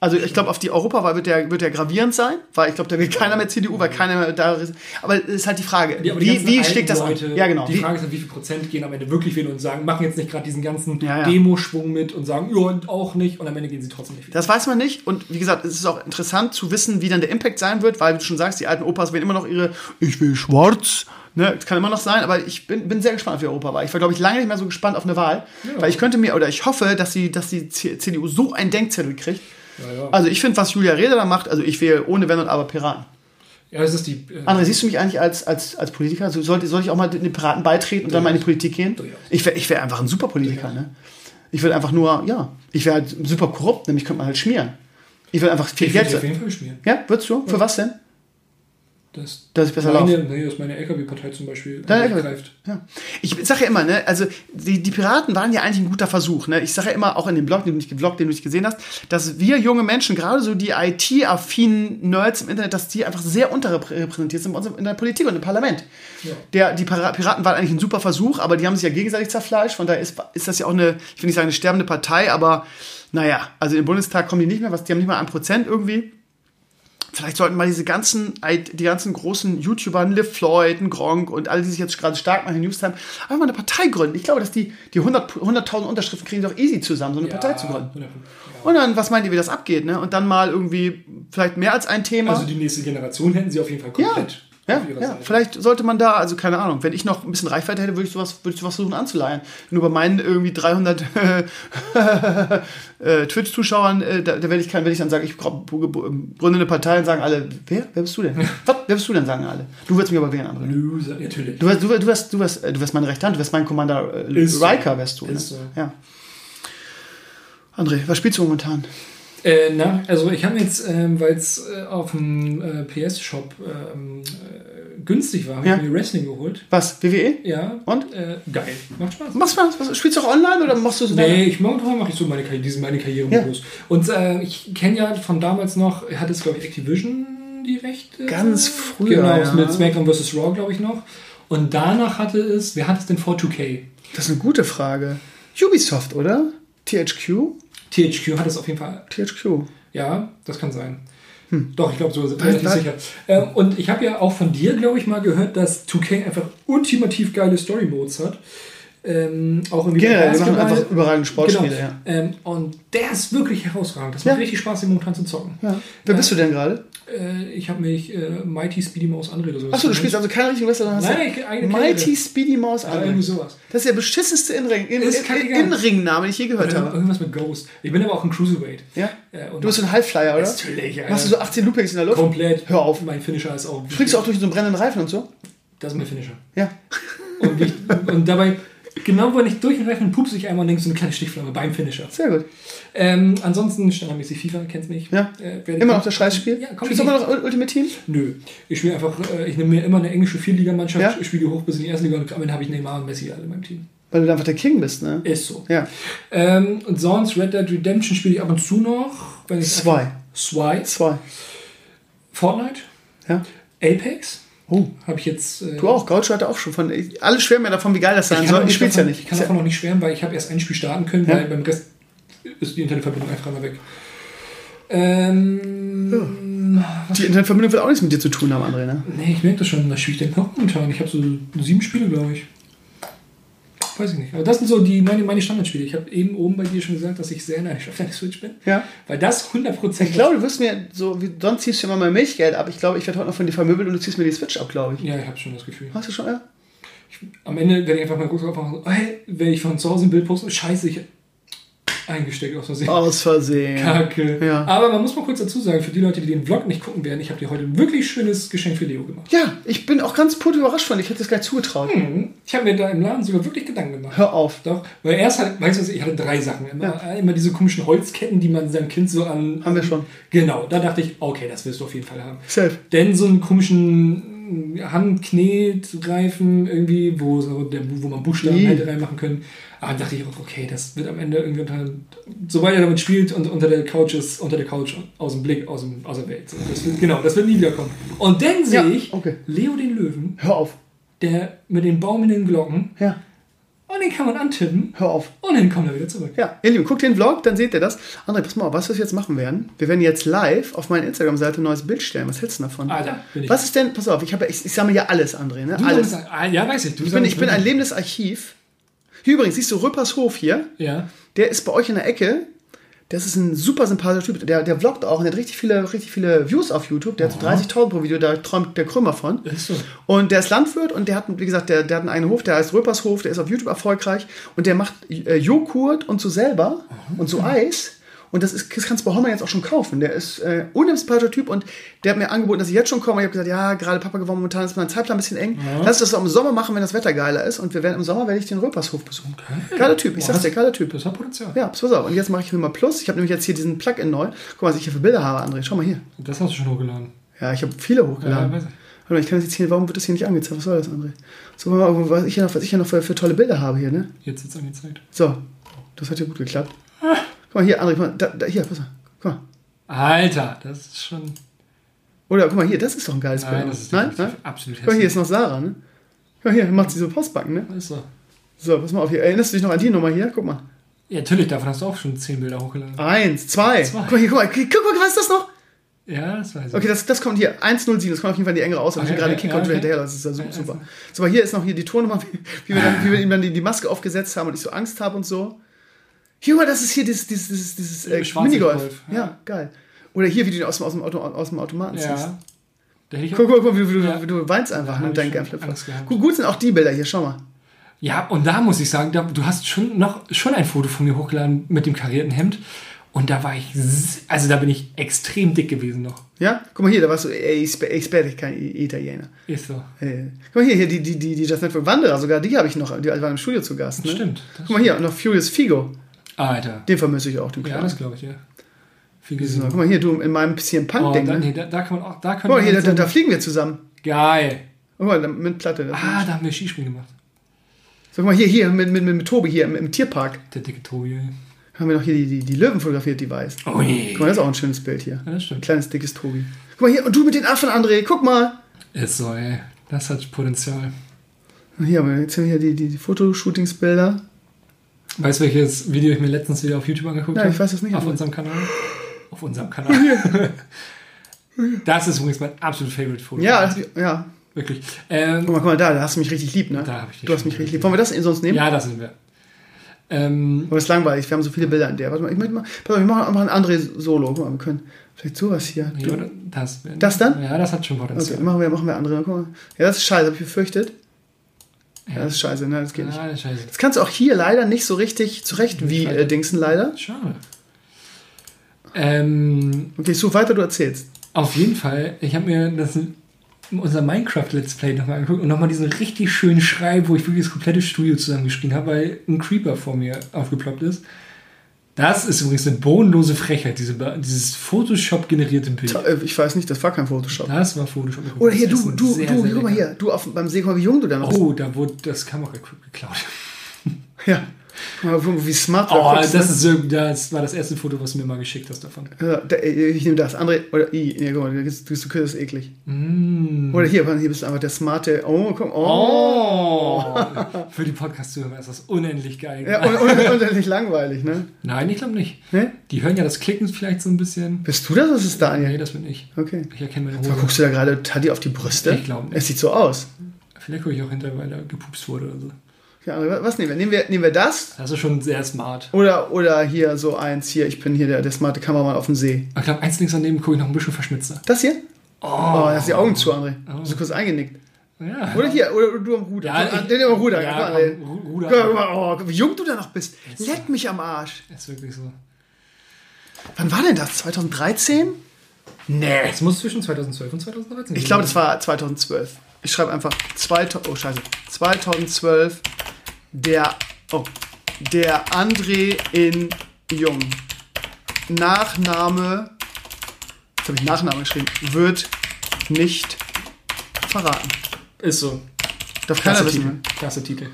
Speaker 2: Also ich glaube, auf die Europawahl wird der, wird der gravierend sein, weil ich glaube, da will keiner mehr CDU, weil keiner mehr da ist. Aber es ist halt die Frage,
Speaker 4: Ja, die
Speaker 2: wie, wie schlägt das
Speaker 4: Leute,
Speaker 2: an? Ja, genau.
Speaker 4: Die Frage ist halt, wie viel Prozent gehen am Ende wirklich wählen und sagen, machen jetzt nicht gerade diesen ganzen
Speaker 2: Ja, ja.
Speaker 4: Demoschwung mit und sagen, ja, und auch nicht. Und am Ende gehen sie trotzdem nicht wählen.
Speaker 2: das weiß man nicht. Und wie gesagt, es ist auch interessant zu wissen, wie dann der Impact sein wird, weil, du schon sagst, die alten Opas wählen immer noch ihre Ich will schwarz. Ne, das kann immer noch sein, aber ich bin, bin sehr gespannt auf die Europawahl. Ich war, glaube ich, lange nicht mehr so gespannt auf eine Wahl, weil ich könnte mir, oder ich hoffe, dass, sie, dass die CDU so einen Denkzettel kriegt.
Speaker 4: Ja, ja.
Speaker 2: Also ich finde, was Julia Reda da macht, also ich wähle ohne Wenn und Aber Piraten.
Speaker 4: ja, es ist die. Äh,
Speaker 2: André, siehst du mich eigentlich als, als, als Politiker? So, sollte, soll ich auch mal den Piraten beitreten und dann mal in die Politik gehen? Ich wäre ich wär einfach ein super Politiker, ne? Ich will einfach nur, ja, ich wäre halt super korrupt, nämlich könnte man halt schmieren. Ich will einfach viel
Speaker 4: ich würde
Speaker 2: Geld.
Speaker 4: sie auf jeden Fall schmieren.
Speaker 2: Ja, würdest du? Für was denn?
Speaker 4: Dass,
Speaker 2: Dass ich besser
Speaker 4: meine,
Speaker 2: laufe.
Speaker 4: nee, dass meine LKW-Partei zum Beispiel greift.
Speaker 2: Ja. Ich sage ja immer, ne, also die, die Piraten waren ja eigentlich ein guter Versuch. Ne? Ich sage ja immer, auch in dem Blog, den du nicht, Vlog, den du nicht gesehen hast, dass wir junge Menschen, gerade so die IT-affinen Nerds im Internet, dass die einfach sehr unterrepräsentiert sind bei uns in der Politik und im Parlament.
Speaker 4: Ja.
Speaker 2: Der, die Piraten waren eigentlich ein super Versuch, aber die haben sich ja gegenseitig zerfleischt. Von daher ist, ist das ja auch eine, ich will nicht sagen eine sterbende Partei, aber naja, also im Bundestag kommen die nicht mehr, was, die haben nicht mal ein Prozent irgendwie. Vielleicht sollten mal diese ganzen, die ganzen großen YouTuber, Liv Floyd, Gronk und alle, die sich jetzt gerade stark machen in Newstime, einfach mal eine Partei gründen. Ich glaube, dass die, die 100 100.000 Unterschriften kriegen doch easy zusammen, so eine Partei zu gründen.
Speaker 4: 100%.
Speaker 2: Und dann, was meint ihr, wie das abgeht, ne? Und dann mal irgendwie, vielleicht mehr als ein Thema.
Speaker 4: Also die nächste Generation hätten sie auf jeden Fall komplett
Speaker 2: Ja, ja,
Speaker 4: Seite.
Speaker 2: vielleicht sollte man da, also keine Ahnung, wenn ich noch ein bisschen Reichweite hätte, würde ich sowas, würde ich sowas versuchen anzuleihen. Nur bei meinen irgendwie 300 *laughs* äh, Twitch-Zuschauern, äh, da, da werde ich, kein- werde ich dann sagen, ich grü- gründe eine Partei und sagen alle, wer? Wer bist du denn? Was? Wer bist du denn, sagen alle. Du würdest mich aber wählen, André.
Speaker 4: Loser, natürlich.
Speaker 2: Du wärst, du, wärst, du, wärst, du, wärst, äh, du wärst meine rechte Hand, du wärst mein Commander äh,
Speaker 4: so.
Speaker 2: Riker, wärst du. Ne?
Speaker 4: So.
Speaker 2: Ja. André, was spielst du momentan?
Speaker 4: Äh, na, also ich habe jetzt, ähm, weil es äh, auf dem äh, PS-Shop ähm, äh, günstig war, habe
Speaker 2: Ja.
Speaker 4: ich mir Wrestling geholt.
Speaker 2: Was? WWE?
Speaker 4: Ja.
Speaker 2: Und?
Speaker 4: Äh, geil. Macht Spaß.
Speaker 2: Machst du was? Spielst du auch online oder machst du so
Speaker 4: Nee, ich momentan mache ich so meine, Karri- diese meine Karrieremodus.
Speaker 2: Ja.
Speaker 4: Und äh, ich kenne ja von damals noch, hat es glaube ich Activision die Rechte.
Speaker 2: Ganz früher,
Speaker 4: Genau,
Speaker 2: ja.
Speaker 4: mit SmackDown vs. Raw glaube ich noch. Und danach hatte es, wer hat es denn vor 2K?
Speaker 2: Das ist eine gute Frage. Ubisoft, oder? THQ?
Speaker 4: THQ hat es auf jeden Fall
Speaker 2: THQ.
Speaker 4: Ja, das kann sein. Doch, ich glaube, so sind wir relativ sicher. Ähm, und ich habe ja auch von dir, glaube ich, mal gehört, dass 2K einfach ultimativ geile Story-Modes hat. Ähm, auch in
Speaker 2: Generell, die machen einfach überragende Sportspiele,
Speaker 4: Genau.
Speaker 2: ja.
Speaker 4: Ähm, und der ist wirklich herausragend. Das
Speaker 2: Ja.
Speaker 4: macht richtig Spaß, den momentan zu zocken.
Speaker 2: ja. Wer bist du denn gerade?
Speaker 4: Äh, ich habe mich äh, Mighty Speedy Mouse sowas
Speaker 2: Achso, du spielst also keinen richtigen Wrestler, sondern hast
Speaker 4: Nein,
Speaker 2: du
Speaker 4: ich-
Speaker 2: Mighty. Speedy Mouse
Speaker 4: Ja, irgendwie sowas.
Speaker 2: Das ist der beschissenste Inring- In-
Speaker 4: Ist
Speaker 2: In-
Speaker 4: kackegal.
Speaker 2: In-Ring-Name, den ich je gehört
Speaker 4: Oder
Speaker 2: habe.
Speaker 4: irgendwas mit Ghost. Ich bin aber auch ein Cruiserweight.
Speaker 2: Ja?
Speaker 4: Äh,
Speaker 2: Du bist ein Highflyer, oder?
Speaker 4: Natürlich, ja.
Speaker 2: Machst du so 18 Loopings in der Luft?
Speaker 4: Komplett.
Speaker 2: Hör auf.
Speaker 4: Mein Finisher ist auch.
Speaker 2: Fliegst du auch durch so einen brennenden Reifen und so?
Speaker 4: Das ist mein Finisher.
Speaker 2: Ja.
Speaker 4: Und, ich, und dabei, genau wenn ich durch den Reifen pupse ich einmal und denke so eine kleine Stichflamme beim Finisher.
Speaker 2: Sehr gut.
Speaker 4: Ähm, ansonsten standardmäßig FIFA, kennst mich.
Speaker 2: Ja.
Speaker 4: Äh,
Speaker 2: Immer noch das Scheißspiel?
Speaker 4: Ja, komm,
Speaker 2: Spielst du immer noch Ul- Ultimate Team?
Speaker 4: Nö. Ich spiele einfach, äh, ich nehme mir immer eine englische Vierligamannschaft,
Speaker 2: Ja.
Speaker 4: ich spiele hoch bis in die erste Liga und am Ende habe ich Neymar und Messi alle in meinem Team.
Speaker 2: Weil du einfach der King bist, ne?
Speaker 4: Ist so.
Speaker 2: Ja.
Speaker 4: Ähm, und sonst Red Dead Redemption spiele ich ab und zu noch.
Speaker 2: Zwei.
Speaker 4: Zwei.
Speaker 2: Zwei.
Speaker 4: Fortnite.
Speaker 2: Ja.
Speaker 4: Apex.
Speaker 2: Oh.
Speaker 4: Habe ich jetzt. Äh,
Speaker 2: Du auch. Gaucho hatte auch schon von. Alle schwärmen ja davon, wie geil das sein soll. Ich spiel's ja nicht.
Speaker 4: Ich kann davon noch nicht schwärmen, weil ich habe erst ein Spiel starten können,
Speaker 2: Ja.
Speaker 4: weil beim Rest ist die Internetverbindung einfach immer weg. Ähm,
Speaker 2: Die Internetverbindung will auch nichts mit dir zu tun haben, André, ne?
Speaker 4: Nee, ich merke das schon. Das spiele ich denn noch momentan. Ich habe so sieben Spiele, glaube ich. Weiß ich nicht. Aber das sind so die, meine, meine Standardspiele. Ich habe eben oben bei dir schon gesagt, dass ich sehr neidisch auf deine Switch bin.
Speaker 2: Ja.
Speaker 4: Weil das 100%
Speaker 2: Ich glaube, du wirst mir so, wie sonst ziehst du immer mein Milchgeld ab. Ich glaube, ich werde heute noch von dir vermöbelt und du ziehst mir die Switch ab, glaube ich.
Speaker 4: Ja, ich habe schon das Gefühl.
Speaker 2: Hast du schon, ja?
Speaker 4: Am Ende werde ich einfach mal kurz aufmachen. So, hey, wenn ich von zu Hause ein Bild poste, scheiße, ich eingesteckt aus Versehen.
Speaker 2: Aus Versehen.
Speaker 4: Kacke.
Speaker 2: Ja.
Speaker 4: Aber man muss mal kurz dazu sagen, für die Leute, die den Vlog nicht gucken werden, ich habe dir heute ein wirklich schönes Geschenk für Leo gemacht.
Speaker 2: Ja, ich bin auch ganz put überrascht von. Ich hätte das gleich zugetraut.
Speaker 4: Mhm. Ich habe mir da im Laden sogar wirklich Gedanken gemacht.
Speaker 2: Hör auf.
Speaker 4: Doch, weil erst halt, weißt du, was, ich hatte drei Sachen. Immer, immer diese komischen Holzketten, die man seinem Kind so an.
Speaker 2: Haben wir schon.
Speaker 4: Genau, da dachte ich, okay, das wirst du auf jeden Fall haben.
Speaker 2: Safe.
Speaker 4: Denn so einen komischen Handknetreifen irgendwie, wo, so der, wo man Buchstaben
Speaker 2: Ih.
Speaker 4: hätte reinmachen können. Aber dann dachte ich auch, okay, das wird am Ende irgendwie unter, sobald er damit spielt und unter der Couch ist, unter der Couch aus dem Blick, aus, dem, aus der Welt. So, das wird, genau, das wird nie wiederkommen. Und dann sehe
Speaker 2: Ja,
Speaker 4: ich
Speaker 2: okay.
Speaker 4: Leo den Löwen,
Speaker 2: Hör auf.
Speaker 4: der mit den Baum in den Glocken
Speaker 2: Ja,
Speaker 4: und den kann man antippen
Speaker 2: hör auf.
Speaker 4: und dann kommt er wieder zurück.
Speaker 2: Ja, ihr Lieben, guckt den Vlog, dann seht ihr das. André, pass mal auf, was wir jetzt machen werden. Wir werden jetzt live auf meine Instagram-Seite ein neues Bild stellen. Was hältst du davon?
Speaker 4: Alter, bin ich.
Speaker 2: Was ist denn, pass auf, ich, habe, ich, ich sammle ja alles, André, ne?
Speaker 4: Du
Speaker 2: alles.
Speaker 4: sagst, ah, ja, weiß ich. Du
Speaker 2: Ich bin, ich bin ein lebendes Archiv. Hier übrigens, siehst du Rüppershof hier?
Speaker 4: Ja.
Speaker 2: Der ist bei euch in der Ecke. Das ist ein super sympathischer Typ. Der, der vloggt auch und der hat richtig viele, richtig viele Views auf YouTube. Der hat so 30.000 pro Video, da träumt der Krümmer von.
Speaker 4: Ist so.
Speaker 2: Und der ist Landwirt und der hat, wie gesagt, der, der hat einen Hof, der heißt Röpershof, der ist auf YouTube erfolgreich und der macht äh, Joghurt und so selber und so Eis. Und das, ist, das kannst du bei Homer jetzt auch schon kaufen. Der ist äh, unsympathischer Typ und der hat mir angeboten, dass ich jetzt schon komme. Ich habe gesagt, ja, gerade Papa geworden, momentan ist mein Zeitplan ein bisschen eng. Lass uns das im Sommer machen, wenn das Wetter geiler ist. Und wir werden im Sommer werde ich den Röpershof besuchen. Geiler Typ, ich sag's dir, geiler Typ.
Speaker 4: Das hat Potenzial.
Speaker 2: Ja, pass auf. Und jetzt mache ich mal Plus. Ich habe nämlich jetzt hier diesen Plugin neu. Guck mal, was ich hier für Bilder habe, André. Schau mal hier.
Speaker 4: Das hast du schon hochgeladen.
Speaker 2: Ja, ich habe viele hochgeladen.
Speaker 4: Ja, weiß ich.
Speaker 2: Warte mal, ich kann das jetzt hier, warum wird das hier nicht angezeigt? Was soll das, André? So, mal, was ich hier noch, was ich hier noch für, für tolle Bilder habe hier, ne?
Speaker 4: Jetzt ist angezeigt.
Speaker 2: So, das hat ja gut geklappt. Guck mal hier, André, guck mal, da, da, hier, pass mal. Guck mal.
Speaker 4: Alter, das ist schon.
Speaker 2: Oder guck mal hier, das ist doch ein geiles
Speaker 4: Nein,
Speaker 2: Bild.
Speaker 4: das ist
Speaker 2: Nein? Nein?
Speaker 4: absolut
Speaker 2: Guck mal, hier ist noch Sarah, ne? Guck mal hier, macht sie so Postbacken, ne?
Speaker 4: Ist so.
Speaker 2: So, pass mal auf hier. Erinnerst du dich noch an die Nummer hier? Guck mal.
Speaker 4: Ja, natürlich, davon hast du auch schon zehn Bilder hochgeladen.
Speaker 2: Eins, zwei.
Speaker 4: Zwei.
Speaker 2: Guck mal hier, guck mal. Guck mal, was ist das noch?
Speaker 4: Ja, das weiß ich.
Speaker 2: Okay, das, das kommt hier. 107, das kommt auf jeden Fall in die engere aus. Und ich
Speaker 4: Okay,
Speaker 2: gerade
Speaker 4: okay,
Speaker 2: Kicker und
Speaker 4: okay.
Speaker 2: hinterher, das ist ja super. Super. So, aber hier ist noch hier die Tonnummer, wie, *laughs* wie, wir, dann, wie wir ihm dann die, die Maske aufgesetzt haben und ich so Angst habe und so. Hier, mal, das ist hier dieses, dieses, dieses, dieses äh, Minigolf.
Speaker 4: Golf,
Speaker 2: Ja.
Speaker 4: ja.
Speaker 2: geil. Oder hier, wie du ihn aus, dem- aus, dem, Auto, aus dem Automaten ziehst.
Speaker 4: Ja. Ich
Speaker 2: Guck,
Speaker 4: auch,
Speaker 2: guck, guck, wie, du,
Speaker 4: Ja.
Speaker 2: du weinst einfach mit deinem
Speaker 4: ich schon
Speaker 2: Gameflip.
Speaker 4: Angst gehabt.
Speaker 2: Gut, gut sind auch die Bilder hier, schau mal.
Speaker 4: ja, und da muss ich sagen, da, du hast schon noch schon ein Foto von mir hochgeladen mit dem karierten Hemd. Und da war ich, also da bin ich extrem dick gewesen noch.
Speaker 2: Ja? Guck mal hier, da warst du, ich spe- ich später kein Italiener.
Speaker 4: Ist so.
Speaker 2: Äh, Guck mal hier, hier die, die, die, die Just Network Wanderer, sogar die habe ich noch, die waren im Studio zu Gast. Ne?
Speaker 4: Stimmt.
Speaker 2: Guck mal hier, und noch Furious Figo.
Speaker 4: Alter.
Speaker 2: Den vermisse ich auch, den
Speaker 4: Ja,
Speaker 2: Kleinen.
Speaker 4: das glaube ich, ja. Viel gesehen.
Speaker 2: guck mal hier, du in meinem bisschen
Speaker 4: Oh,
Speaker 2: Punk-Ding.
Speaker 4: da,
Speaker 2: ne?
Speaker 4: da, da kann man auch, da
Speaker 2: mal hier, da, da, fliegen wir zusammen.
Speaker 4: Geil.
Speaker 2: Guck mal, mit Platte.
Speaker 4: Ah, da haben wir Skispringen gemacht.
Speaker 2: so, guck mal hier, hier, mit, mit, mit, mit Tobi hier im, im Tierpark.
Speaker 4: Der dicke Tobi. ey.
Speaker 2: Haben wir noch hier die, die, die Löwen fotografiert, die weiß.
Speaker 4: Ui.
Speaker 2: Guck mal, das ist auch ein schönes Bild hier.
Speaker 4: Ja, das
Speaker 2: Ein
Speaker 4: stimmt.
Speaker 2: kleines, dickes Tobi. Guck mal hier, und du mit den Affen, André, guck mal.
Speaker 4: Ist so, ey. Das hat Potenzial.
Speaker 2: Hier haben wir jetzt haben wir hier die, die, die Fotoshootingsbilder.
Speaker 4: Weißt du, welches Video ich mir letztens wieder auf YouTube angeguckt
Speaker 2: Ja,
Speaker 4: habe?
Speaker 2: ich weiß es nicht,
Speaker 4: Auf unserem Kanal. Auf unserem Kanal. *laughs* das ist übrigens mein absolut Favorite Foto.
Speaker 2: Ja, das, ja.
Speaker 4: Wirklich. Ähm,
Speaker 2: Guck mal, guck mal, da, da hast du mich richtig lieb, ne?
Speaker 4: Da hab ich dich
Speaker 2: du hast mich richtig
Speaker 4: lieb.
Speaker 2: Wollen wir das sonst nehmen?
Speaker 4: ja, da sind wir. Ähm,
Speaker 2: Aber das ist langweilig, wir haben so viele Bilder in der. Warte mal, ich möchte mal, pass auf, wir machen mal ein André Solo. Guck mal, wir können vielleicht sowas hier.
Speaker 4: ja, das,
Speaker 2: Das dann?
Speaker 4: Ja, das hat schon
Speaker 2: Okay,
Speaker 4: Potenzial.
Speaker 2: machen wir, machen wir andere. Guck mal. Ja, das ist scheiße, hab ich befürchtet. Ja, das ist scheiße, ne? Das geht nicht.
Speaker 4: Ah, scheiße.
Speaker 2: Das kannst du auch hier leider nicht so richtig zurecht wie äh, Dingsen leider.
Speaker 4: Schade. Ähm,
Speaker 2: Okay, suche weiter, du erzählst.
Speaker 4: auf jeden Fall, ich habe mir das unser Minecraft Let's Play nochmal angeguckt und nochmal diesen richtig schönen Schreib, wo ich wirklich das komplette Studio zusammengeschrien habe, weil ein Creeper vor mir aufgeploppt ist. Das ist übrigens eine bodenlose Frechheit, diese, dieses Photoshop-generierte Bild.
Speaker 2: Äh, Ich weiß nicht, das war kein Photoshop.
Speaker 4: Das war Photoshop.
Speaker 2: Oder hier, du, du,
Speaker 4: sehr,
Speaker 2: du, guck mal hier, du auf, beim See, guck mal, wie jung du da noch
Speaker 4: Oh, da wurde das Kamera-Equipment geklaut.
Speaker 2: Ja. *laughs* Wie smart
Speaker 4: Oh,
Speaker 2: da
Speaker 4: das,
Speaker 2: ne?
Speaker 4: ist so, das war das erste Foto, was du mir mal geschickt hast davon.
Speaker 2: Äh, ich nehme das. André, oder I, nee, guck mal, du, du, du das ist eklig.
Speaker 4: Mm.
Speaker 2: Oder hier, hier bist du einfach der smarte, oh, komm, oh.
Speaker 4: Oh! Für die Podcast-Zuhörer ist das unendlich geil.
Speaker 2: Ja, und, und nicht langweilig, ne?
Speaker 4: Nein, ich glaube nicht.
Speaker 2: Ne?
Speaker 4: Die hören ja das Klicken vielleicht so ein bisschen.
Speaker 2: Bist du das oder ist es
Speaker 4: Nee,
Speaker 2: Daniel?
Speaker 4: das bin ich.
Speaker 2: Okay.
Speaker 4: Ich erkenne meine Hose.
Speaker 2: guckst du da gerade Taddy auf die Brüste?
Speaker 4: Ich glaub nicht.
Speaker 2: Es sieht so aus.
Speaker 4: Vielleicht gucke ich auch hinterher, weil da gepupst wurde oder so.
Speaker 2: Was nehmen wir? Nehmen wir, nehmen wir das?
Speaker 4: Das ist schon sehr smart.
Speaker 2: Oder, oder hier so eins, hier, ich bin hier der, der smarte Kameramann auf dem See.
Speaker 4: Ich glaube, eins links daneben gucke ich noch ein bisschen verschmitzter.
Speaker 2: Das hier?
Speaker 4: Oh,
Speaker 2: Oh, da hast die Augen zu, André.
Speaker 4: Oh.
Speaker 2: Du kurz eingenickt.
Speaker 4: Ja.
Speaker 2: Oder hier, oder du am Ruder.
Speaker 4: Ja,
Speaker 2: Ah,
Speaker 4: ich-
Speaker 2: den am Ruder.
Speaker 4: Ja, Ru- Ruder.
Speaker 2: Oh, wie jung du da noch bist. Leck mich am Arsch.
Speaker 4: Ist wirklich so.
Speaker 2: Wann war denn das? 2013? Nee.
Speaker 4: Es muss zwischen 2012 und 2013
Speaker 2: Ich glaube, das war 2012. Ich schreibe einfach 2000, oh scheiße, 2012 der oh, der André in Jung. Nachname, jetzt habe ich Nachname geschrieben, wird nicht verraten.
Speaker 4: Ist so.
Speaker 2: Darf keiner
Speaker 4: Klasse
Speaker 2: wissen.
Speaker 4: Titel.
Speaker 2: ne?
Speaker 4: Klasse Titel.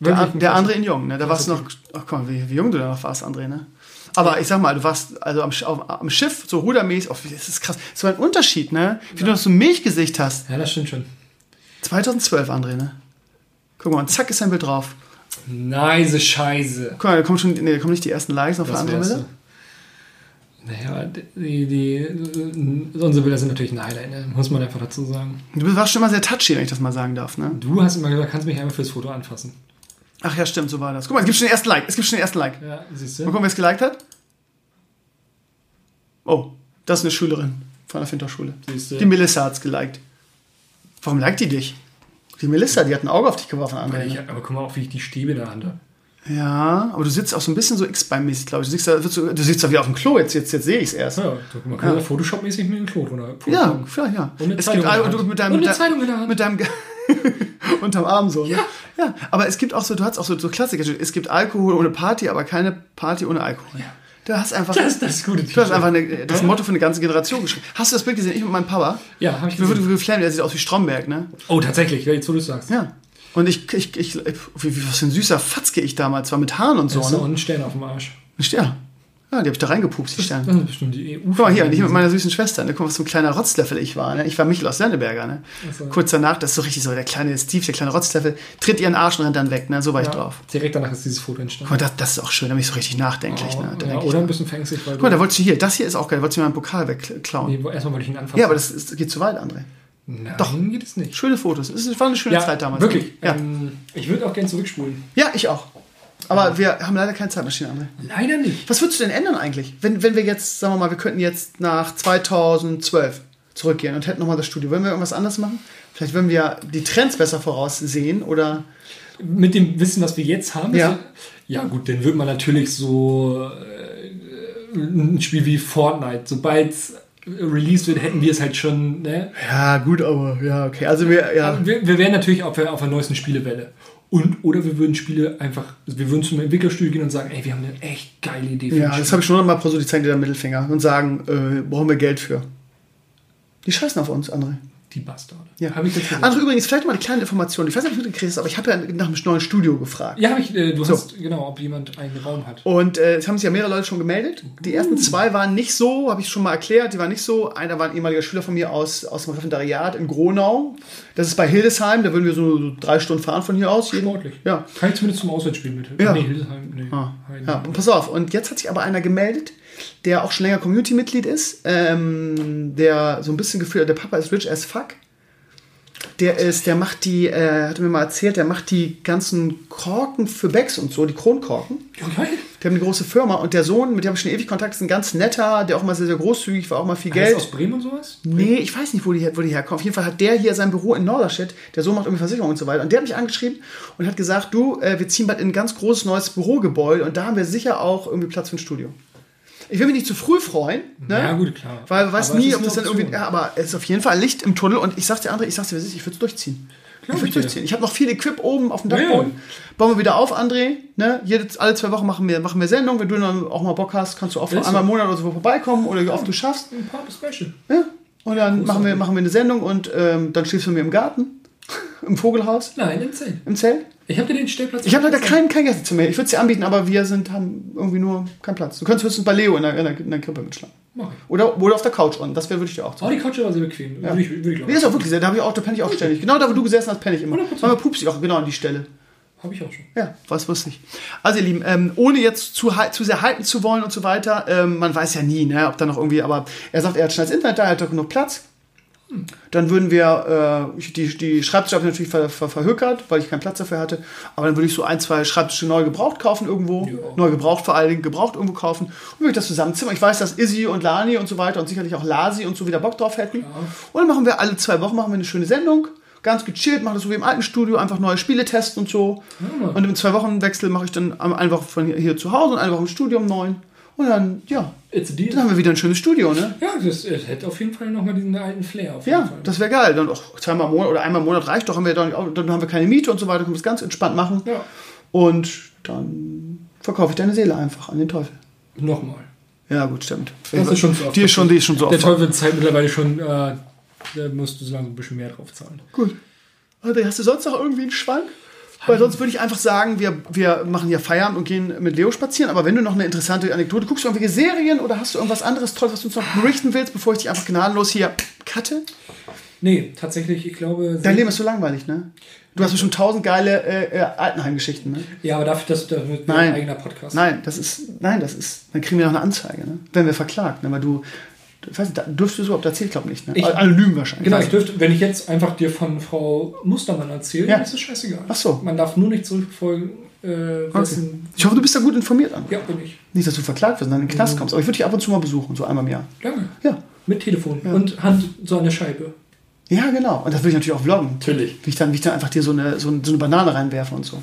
Speaker 2: Der, der André in Jung, ne? Da warst du noch, ach komm, wie, wie jung du da noch warst, André, ne? Aber ich sag mal, du warst also am, auf, am Schiff, so rudermäßig, oh, das ist krass. So ein Unterschied, ne? Wie du noch so ein Milchgesicht hast.
Speaker 4: Ja, das stimmt schon.
Speaker 2: 2012, André, ne? Guck mal, und zack ist ein Bild drauf.
Speaker 4: Nice Scheiße.
Speaker 2: Guck mal, da kommen schon, nee, da kommen nicht die ersten Likes auf andere Bilder.
Speaker 4: Naja, die, die, unsere Bilder sind natürlich ein Highlight, ne? muss man einfach dazu sagen.
Speaker 2: Du warst schon mal sehr touchy, wenn ich das mal sagen darf, ne?
Speaker 4: Du hast immer gesagt, kannst mich einmal fürs Foto anfassen.
Speaker 2: Ach ja, stimmt, so war das. Guck mal, es gibt schon den ersten Like. Es gibt schon den ersten Like.
Speaker 4: Ja, siehst
Speaker 2: Mal
Speaker 4: du?
Speaker 2: gucken, wer es geliked hat. Oh, das ist eine Schülerin von der Finterschule.
Speaker 4: Siehst du?
Speaker 2: Die Melissa hat's geliked. Warum liked die dich? Die Melissa, die hat ein Auge auf dich geworfen.
Speaker 4: Ich,
Speaker 2: ne?
Speaker 4: aber guck mal, auch wie ich die Stäbe in der Hand habe.
Speaker 2: Ja, aber du sitzt auch so ein bisschen so X-Bein-mäßig, glaube ich. Du sitzt, da, du, du sitzt da wieder auf dem Klo, jetzt, jetzt, jetzt sehe ich es erst.
Speaker 4: Ja, mal, kann ja. Photoshop-mäßig mit dem Klo drunter.
Speaker 2: Ja, klar, ja.
Speaker 4: Und eine
Speaker 2: es
Speaker 4: Zeitung
Speaker 2: gibt
Speaker 4: in der
Speaker 2: also,
Speaker 4: Hand.
Speaker 2: mit deinem,
Speaker 4: Und eine Zeitung in der Hand.
Speaker 2: Mit deinem *laughs* unterm Arm so, ne? Ja. aber es gibt auch so, du hast auch so, so Klassiker. Es gibt Alkohol ohne Party, aber keine Party ohne Alkohol. Du hast einfach.
Speaker 4: Das ist das gute
Speaker 2: Du hast einfach eine, das Motto für eine ganze Generation geschrieben. Hast du das Bild gesehen? Ich mit meinem Papa.
Speaker 4: Ja, habe ich
Speaker 2: Ich würde
Speaker 4: gesehen.
Speaker 2: geflammt, der sieht aus wie Stromberg, ne?
Speaker 4: Oh, tatsächlich, ja, jetzt wo du es sagst.
Speaker 2: Ja. Und ich, ich, ich, wie, was für ein süßer Fatzke ich damals war mit Haaren und so,
Speaker 4: So,
Speaker 2: ne?
Speaker 4: und ein Stern auf dem Arsch.
Speaker 2: Ja. Ja, die hab ich da reingepupst, die Sterne.
Speaker 4: Das ist bestimmt die EU.
Speaker 2: Guck mal hier, und ich mit meiner süßen Schwester. Ne? Guck mal, was für ein kleiner Rotzlöffel ich war. Ne? Ich war Michel aus Lenneberger. Ne?
Speaker 4: so.
Speaker 2: Kurz danach, das ist so richtig so, der kleine Steve, der kleine Rotzlöffel, tritt ihren Arsch und rennt dann weg. Ne? So war ich
Speaker 4: ja,
Speaker 2: drauf.
Speaker 4: Direkt danach ist dieses Foto
Speaker 2: Guck
Speaker 4: entstanden.
Speaker 2: mal, das, das ist auch schön, da bin ich so richtig nachdenklich.
Speaker 4: Oh,
Speaker 2: ne?
Speaker 4: Ja,
Speaker 2: denk ich,
Speaker 4: oder ein bisschen fängst weil
Speaker 2: Guck mal, da wolltest du hier, das hier ist auch geil, da wolltest du mir meinen Pokal wegklauen.
Speaker 4: Nee, erstmal wollte ich ihn anfassen.
Speaker 2: Ja, aber das ist, geht zu weit, André.
Speaker 4: Nein,
Speaker 2: Doch.
Speaker 4: geht es nicht.
Speaker 2: Schöne Fotos. Es war eine schöne
Speaker 4: Ja,
Speaker 2: Zeit damals.
Speaker 4: Wirklich.
Speaker 2: Ja,
Speaker 4: Ähm, ich würde auch gerne zurückspulen.
Speaker 2: ja ich auch. Aber wir haben leider keine Zeitmaschine, André.
Speaker 4: Leider nicht.
Speaker 2: Was würdest du denn ändern eigentlich? Wenn, wenn wir jetzt, sagen wir mal, wir könnten jetzt nach 2012 zurückgehen und hätten nochmal das Studio. Wollen wir irgendwas anderes machen? Vielleicht würden wir die Trends besser voraussehen oder.
Speaker 4: Mit dem Wissen, was wir jetzt haben.
Speaker 2: Ja.
Speaker 4: das- Ja, gut, dann wird man natürlich so äh, ein Spiel wie Fortnite, sobald es released wird, hätten wir es halt schon. Ne?
Speaker 2: Ja, gut, aber ja, okay. Also wir, ja.
Speaker 4: Wir, wir wären natürlich auf auf der neuesten Spielewelle. Und, oder wir würden Spiele einfach, also wir würden zum Entwicklerstudio gehen und sagen, ey, wir haben eine echt geile Idee für
Speaker 2: Ja, das habe ich schon mal pro so, die zeigen dir den Mittelfinger und sagen, äh, brauchen wir Geld für. Die scheißen auf uns, André.
Speaker 4: Die Bastarde.
Speaker 2: Ja.
Speaker 4: Habe ich jetzt gesagt.
Speaker 2: André, übrigens, vielleicht mal eine kleine Information. Ich weiß nicht, ob du gekriegt hast, aber ich habe ja nach einem neuen Studio gefragt.
Speaker 4: Ja, habe ich, äh, du
Speaker 2: So.
Speaker 4: hast, genau, ob jemand einen Raum hat.
Speaker 2: Und äh, es haben sich ja mehrere Leute schon gemeldet. Die ersten zwei waren nicht so, habe ich schon mal erklärt, die waren nicht so. Einer war ein ehemaliger Schüler von mir aus, aus dem Referendariat in Gronau. Das ist bei Hildesheim, da würden wir so, so drei Stunden fahren von hier aus.
Speaker 4: Sportlich.
Speaker 2: Ja.
Speaker 4: Kann ich zumindest zum Auswärtsspiel mit.
Speaker 2: Ja.
Speaker 4: Nee, Hildesheim, nee.
Speaker 2: Ah, ja, und pass auf. Und jetzt hat sich aber einer gemeldet, der auch schon länger Community-Mitglied ist, ähm, der so ein bisschen gefühlt, der Papa ist rich as fuck. Der ist, der macht die, äh, hat mir mal erzählt, der macht die ganzen Korken für Becks und so, die Kronkorken.
Speaker 4: Geil.
Speaker 2: Der hat eine große Firma und der Sohn, mit dem habe ich schon ewig Kontakt, ist ein ganz netter, der auch mal sehr, sehr großzügig war, auch mal viel
Speaker 4: Der ist
Speaker 2: Geld.
Speaker 4: aus Bremen und sowas?
Speaker 2: Nee, ich weiß nicht, wo die, wo die herkommen. Auf jeden Fall hat der hier sein Büro in Norderstedt. Der Sohn macht irgendwie Versicherungen und so weiter. Und der hat mich angeschrieben und hat gesagt, du, äh, wir ziehen bald in ein ganz großes neues Bürogebäude und da haben wir sicher auch irgendwie Platz für ein Studio. Ich will mich nicht zu früh freuen, ne?
Speaker 4: Ja, gut, klar.
Speaker 2: Weil du weißt
Speaker 4: Aber es
Speaker 2: nie, ob das dann irgendwie. Ja, aber es ist auf jeden Fall Licht im Tunnel und ich sag's dir, André, ich sag's dir, was ist, ich würde es durchziehen. Ich würde durchziehen. Ich habe noch viel Equip oben auf dem
Speaker 4: Ja.
Speaker 2: Dachboden. Bauen wir wieder auf, André. Ne? Jede, alle zwei Wochen machen wir, machen wir Sendung. Wenn du dann auch mal Bock hast, kannst du auch einmal im. Monat oder so vorbeikommen oder wie oft du schaffst.
Speaker 4: Ein paar Special.
Speaker 2: Ja. Und dann machen wir, machen wir eine Sendung und ähm, dann schläfst du mit mir im Garten, *laughs* im Vogelhaus,
Speaker 4: Nein, im Zelt.
Speaker 2: im Zelt.
Speaker 4: Ich habe dir den Stellplatz.
Speaker 2: Ich habe leider kein, kein Gästezimmer. Ich würde es dir anbieten, aber wir sind, haben irgendwie nur keinen Platz. Du könntest höchstens bei Leo in der, in der, in der Krippe.
Speaker 4: Mach ich.
Speaker 2: Oder, oder auf der Couch unten. Das wäre würde ich dir auch
Speaker 4: Oh,
Speaker 2: sagen.
Speaker 4: die Couch war sehr bequem. Würde ich, würde ich
Speaker 2: Nee, ist auch wirklich sehr. Da habe ich auch, da penne ich auch ständig. Genau da, wo du gesessen hast, penne ich immer.
Speaker 4: 100%.
Speaker 2: Manchmal pupst ich auch genau an die Stelle.
Speaker 4: Habe ich auch schon.
Speaker 2: Ja, was wusste ich. Also ihr Lieben, ähm, ohne jetzt zu, zu sehr halten zu wollen und so weiter, ähm, man weiß ja nie, ne, ob da noch irgendwie, aber er sagt, er hat schnelles Internet da, er hat doch genug Platz. Dann würden wir, äh, die, die Schreibtische habe ich natürlich ver, ver, verhökert, weil ich keinen Platz dafür hatte. Aber dann würde ich so ein, zwei Schreibtische neu gebraucht kaufen irgendwo.
Speaker 4: Ja.
Speaker 2: Neu gebraucht vor allen Dingen, gebraucht irgendwo kaufen. Und würde ich das zusammenzimmern. Ich weiß, dass Izzy und Lani und so weiter und sicherlich auch Lasi und so wieder Bock drauf hätten. Und dann machen wir alle zwei Wochen machen wir eine schöne Sendung. Ganz gechillt, machen das so wie im alten Studio, einfach neue Spiele testen und so.
Speaker 4: Ja.
Speaker 2: Und im Zwei-Wochen-Wechsel mache ich dann eine Woche von hier, hier zu Hause und eine Woche im Studio um neun. Und dann, ja, dann haben wir wieder ein schönes Studio, ne?
Speaker 4: Ja, das, es hätte auf jeden Fall nochmal diesen alten Flair. Auf jeden
Speaker 2: Ja,
Speaker 4: Fall.
Speaker 2: das wäre geil. Dann auch zweimal im Monat oder einmal im Monat reicht doch, haben wir dann, dann haben wir keine Miete und so weiter, können wir es ganz entspannt machen.
Speaker 4: Ja.
Speaker 2: Und dann verkaufe ich deine Seele einfach an den Teufel.
Speaker 4: Nochmal.
Speaker 2: Ja, gut, stimmt.
Speaker 4: Das ist schon so oft
Speaker 2: Die ist schon, die ist schon so
Speaker 4: Der
Speaker 2: oft.
Speaker 4: Teufel zahlt mittlerweile schon, äh, da musst du so langsam ein bisschen mehr drauf zahlen.
Speaker 2: Gut. André, hast du sonst noch irgendwie einen Schwank? Weil sonst würde ich einfach sagen, wir, wir machen hier Feierabend und gehen mit Leo spazieren. Aber wenn du noch eine interessante Anekdote, guckst du irgendwelche Serien oder hast du irgendwas anderes Tolles, was du uns noch berichten willst, bevor ich dich einfach gnadenlos hier cutte?
Speaker 4: Nee, tatsächlich, ich glaube.
Speaker 2: Dein Leben ist so langweilig, ne? Du hast bestimmt tausend geile äh, äh, Altenheimgeschichten, ne?
Speaker 4: Ja, aber dafür, das, das wird
Speaker 2: Nein.
Speaker 4: ein eigener Podcast.
Speaker 2: Nein, das ist, nein, das ist, dann kriegen wir noch eine Anzeige, ne? Wenn wir verklagt, ne? Weil du ich weiß nicht, da- dürfst du es überhaupt erzählen? Ich glaube nicht, ne?
Speaker 4: Ich-
Speaker 2: Anonym wahrscheinlich.
Speaker 4: Genau, ich dürfte, wenn ich jetzt einfach dir von Frau Mustermann erzähle,
Speaker 2: Ja.
Speaker 4: ist es scheißegal.
Speaker 2: Ach so.
Speaker 4: Man darf nur nicht zurückverfolgen, äh,
Speaker 2: Okay. Ich hoffe, du bist da gut informiert, André.
Speaker 4: Ja, bin ich.
Speaker 2: Nicht, dass du verklagt wirst und dann in den Knast
Speaker 4: Mhm.
Speaker 2: kommst. Aber ich würde dich ab und zu mal besuchen, so einmal im Jahr.
Speaker 4: Lange.
Speaker 2: Ja.
Speaker 4: Mit Telefon und Hand so an der Scheibe.
Speaker 2: Ja, genau. Und das will ich natürlich auch vloggen.
Speaker 4: Natürlich.
Speaker 2: Wie ich dann, wie ich dann einfach dir so eine, so eine, so eine Banane reinwerfe und so.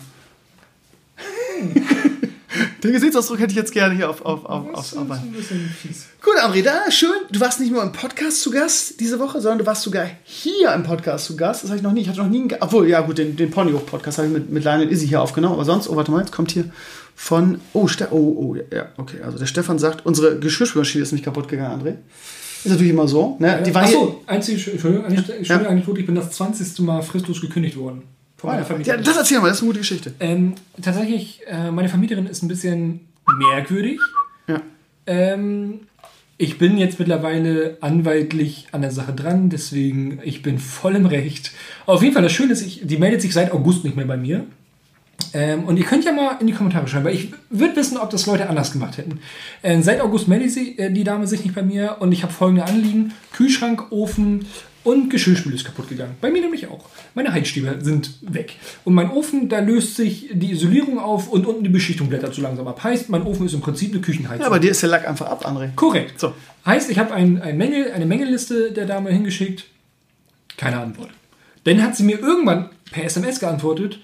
Speaker 2: Den Gesichtsausdruck hätte ich jetzt gerne hier auf, auf, auf,
Speaker 4: Das
Speaker 2: auf, auf,
Speaker 4: ein bisschen fies.
Speaker 2: Gut, André, da schön. Du warst nicht nur im Podcast zu Gast diese Woche, sondern du warst sogar hier im Podcast zu Gast. Das habe ich noch nie. Ich hatte noch nie einen, obwohl, ja gut, den, den Ponyhof-Podcast habe ich mit, mit Lionel Izzy hier aufgenommen. Aber sonst, oh, warte mal, jetzt kommt hier von, oh, Ste oh, oh, ja, okay. Also der Stefan sagt, unsere Geschirrspülmaschine ist nicht kaputt gegangen, André. Ist natürlich immer so. Ne? Die war
Speaker 4: Achso, einzige, Entschuldigung, eine Entschuldigung, Anekdote, ich bin das 20. Mal fristlos gekündigt worden. Von meiner Familie.
Speaker 2: ja, das erzähl mal, das ist eine gute Geschichte.
Speaker 4: Ähm, tatsächlich, äh, meine Vermieterin ist ein bisschen merkwürdig.
Speaker 2: Ja.
Speaker 4: Ähm, ich bin jetzt mittlerweile anwaltlich an der Sache dran, deswegen ich bin voll im Recht. Auf jeden Fall, das Schöne ist, ich, die meldet sich seit August nicht mehr bei mir. Ähm, und ihr könnt ja mal in die Kommentare schreiben, weil ich würde wissen, ob das Leute anders gemacht hätten. Ähm, seit August meldet sie, äh, die Dame sich nicht bei mir und ich habe folgende Anliegen. Kühlschrank, Ofen und Geschirrspül ist kaputt gegangen. Bei mir nämlich auch. Meine Heizstäbe sind weg. Und mein Ofen, da löst sich die Isolierung auf und unten die Beschichtung blättert so langsam ab. Heißt, mein Ofen ist im Prinzip eine Küchenheizung.
Speaker 2: Ja, aber dir ist der Lack einfach ab, André.
Speaker 4: Korrekt.
Speaker 2: So.
Speaker 4: Heißt, ich habe ein, ein Mängel, eine Mängelliste der Dame hingeschickt. Keine Antwort. Dann hat sie mir irgendwann per SMS geantwortet,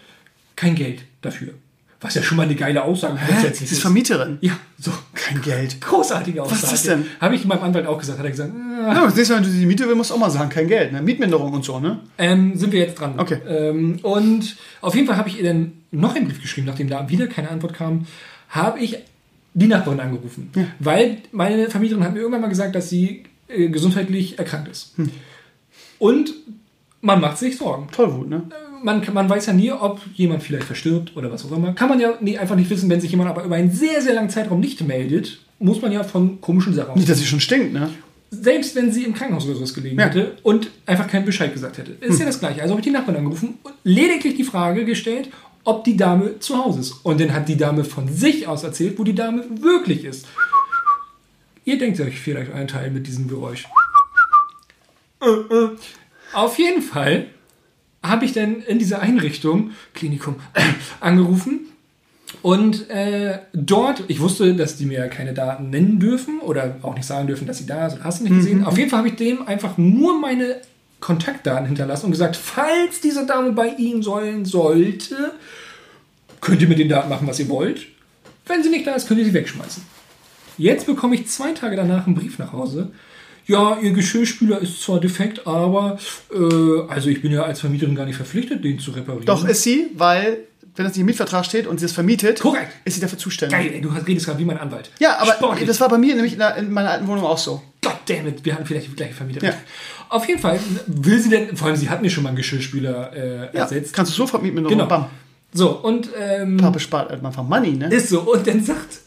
Speaker 4: kein Geld dafür. Was ja schon mal eine geile Aussage grundsätzlich
Speaker 2: Sie ist Vermieterin.
Speaker 4: Ja, so.
Speaker 2: Kein Geld.
Speaker 4: Großartige Aussage.
Speaker 2: ist das denn?
Speaker 4: Habe ich meinem Anwalt auch gesagt. Hat er gesagt, äh,
Speaker 2: Ja, das nächste Mal, wenn du die Miete willst, musst du auch mal sagen, kein Geld. Ne? Mietminderung und so, ne?
Speaker 4: ähm, sind wir jetzt dran.
Speaker 2: Okay.
Speaker 4: Ähm, und auf jeden Fall habe ich ihr dann noch einen Brief geschrieben, nachdem da wieder keine Antwort kam, habe ich die Nachbarin angerufen. Weil meine Vermieterin hat mir irgendwann mal gesagt, dass sie äh, gesundheitlich erkrankt ist.
Speaker 2: Hm.
Speaker 4: Und man macht sich Sorgen.
Speaker 2: Tollwut, ne?
Speaker 4: Man, man weiß ja nie, ob jemand vielleicht verstirbt oder was auch immer. Kann man ja nie, einfach nicht wissen, wenn sich jemand aber über einen sehr, sehr langen Zeitraum nicht meldet, muss man ja von komischen Sachen
Speaker 2: Nicht, dass sie schon stinkt, ne?
Speaker 4: selbst wenn sie im Krankenhaus oder sowas gelegen
Speaker 2: Ja.
Speaker 4: hätte und einfach keinen Bescheid gesagt hätte. Ist ja das Gleiche. Also habe ich die Nachbarn angerufen und lediglich die Frage gestellt, ob die Dame zu Hause ist. Und dann hat die Dame von sich aus erzählt, wo die Dame wirklich ist. Ihr denkt euch vielleicht einen Teil mit diesem Geräusch. Äh, äh. Auf jeden Fall habe ich dann in dieser Einrichtung, Klinikum, *clears throat* angerufen. Und äh, dort, ich wusste, dass die mir keine Daten nennen dürfen oder auch nicht sagen dürfen, dass sie da sind. Hast du nicht gesehen? Auf jeden Fall habe ich dem einfach nur meine Kontaktdaten hinterlassen und gesagt, falls diese Dame bei Ihnen sollen sollte, könnt ihr mit den Daten machen, was ihr wollt. Wenn sie nicht da ist, könnt ihr sie wegschmeißen. Jetzt bekomme ich zwei Tage danach einen Brief nach Hause. Ja, Ihr Geschirrspüler ist zwar defekt, aber äh, also ich bin ja als Vermieterin gar nicht verpflichtet, den zu reparieren.
Speaker 2: Doch ist sie, weil, wenn das nicht im Mietvertrag steht und sie es vermietet,
Speaker 4: Korrekt.
Speaker 2: ist sie dafür zuständig.
Speaker 4: Geil, du redest gerade wie mein Anwalt.
Speaker 2: Ja, aber
Speaker 4: Sportlich.
Speaker 2: das war bei mir nämlich in, der, in meiner alten Wohnung auch so.
Speaker 4: Goddammit, wir hatten vielleicht die gleiche Vermieterin.
Speaker 2: Ja.
Speaker 4: Auf jeden Fall will sie denn, vor allem sie hat mir schon mal einen Geschirrspüler äh,
Speaker 2: Ja,
Speaker 4: ersetzt.
Speaker 2: kannst du sofort mieten mit
Speaker 4: Genau.
Speaker 2: Bam.
Speaker 4: So, und ähm,
Speaker 2: Papa spart halt einfach Money, ne?
Speaker 4: ist so. Und dann sagt,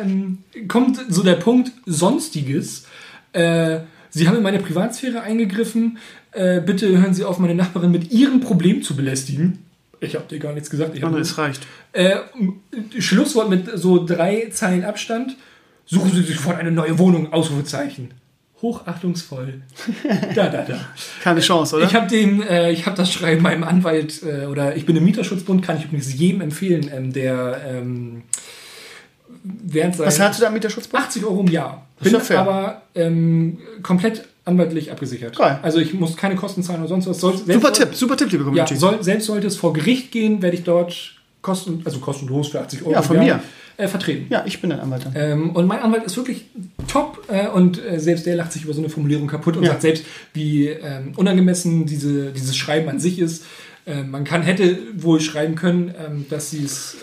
Speaker 4: ähm, kommt so der Punkt Sonstiges. Äh, sie haben in meine Privatsphäre eingegriffen. Äh, bitte hören Sie auf, meine Nachbarin mit ihrem Problem zu belästigen. Ich habe dir gar nichts gesagt. Ich
Speaker 2: Andere,
Speaker 4: nur-
Speaker 2: es reicht.
Speaker 4: äh, Schlusswort mit so drei Zeilen Abstand. Suchen Sie sich sofort eine neue Wohnung, Ausrufezeichen. Hochachtungsvoll. *laughs* Da, da, da.
Speaker 2: Keine Chance, oder?
Speaker 4: Ich habe äh, ich habe das Schreiben meinem Anwalt äh, oder ich bin im Mieterschutzbund, kann ich übrigens jedem empfehlen, ähm, der ähm, während
Speaker 2: Was
Speaker 4: seiner
Speaker 2: hast du da mit der Schutzbank?
Speaker 4: 80 Euro im Jahr. Bin
Speaker 2: ja fair.
Speaker 4: aber ähm, komplett anwaltlich abgesichert.
Speaker 2: Geil.
Speaker 4: Also ich muss keine Kosten zahlen oder sonst was. Soll,
Speaker 2: Super
Speaker 4: soll-
Speaker 2: Tipp, super Tipp, liebe
Speaker 4: Ja,
Speaker 2: Community.
Speaker 4: soll, selbst sollte es vor Gericht gehen, werde ich dort kosten, also kostenlos für 80 Euro
Speaker 2: Ja, von
Speaker 4: Jahr,
Speaker 2: mir.
Speaker 4: Äh, vertreten.
Speaker 2: ja, ich bin dein Anwalt.
Speaker 4: Ähm, und mein Anwalt ist wirklich top äh, und äh, selbst der lacht sich über so eine Formulierung kaputt und
Speaker 2: Ja.
Speaker 4: sagt selbst, wie ähm, unangemessen diese, dieses Schreiben an sich ist. Äh, man kann, hätte wohl schreiben können, ähm, dass sie es.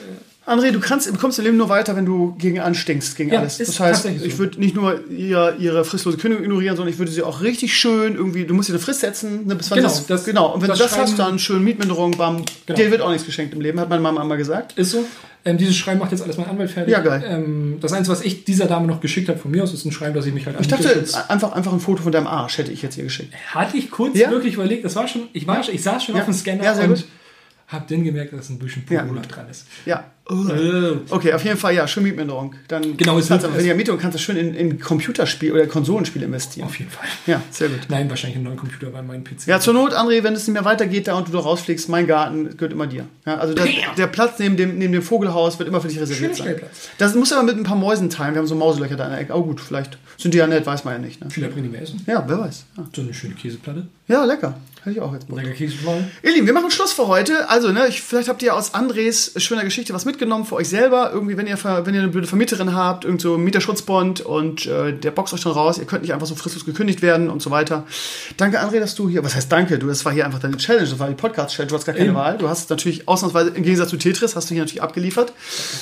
Speaker 2: André, du kannst, bekommst im Leben nur weiter, wenn du gegen anstinkst, gegen
Speaker 4: Ja,
Speaker 2: alles. Das heißt,
Speaker 4: so.
Speaker 2: ich würde nicht nur ihr, ihre fristlose Kündigung ignorieren, sondern ich würde sie auch richtig schön irgendwie, du musst dir eine Frist setzen, ne, bis wann
Speaker 4: Genau,
Speaker 2: das,
Speaker 4: das-
Speaker 2: genau. Und wenn
Speaker 4: das
Speaker 2: du das
Speaker 4: Schreiben-
Speaker 2: hast, dann schön Mietminderung, bam,
Speaker 4: Genau.
Speaker 2: dir wird auch nichts geschenkt im Leben, hat meine Mama einmal gesagt.
Speaker 4: ist so. Ähm, dieses Schreiben macht jetzt alles mein Anwalt fertig.
Speaker 2: Ja, geil.
Speaker 4: Ähm, das Einzige, was ich dieser Dame noch geschickt habe von mir aus, ist ein Schreiben, dass ich mich halt
Speaker 2: Ich dachte, einfach, einfach ein Foto von deinem Arsch hätte ich jetzt ihr geschickt.
Speaker 4: hatte ich kurz
Speaker 2: Ja?
Speaker 4: wirklich überlegt, das war schon, ich war schon, ich saß schon
Speaker 2: Ja.
Speaker 4: auf dem Scanner
Speaker 2: Ja,
Speaker 4: und habe dann gemerkt, dass ein bisschen
Speaker 2: Ja.
Speaker 4: Noch dran ist.
Speaker 2: Ja.
Speaker 4: Äh,
Speaker 2: Okay, auf jeden Fall, ja, schön Mietminderung. Dann
Speaker 4: Genau, es
Speaker 2: kannst du, wenn du ja Miete und kannst du schön in, in Computerspiel oder Konsolenspiel investieren.
Speaker 4: auf jeden Fall.
Speaker 2: Ja, sehr gut.
Speaker 4: Nein, wahrscheinlich einen neuen Computer bei meinem PC.
Speaker 2: Ja, zur Not, André, wenn es nicht mehr weitergeht da und du da rausfliegst, mein Garten gehört immer dir. Ja, also der, der Platz neben dem, neben dem Vogelhaus wird immer für dich reserviert
Speaker 4: Schöner
Speaker 2: sein. Das muss aber mit ein paar Mäusen teilen. Wir haben so Mauselöcher da in der Ecke. Oh gut, vielleicht sind die ja nett, weiß man ja nicht. Ne?
Speaker 4: Viele bringen die mehr essen.
Speaker 2: Ja, wer weiß. Ja,
Speaker 4: So eine schöne Käseplatte.
Speaker 2: ja lecker. Hätte ich auch jetzt Bock.
Speaker 4: Lecker Käseplatte.
Speaker 2: Ihr Lieben, wir machen Schluss für heute. Also, ne, ich, vielleicht habt ihr aus Andres schöner Geschichte was mitgenommen für euch selber. Irgendwie, wenn ihr, wenn ihr eine blöde Vermieterin habt, irgend so Mieterschutzbond und äh, der boxt euch dann raus, ihr könnt nicht einfach so fristlos gekündigt werden und so weiter. Danke, André, dass du hier, was heißt danke? Du, das war hier einfach deine Challenge, das war die Podcast-Challenge, du hast gar keine
Speaker 4: Eben.
Speaker 2: Wahl. Du hast natürlich ausnahmsweise, im Gegensatz zu Tetris, hast du hier natürlich abgeliefert.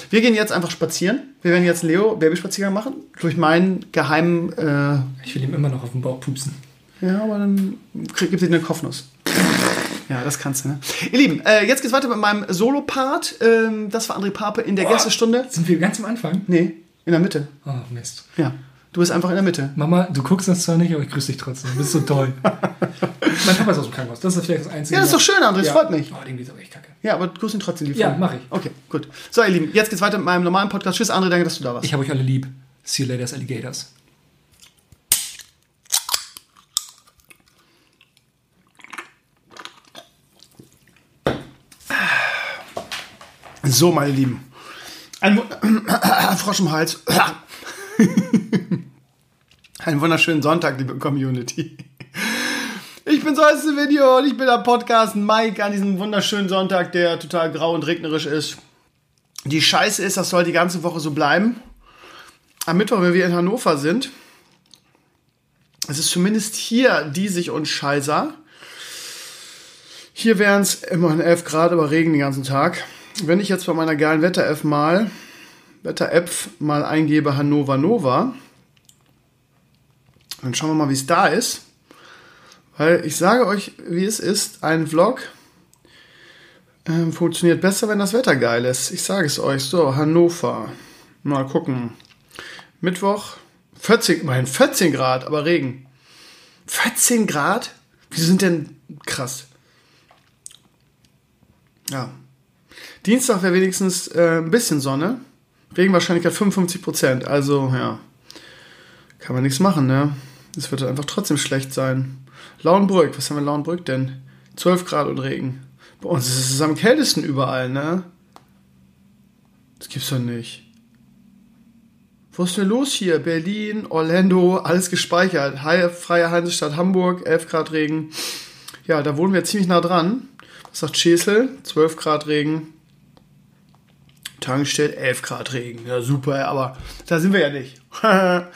Speaker 2: Wir gehen jetzt einfach spazieren. Wir werden jetzt einen Leo-Babyspaziergang machen. Durch meinen geheimen, äh,
Speaker 4: Ich will ihm immer noch auf den Bauch pupsen.
Speaker 2: ja, aber dann krieg, gibt dir eine Kopfnuss. Ja, das kannst du, ne? Ihr Lieben, äh, jetzt geht's weiter mit meinem Solo-Part. Ähm, das war André Pape in der Gästestunde.
Speaker 4: Sind wir ganz am Anfang?
Speaker 2: Nee, in der Mitte.
Speaker 4: Oh, Mist.
Speaker 2: Ja, du bist einfach in der Mitte.
Speaker 4: Mama, du guckst das zwar nicht, aber ich grüße dich trotzdem. Du bist so toll. *laughs* mein Papa ist aus dem Krankenhaus. Das ist vielleicht das Einzige.
Speaker 2: Ja, das ist doch schön, André, das
Speaker 4: Ja.
Speaker 2: freut mich.
Speaker 4: Oh, dem geht's aber echt kacke.
Speaker 2: Ja, aber du grüßt ihn trotzdem lieb.
Speaker 4: Ja,
Speaker 2: von.
Speaker 4: mach ich.
Speaker 2: Okay, gut. So, ihr Lieben, jetzt geht's weiter mit meinem normalen Podcast. Tschüss, André, danke, dass du da warst.
Speaker 4: Ich habe euch alle lieb. See you later, Alligators.
Speaker 2: So, meine Lieben. Ein *clears throat* Frosch im Hals. *laughs* Einen wunderschönen Sonntag, liebe Community. Ich bin so als Video und ich bin am Podcast Mike an diesem wunderschönen Sonntag, der total grau und regnerisch ist. Die Scheiße ist, das soll die ganze Woche so bleiben. Am Mittwoch, wenn wir in Hannover sind, es ist zumindest hier diesig und scheißer. Hier wären es immerhin 11 Grad, aber Regen den ganzen Tag. Wenn ich jetzt bei meiner geilen Wetter-App mal, Wetter-App mal eingebe Hannover Nova, dann schauen wir mal, wie es da ist. Weil ich sage euch, wie es ist, ein Vlog ähm, funktioniert besser, wenn das Wetter geil ist. Ich sage es euch. So, Hannover. Mal gucken. Mittwoch 14, immerhin 14 Grad, aber Regen. 14 Grad? Wieso sind denn krass? Ja. Dienstag wäre wenigstens äh, ein bisschen Sonne. Regenwahrscheinlichkeit 55 Prozent. Also, ja. Kann man nichts machen, ne? Es wird einfach trotzdem schlecht sein. Lauenbrück, was haben wir in Lauenbrück denn? 12 Grad und Regen. Bei uns ist es am kältesten überall, ne? Das gibt's doch nicht. Wo ist denn los hier? Berlin, Orlando, alles gespeichert. Freie Hansestadt Hamburg, 11 Grad Regen. Ja, da wohnen wir ziemlich nah dran. Was sagt Schesel? 12 Grad Regen. Tankstelle 11 Grad Regen. Ja, super, aber da sind wir ja nicht. *laughs* ja,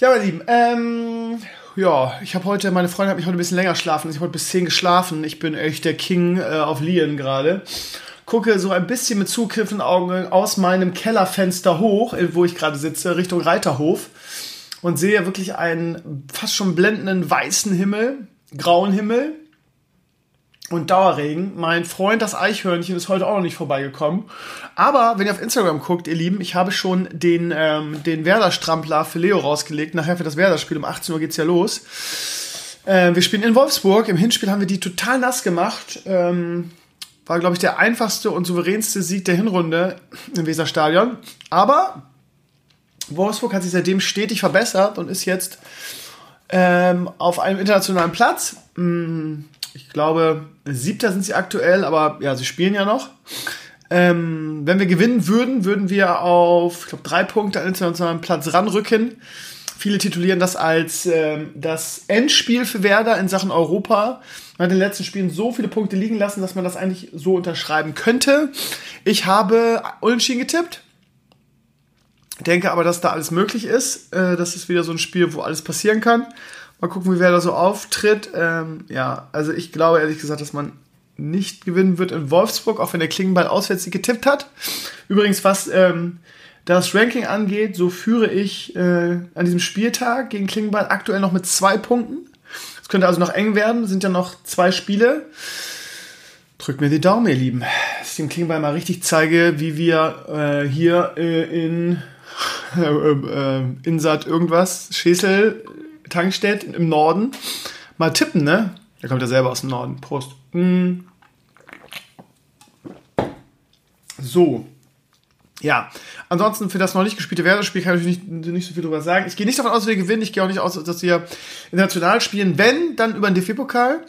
Speaker 2: meine Lieben, ähm, ja, ich habe heute, meine Freundin hat mich heute ein bisschen länger schlafen. Ich habe heute bis 10 geschlafen. Ich bin echt der King äh, auf Lien gerade. Gucke so ein bisschen mit zugriffenen Augen aus meinem Kellerfenster hoch, äh, wo ich gerade sitze, Richtung Reiterhof. Und sehe wirklich einen fast schon blendenden weißen Himmel, grauen Himmel und Dauerregen. Mein Freund, das Eichhörnchen, ist heute auch noch nicht vorbeigekommen. Aber wenn ihr auf Instagram guckt, ihr Lieben, ich habe schon den, ähm, den Werder-Strampler für Leo rausgelegt. Nachher für das Werder-Spiel um 18 Uhr geht's ja los. Äh, wir spielen in Wolfsburg. Im Hinspiel haben wir die total nass gemacht. Ähm, war, glaube ich, der einfachste und souveränste Sieg der Hinrunde im Weserstadion. Aber Wolfsburg hat sich seitdem stetig verbessert und ist jetzt ähm, auf einem internationalen Platz. Hm, ich glaube, siebter sind sie aktuell, aber ja, sie spielen ja noch. Ähm, wenn wir gewinnen würden, würden wir auf, ich glaube, drei Punkte an internationalen Platz ranrücken. Viele titulieren das als ähm, das Endspiel für Werder in Sachen Europa. Man hat in den letzten Spielen so viele Punkte liegen lassen, dass man das eigentlich so unterschreiben könnte. Ich habe unentschieden getippt. Denke aber, dass da alles möglich ist. Äh, das ist wieder so ein Spiel, wo alles passieren kann. Mal gucken, wie wer da so auftritt. Ähm, ja, also ich glaube ehrlich gesagt, dass man nicht gewinnen wird in Wolfsburg, auch wenn der Klingenball auswärts getippt hat. Übrigens, was ähm, das Ranking angeht, so führe ich äh, an diesem Spieltag gegen Klingenball aktuell noch mit zwei Punkten. Es könnte also noch eng werden, sind ja noch zwei Spiele. Drückt mir die Daumen, ihr Lieben. Dass ich dem Klingenball mal richtig zeige, wie wir äh, hier äh, in *laughs* äh, äh, Insat irgendwas, Schäsel, Tankstedt im Norden mal tippen, ne? Der kommt ja selber aus dem Norden. Prost. Mm. So. Ja, ansonsten für das noch nicht gespielte Werder-Spiel kann ich nicht, nicht so viel drüber sagen. Ich gehe nicht davon aus, dass wir gewinnen. Ich gehe auch nicht aus, dass wir international spielen. Wenn, dann über den DFB-Pokal.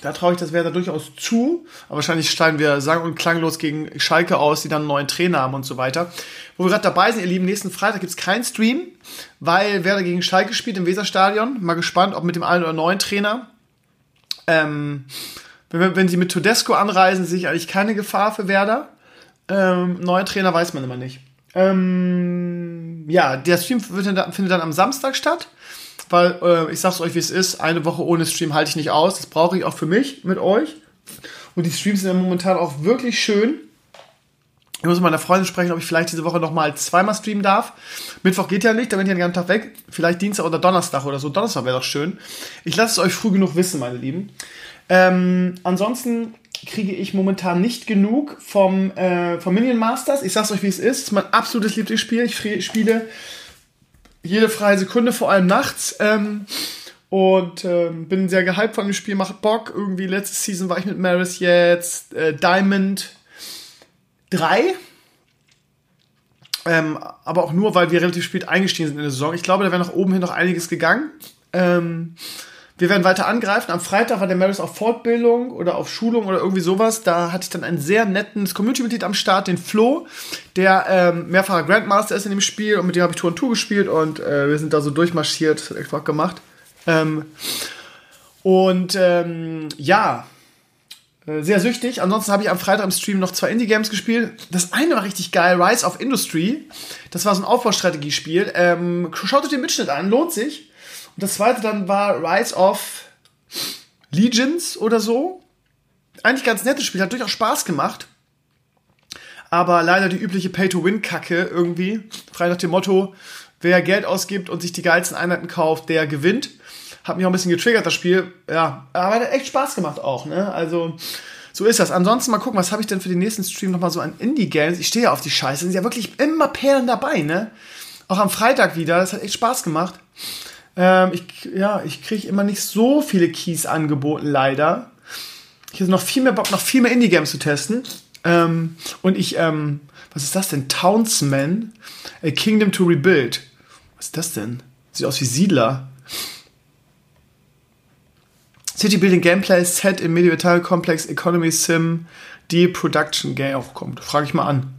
Speaker 2: Da traue ich das Werder durchaus zu. Aber wahrscheinlich steigen wir sang- und klanglos gegen Schalke aus, die dann einen neuen Trainer haben und so weiter. Wo wir gerade dabei sind, ihr Lieben, nächsten Freitag gibt's keinen Stream, weil Werder gegen Schalke spielt im Weserstadion. Mal gespannt, ob mit dem einen oder neuen Trainer. Ähm, wenn, wenn sie mit Todesco anreisen, sehe ich eigentlich keine Gefahr für Werder. Ähm, neuen Trainer weiß man immer nicht. Ähm, ja, der Stream findet dann am Samstag statt weil äh, ich sag's euch, wie es ist, eine Woche ohne Stream halte ich nicht aus. Das brauche ich auch für mich mit euch. Und die Streams sind ja momentan auch wirklich schön. Ich muss mit meiner Freundin sprechen, ob ich vielleicht diese Woche nochmal zweimal streamen darf. Mittwoch geht ja nicht, da bin ich den ganzen Tag weg. Vielleicht Dienstag oder Donnerstag oder so. Donnerstag wäre doch schön. Ich lasse es euch früh genug wissen, meine Lieben. Ähm, ansonsten kriege ich momentan nicht genug vom, äh, vom Minion Masters. Ich sag's euch, wie es ist. Es ist mein absolutes Lieblingsspiel. Ich spiele jede freie Sekunde, vor allem nachts. Ähm, und ähm, bin sehr gehypt von dem Spiel, macht Bock. Irgendwie letzte Season war ich mit Maris jetzt äh, Diamond 3. Ähm, aber auch nur, weil wir relativ spät eingestiegen sind in der Saison. Ich glaube, da wäre nach oben hin noch einiges gegangen. Ähm, wir werden weiter angreifen. Am Freitag war der Maris auf Fortbildung oder auf Schulung oder irgendwie sowas. Da hatte ich dann ein sehr nettes Community-Mitglied am Start, den Flo, der ähm, mehrfacher Grandmaster ist in dem Spiel und mit dem habe ich Tour und Tour gespielt und äh, wir sind da so durchmarschiert. Echt Bock gemacht. Ähm, und ähm, ja, äh, sehr süchtig. Ansonsten habe ich am Freitag im Stream noch zwei Indie-Games gespielt. Das eine war richtig geil, Rise of Industry. Das war so ein Aufbaustrategiespiel. Ähm, schaut euch den Mitschnitt an, lohnt sich. Und das zweite dann war Rise of Legions oder so. Eigentlich ganz nettes Spiel, hat durchaus Spaß gemacht. Aber leider die übliche Pay-to-Win-Kacke irgendwie. Frei nach dem Motto, wer Geld ausgibt und sich die geilsten Einheiten kauft, der gewinnt. Hat mich auch ein bisschen getriggert, das Spiel. Ja, aber hat echt Spaß gemacht auch, ne? Also, so ist das. Ansonsten mal gucken, was habe ich denn für den nächsten Stream nochmal so an Indie-Games? Ich stehe ja auf die Scheiße. Sind ja wirklich immer Perlen dabei, ne? Auch am Freitag wieder. Das hat echt Spaß gemacht. Ähm, ich, ja, ich kriege immer nicht so viele Keys angeboten, leider. Ich habe noch viel mehr Bock, noch viel mehr Indie-Games zu testen. Ähm, und ich, ähm, was ist das denn? Townsman, A Kingdom to Rebuild. Was ist das denn? Sieht aus wie Siedler. City Building Gameplay Set im Medieval Complex Economy Sim die Production Game auch kommt. Frage ich mal an.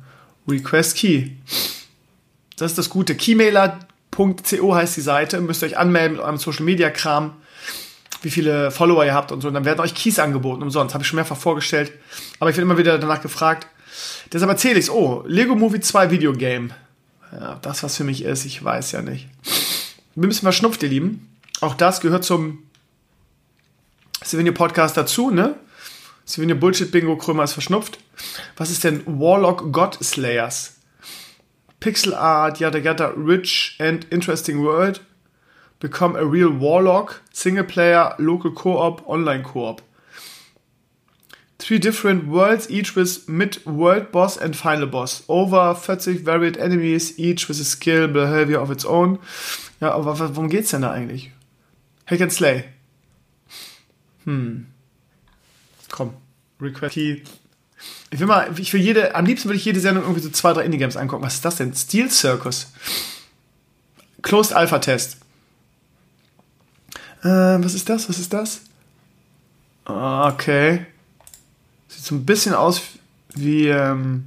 Speaker 2: Request Key. Das ist das Gute. Keymailer.co heißt die Seite. Müsst ihr euch anmelden mit eurem Social Media Kram, wie viele Follower ihr habt und so. Und dann werden euch Keys angeboten umsonst. Habe ich schon mehrfach vorgestellt. Aber ich werde immer wieder danach gefragt. Deshalb erzähle ich es. Oh, Lego Movie 2 Videogame. Ja, das, was für mich ist, ich weiß ja nicht. Wir müssen verschnupft, ihr Lieben. Auch das gehört zum Souvenir Podcast dazu, ne? Souvenir Bullshit Bingo, Krömer ist verschnupft. Was ist denn Warlock God Slayers? Pixel Art, yada yada, rich and interesting world. Become a real Warlock, Single Player, Local Co-op, Online Co-op. Three different worlds, each with mid-world boss and final boss. Over 40 varied enemies, each with a skill, behavior of its own. Ja, aber worum geht's denn da eigentlich? Hack and Slay. Hm. Komm, Request Key. Ich will mal, ich will jede, am liebsten würde ich jede Sendung irgendwie so zwei, drei Indie-Games angucken. Was ist das denn? Steel Circus. Closed Alpha Test. Äh, was ist das? Was ist das? Okay. Sieht so ein bisschen aus wie, ähm,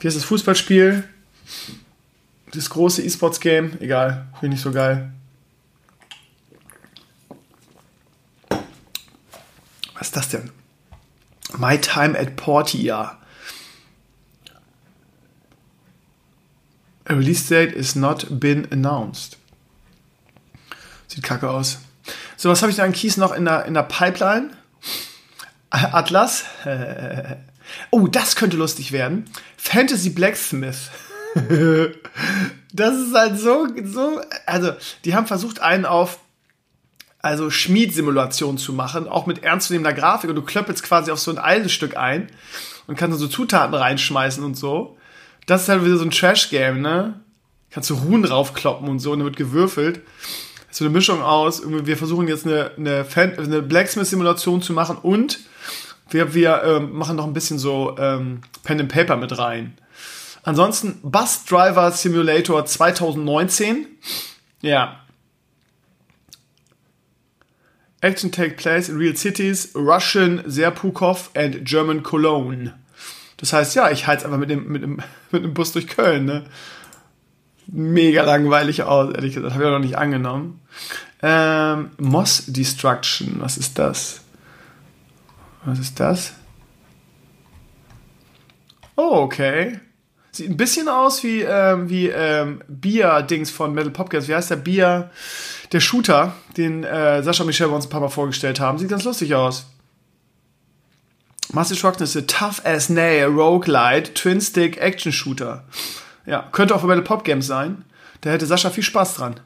Speaker 2: wie heißt das Fußballspiel? Das große E-Sports-Game. Egal, finde ich so geil. Was ist das denn? My Time at Portia. A release date is not been announced. Sieht kacke aus. So, was habe ich da an Keys noch in der, in der Pipeline? *laughs* Atlas. *laughs* Oh, das könnte lustig werden. Fantasy Blacksmith. *laughs* das ist halt so, so, also, die haben versucht, einen auf also Schmiedsimulation zu machen, auch mit ernstzunehmender Grafik und du klöppelst quasi auf so ein Eisenstück ein und kannst so Zutaten reinschmeißen und so. Das ist halt wieder so ein Trash-Game, ne? Kannst du Ruhen raufkloppen und so und dann wird gewürfelt. Das ist so eine Mischung aus, wir versuchen jetzt eine, eine, eine Blacksmith-Simulation zu machen und wir, wir ähm, machen noch ein bisschen so ähm, Pen and Paper mit rein. Ansonsten Bus Driver Simulator 2019. Ja, Action take place in real cities, Russian Serpukhov and German Cologne. Das heißt, ja, ich heiz einfach mit dem, mit dem, *laughs* mit dem Bus durch Köln, ne? Mega langweilig aus, ehrlich gesagt. Habe ich auch noch nicht angenommen. Ähm, Moss Destruction, was ist das? Was ist das? Oh, okay. Sieht ein bisschen aus wie, ähm, wie ähm, Bier-Dings von Metal Popcats. Wie heißt der Bier? Der Shooter, den äh, Sascha und Michelle uns ein paar Mal vorgestellt haben. Sieht ganz lustig aus. Master Destruction ist Tough as Nail Roguelite Twin Stick Action Shooter. Ja, könnte auch für Metal Pop Games sein. Da hätte Sascha viel Spaß dran.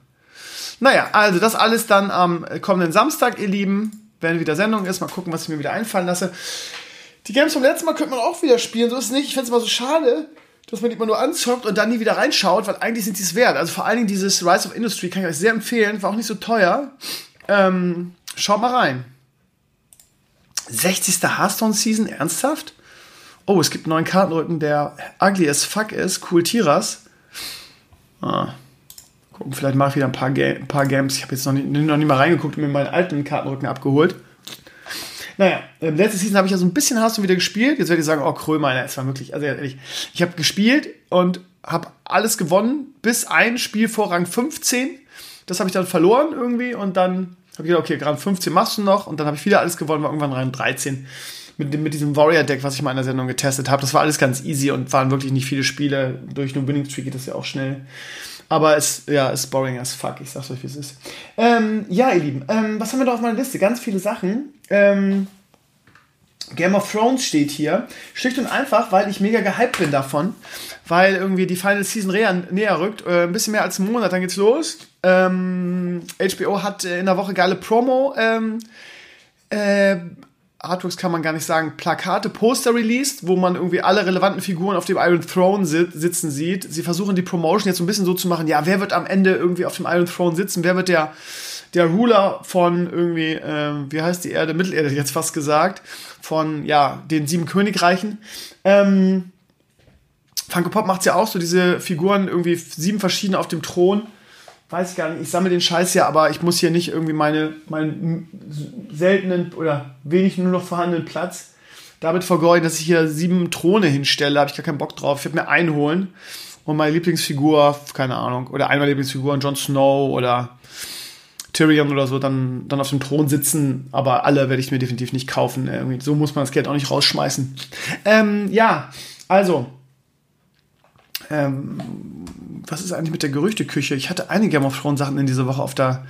Speaker 2: Naja, also das alles dann am kommenden Samstag, ihr Lieben. Wenn wieder Sendung ist, mal gucken, was ich mir wieder einfallen lasse. Die Games vom letzten Mal könnte man auch wieder spielen, so ist es nicht. Ich finde es immer so schade, dass man die immer nur anzockt und dann nie wieder reinschaut, weil eigentlich sind die es wert. Also vor allen Dingen dieses Rise of Industry kann ich euch sehr empfehlen, war auch nicht so teuer. Ähm, schaut mal rein. 60. Hearthstone Season, ernsthaft? Oh, es gibt einen neuen Kartenrücken, der ugly as fuck ist. Cool Tiras. Ah. Gucken, vielleicht mache ich wieder ein paar, Ga ein paar Games. Ich habe jetzt noch nicht, noch nicht mal reingeguckt und mir meinen alten Kartenrücken abgeholt. Naja, ähm, letzte Season habe ich ja so ein bisschen Hearthstone wieder gespielt. Jetzt werde ich sagen, oh Krömer, es war wirklich, also ehrlich, ich habe gespielt und habe alles gewonnen, bis ein Spiel vor Rang 15. Das habe ich dann verloren irgendwie und dann habe ich gedacht, okay, Rang 15 machst du noch und dann habe ich wieder alles gewonnen, war irgendwann Rang 13 mit, dem, mit diesem Warrior-Deck, was ich mal in der Sendung getestet habe. Das war alles ganz easy und waren wirklich nicht viele Spiele. Durch einen Winning Streak geht das ja auch schnell. Aber es ja, ist boring as fuck. Ich sag's euch, wie es ist. Ähm, ja, ihr Lieben, ähm, was haben wir da auf meiner Liste? Ganz viele Sachen. Ähm, Game of Thrones steht hier. Schlicht und einfach, weil ich mega gehypt bin davon. Weil irgendwie die Final Season näher rückt. Äh, ein bisschen mehr als einen Monat, dann geht's los. Ähm, HBO hat äh, in der Woche geile Promo. Ähm, äh, Artworks kann man gar nicht sagen, Plakate, Poster released, wo man irgendwie alle relevanten Figuren auf dem Iron Throne sit sitzen sieht. Sie versuchen die Promotion jetzt so ein bisschen so zu machen, ja, wer wird am Ende irgendwie auf dem Iron Throne sitzen? Wer wird der, der Ruler von irgendwie, äh, wie heißt die Erde? Mittelerde jetzt fast gesagt, von, ja, den sieben Königreichen. Ähm, Funko Pop macht's ja auch so, diese Figuren irgendwie sieben verschiedene auf dem Thron weiß ich gar nicht, ich sammle den Scheiß ja, aber ich muss hier nicht irgendwie meine, meinen seltenen oder wenig nur noch vorhandenen Platz damit vergeuden, dass ich hier sieben Throne hinstelle. Habe ich gar keinen Bock drauf. Ich werde mir einen holen und meine Lieblingsfigur, keine Ahnung, oder eine meiner Lieblingsfiguren, Jon Snow oder Tyrion oder so, dann, dann auf dem Thron sitzen. Aber alle werde ich mir definitiv nicht kaufen. Irgendwie, so muss man das Geld auch nicht rausschmeißen. Ähm, ja, also. Ähm, was ist eigentlich mit der Gerüchteküche? Ich hatte einige Game of Thrones Sachen in dieser Woche auf, der,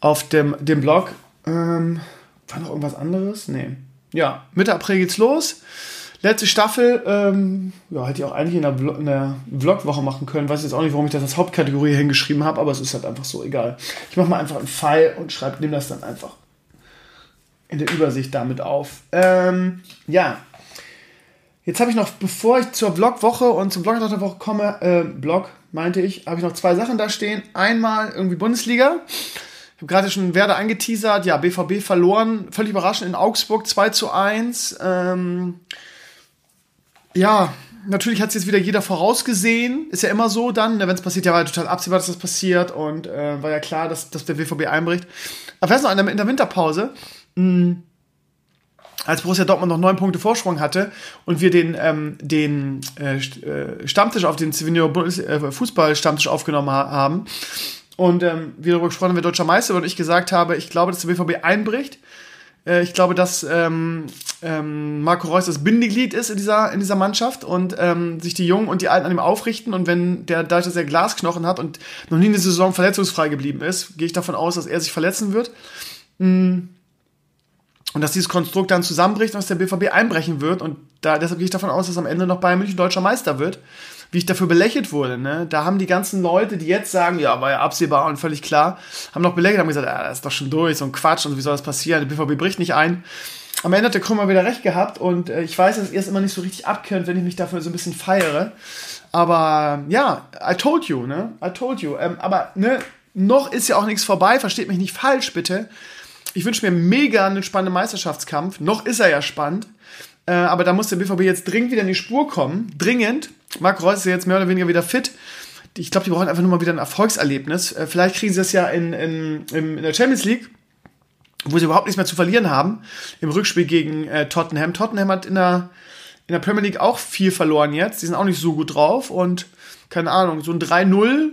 Speaker 2: auf dem, dem Blog. Ähm, war noch irgendwas anderes? Nee. Ja, Mitte April geht's los. Letzte Staffel, ähm, ja, hätte ich auch eigentlich in der, Vlog, in der Vlogwoche machen können. Weiß jetzt auch nicht, warum ich das als Hauptkategorie hingeschrieben habe, aber es ist halt einfach so egal. Ich mache mal einfach einen Pfeil und schreibe, nehme das dann einfach in der Übersicht damit auf. Ähm, ja. Jetzt habe ich noch, bevor ich zur Vlogwoche und zum Blog der Woche komme, äh, Blog meinte ich, habe ich noch zwei Sachen da stehen. Einmal irgendwie Bundesliga. Ich habe gerade schon Werder angeteasert. Ja, BVB verloren. Völlig überraschend in Augsburg 2 zu 1. Ähm, ja, natürlich hat es jetzt wieder jeder vorausgesehen. Ist ja immer so dann, ne, wenn es passiert, ja, war ja total absehbar, dass das passiert und äh, war ja klar, dass, dass der BVB einbricht. Aber weißt du noch, in der, in der Winterpause, mh, als Borussia Dortmund noch neun Punkte Vorsprung hatte und wir den, ähm, den äh, Stammtisch auf den Civinio äh, Fußball-Stammtisch aufgenommen ha haben und ähm, wir darüber gesprochen haben, wer deutscher Meister und ich gesagt habe, ich glaube, dass der BVB einbricht. Äh, ich glaube, dass ähm, ähm, Marco Reus das Bindeglied ist in dieser, in dieser Mannschaft und ähm, sich die Jungen und die Alten an ihm aufrichten und wenn der dadurch, er Glasknochen hat und noch nie in der Saison verletzungsfrei geblieben ist, gehe ich davon aus, dass er sich verletzen wird. Mm und dass dieses Konstrukt dann zusammenbricht und dass der BVB einbrechen wird. Und da, deshalb gehe ich davon aus, dass am Ende noch Bayern München deutscher Meister wird. Wie ich dafür belächelt wurde. Ne? Da haben die ganzen Leute, die jetzt sagen, ja, war ja absehbar und völlig klar, haben noch belächelt, haben gesagt, ja, das ist doch schon durch, so ein Quatsch und wie soll das passieren? Der BVB bricht nicht ein. Am Ende hat der Krümmer wieder recht gehabt und äh, ich weiß, dass ihr es immer nicht so richtig abkönnt, wenn ich mich dafür so ein bisschen feiere. Aber ja, I told you, ne? I told you. Ähm, aber ne, noch ist ja auch nichts vorbei, versteht mich nicht falsch, bitte ich wünsche mir mega einen spannenden Meisterschaftskampf. Noch ist er ja spannend. Äh, aber da muss der BVB jetzt dringend wieder in die Spur kommen. Dringend. Marc Reus ist jetzt mehr oder weniger wieder fit. Ich glaube, die brauchen einfach nur mal wieder ein Erfolgserlebnis. Äh, vielleicht kriegen sie das ja in, in, in der Champions League, wo sie überhaupt nichts mehr zu verlieren haben. Im Rückspiel gegen äh, Tottenham. Tottenham hat in der, in der Premier League auch viel verloren jetzt. Die sind auch nicht so gut drauf. Und keine Ahnung, so ein 3-0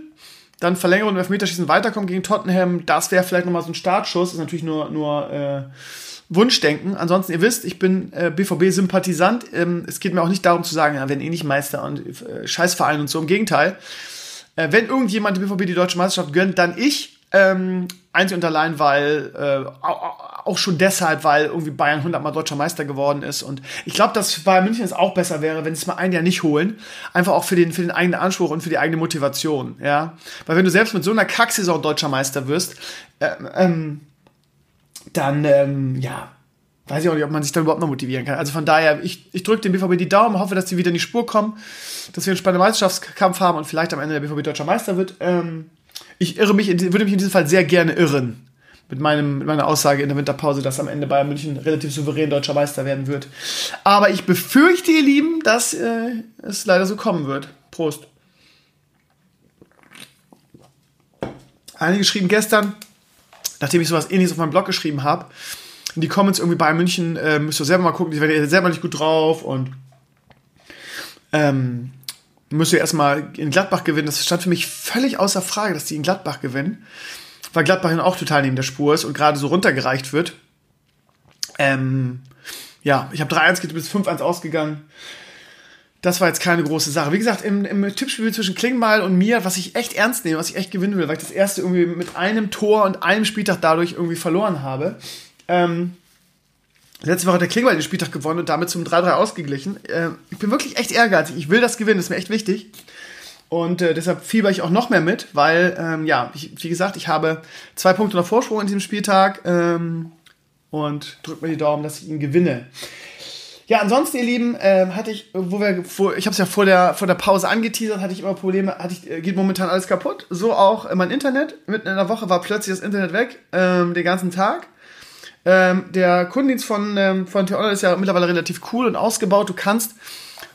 Speaker 2: dann Verlängerung und Elfmeterschießen weiterkommen gegen Tottenham, das wäre vielleicht nochmal so ein Startschuss, ist natürlich nur, nur äh, Wunschdenken. Ansonsten, ihr wisst, ich bin äh, BVB-Sympathisant. Ähm, es geht mir auch nicht darum zu sagen, ja, wenn eh nicht Meister und äh, Scheißverein und so. Im Gegenteil. Äh, wenn irgendjemand die BVB die deutsche Meisterschaft gönnt, dann ich. Ähm, einzig und allein, weil äh, auch schon deshalb, weil irgendwie Bayern 100 Mal deutscher Meister geworden ist und ich glaube, dass Bayern München es auch besser wäre, wenn sie es mal ein Jahr nicht holen, einfach auch für den für den eigenen Anspruch und für die eigene Motivation, ja, weil wenn du selbst mit so einer Kacksaison deutscher Meister wirst, äh, ähm, dann ähm, ja, weiß ich auch nicht, ob man sich dann überhaupt noch motivieren kann. Also von daher, ich, ich drücke dem BVB die Daumen, hoffe, dass sie wieder in die Spur kommen, dass wir einen spannenden Meisterschaftskampf haben und vielleicht am Ende der BVB deutscher Meister wird. Ähm, ich irre mich, würde mich in diesem Fall sehr gerne irren. Mit, meinem, mit meiner Aussage in der Winterpause, dass am Ende Bayern München relativ souverän deutscher Meister werden wird. Aber ich befürchte, ihr Lieben, dass äh, es leider so kommen wird. Prost. Einige geschrieben gestern, nachdem ich sowas ähnliches auf meinem Blog geschrieben habe, in die Comments irgendwie Bayern München, äh, müsst ihr selber mal gucken, die werden selber nicht gut drauf und ähm, müsst ihr erstmal in Gladbach gewinnen. Das stand für mich völlig außer Frage, dass die in Gladbach gewinnen. Weil Gladbach auch total neben der Spur ist und gerade so runtergereicht wird. Ähm, ja, ich habe 3-1 geht bis 5-1 ausgegangen. Das war jetzt keine große Sache. Wie gesagt, im, im Tippspiel zwischen Klingbeil und mir, was ich echt ernst nehme, was ich echt gewinnen will, weil ich das erste irgendwie mit einem Tor und einem Spieltag dadurch irgendwie verloren habe. Ähm, Letzte Woche hat der Klingbeil den Spieltag gewonnen und damit zum 3-3 ausgeglichen. Äh, ich bin wirklich echt ehrgeizig. Ich will das gewinnen, das ist mir echt wichtig. Und äh, deshalb fieber ich auch noch mehr mit, weil, ähm, ja, ich, wie gesagt, ich habe zwei Punkte noch Vorsprung in diesem Spieltag ähm, und drückt mir die Daumen, dass ich ihn gewinne. Ja, ansonsten, ihr Lieben, äh, hatte ich, wo wir, vor, ich habe es ja vor der, vor der Pause angeteasert, hatte ich immer Probleme, hatte ich, äh, geht momentan alles kaputt. So auch mein Internet. Mitten in der Woche war plötzlich das Internet weg, ähm, den ganzen Tag. Ähm, der Kundendienst von, ähm, von T-Online ist ja mittlerweile relativ cool und ausgebaut. Du kannst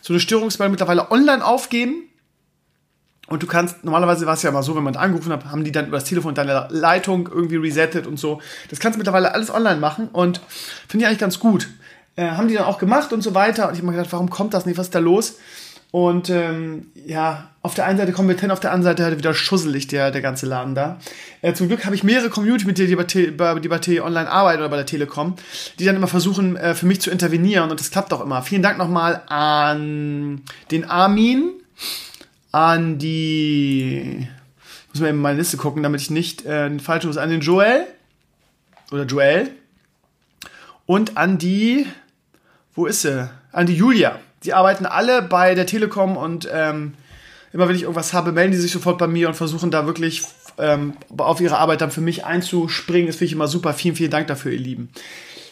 Speaker 2: so eine Störungsmeldung mittlerweile online aufgeben. Und du kannst, normalerweise war es ja immer so, wenn man angerufen hat, haben die dann über das Telefon deine Leitung irgendwie resettet und so. Das kannst du mittlerweile alles online machen und finde ich eigentlich ganz gut. Äh, haben die dann auch gemacht und so weiter. Und ich habe mir gedacht, warum kommt das nicht? Was ist da los? Und ähm, ja, auf der einen Seite kompetent, auf der anderen Seite halt wieder schusselig, der, der ganze Laden da. Äh, zum Glück habe ich mehrere Community, mit denen die bei, die bei online arbeiten oder bei der Telekom, die dann immer versuchen, äh, für mich zu intervenieren und das klappt auch immer. Vielen Dank nochmal an den Armin, an die, muss man eben in meine Liste gucken, damit ich nicht äh, den falschen muss, an den Joel oder Joel und an die, wo ist sie? An die Julia. Die arbeiten alle bei der Telekom und ähm, immer wenn ich irgendwas habe, melden die sich sofort bei mir und versuchen da wirklich ähm, auf ihre Arbeit dann für mich einzuspringen. Das finde ich immer super. Vielen, vielen Dank dafür, ihr Lieben.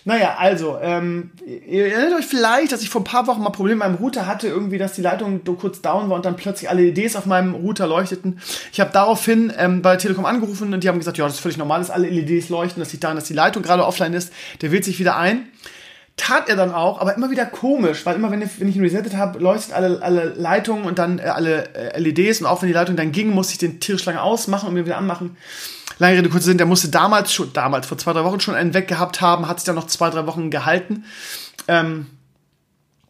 Speaker 2: Naja, also, ähm, ihr erinnert euch vielleicht, dass ich vor ein paar Wochen mal Probleme mit meinem Router hatte, irgendwie, dass die Leitung kurz down war und dann plötzlich alle LEDs auf meinem Router leuchteten. Ich habe daraufhin ähm, bei Telekom angerufen und die haben gesagt, ja, das ist völlig normal, dass alle LEDs leuchten. Das liegt daran, dass die Leitung gerade offline ist. Der wählt sich wieder ein. Tat er dann auch, aber immer wieder komisch, weil immer, wenn ich, wenn ich ihn resettet habe, leuchtet alle, alle Leitungen und dann äh, alle äh, LEDs und auch wenn die Leitung dann ging, musste ich den tierisch lange ausmachen und mir wieder anmachen. Lange Rede, kurzer Sinn, der musste damals schon, damals, vor zwei, drei Wochen schon einen weg gehabt haben, hat sich dann noch zwei, drei Wochen gehalten. Ähm,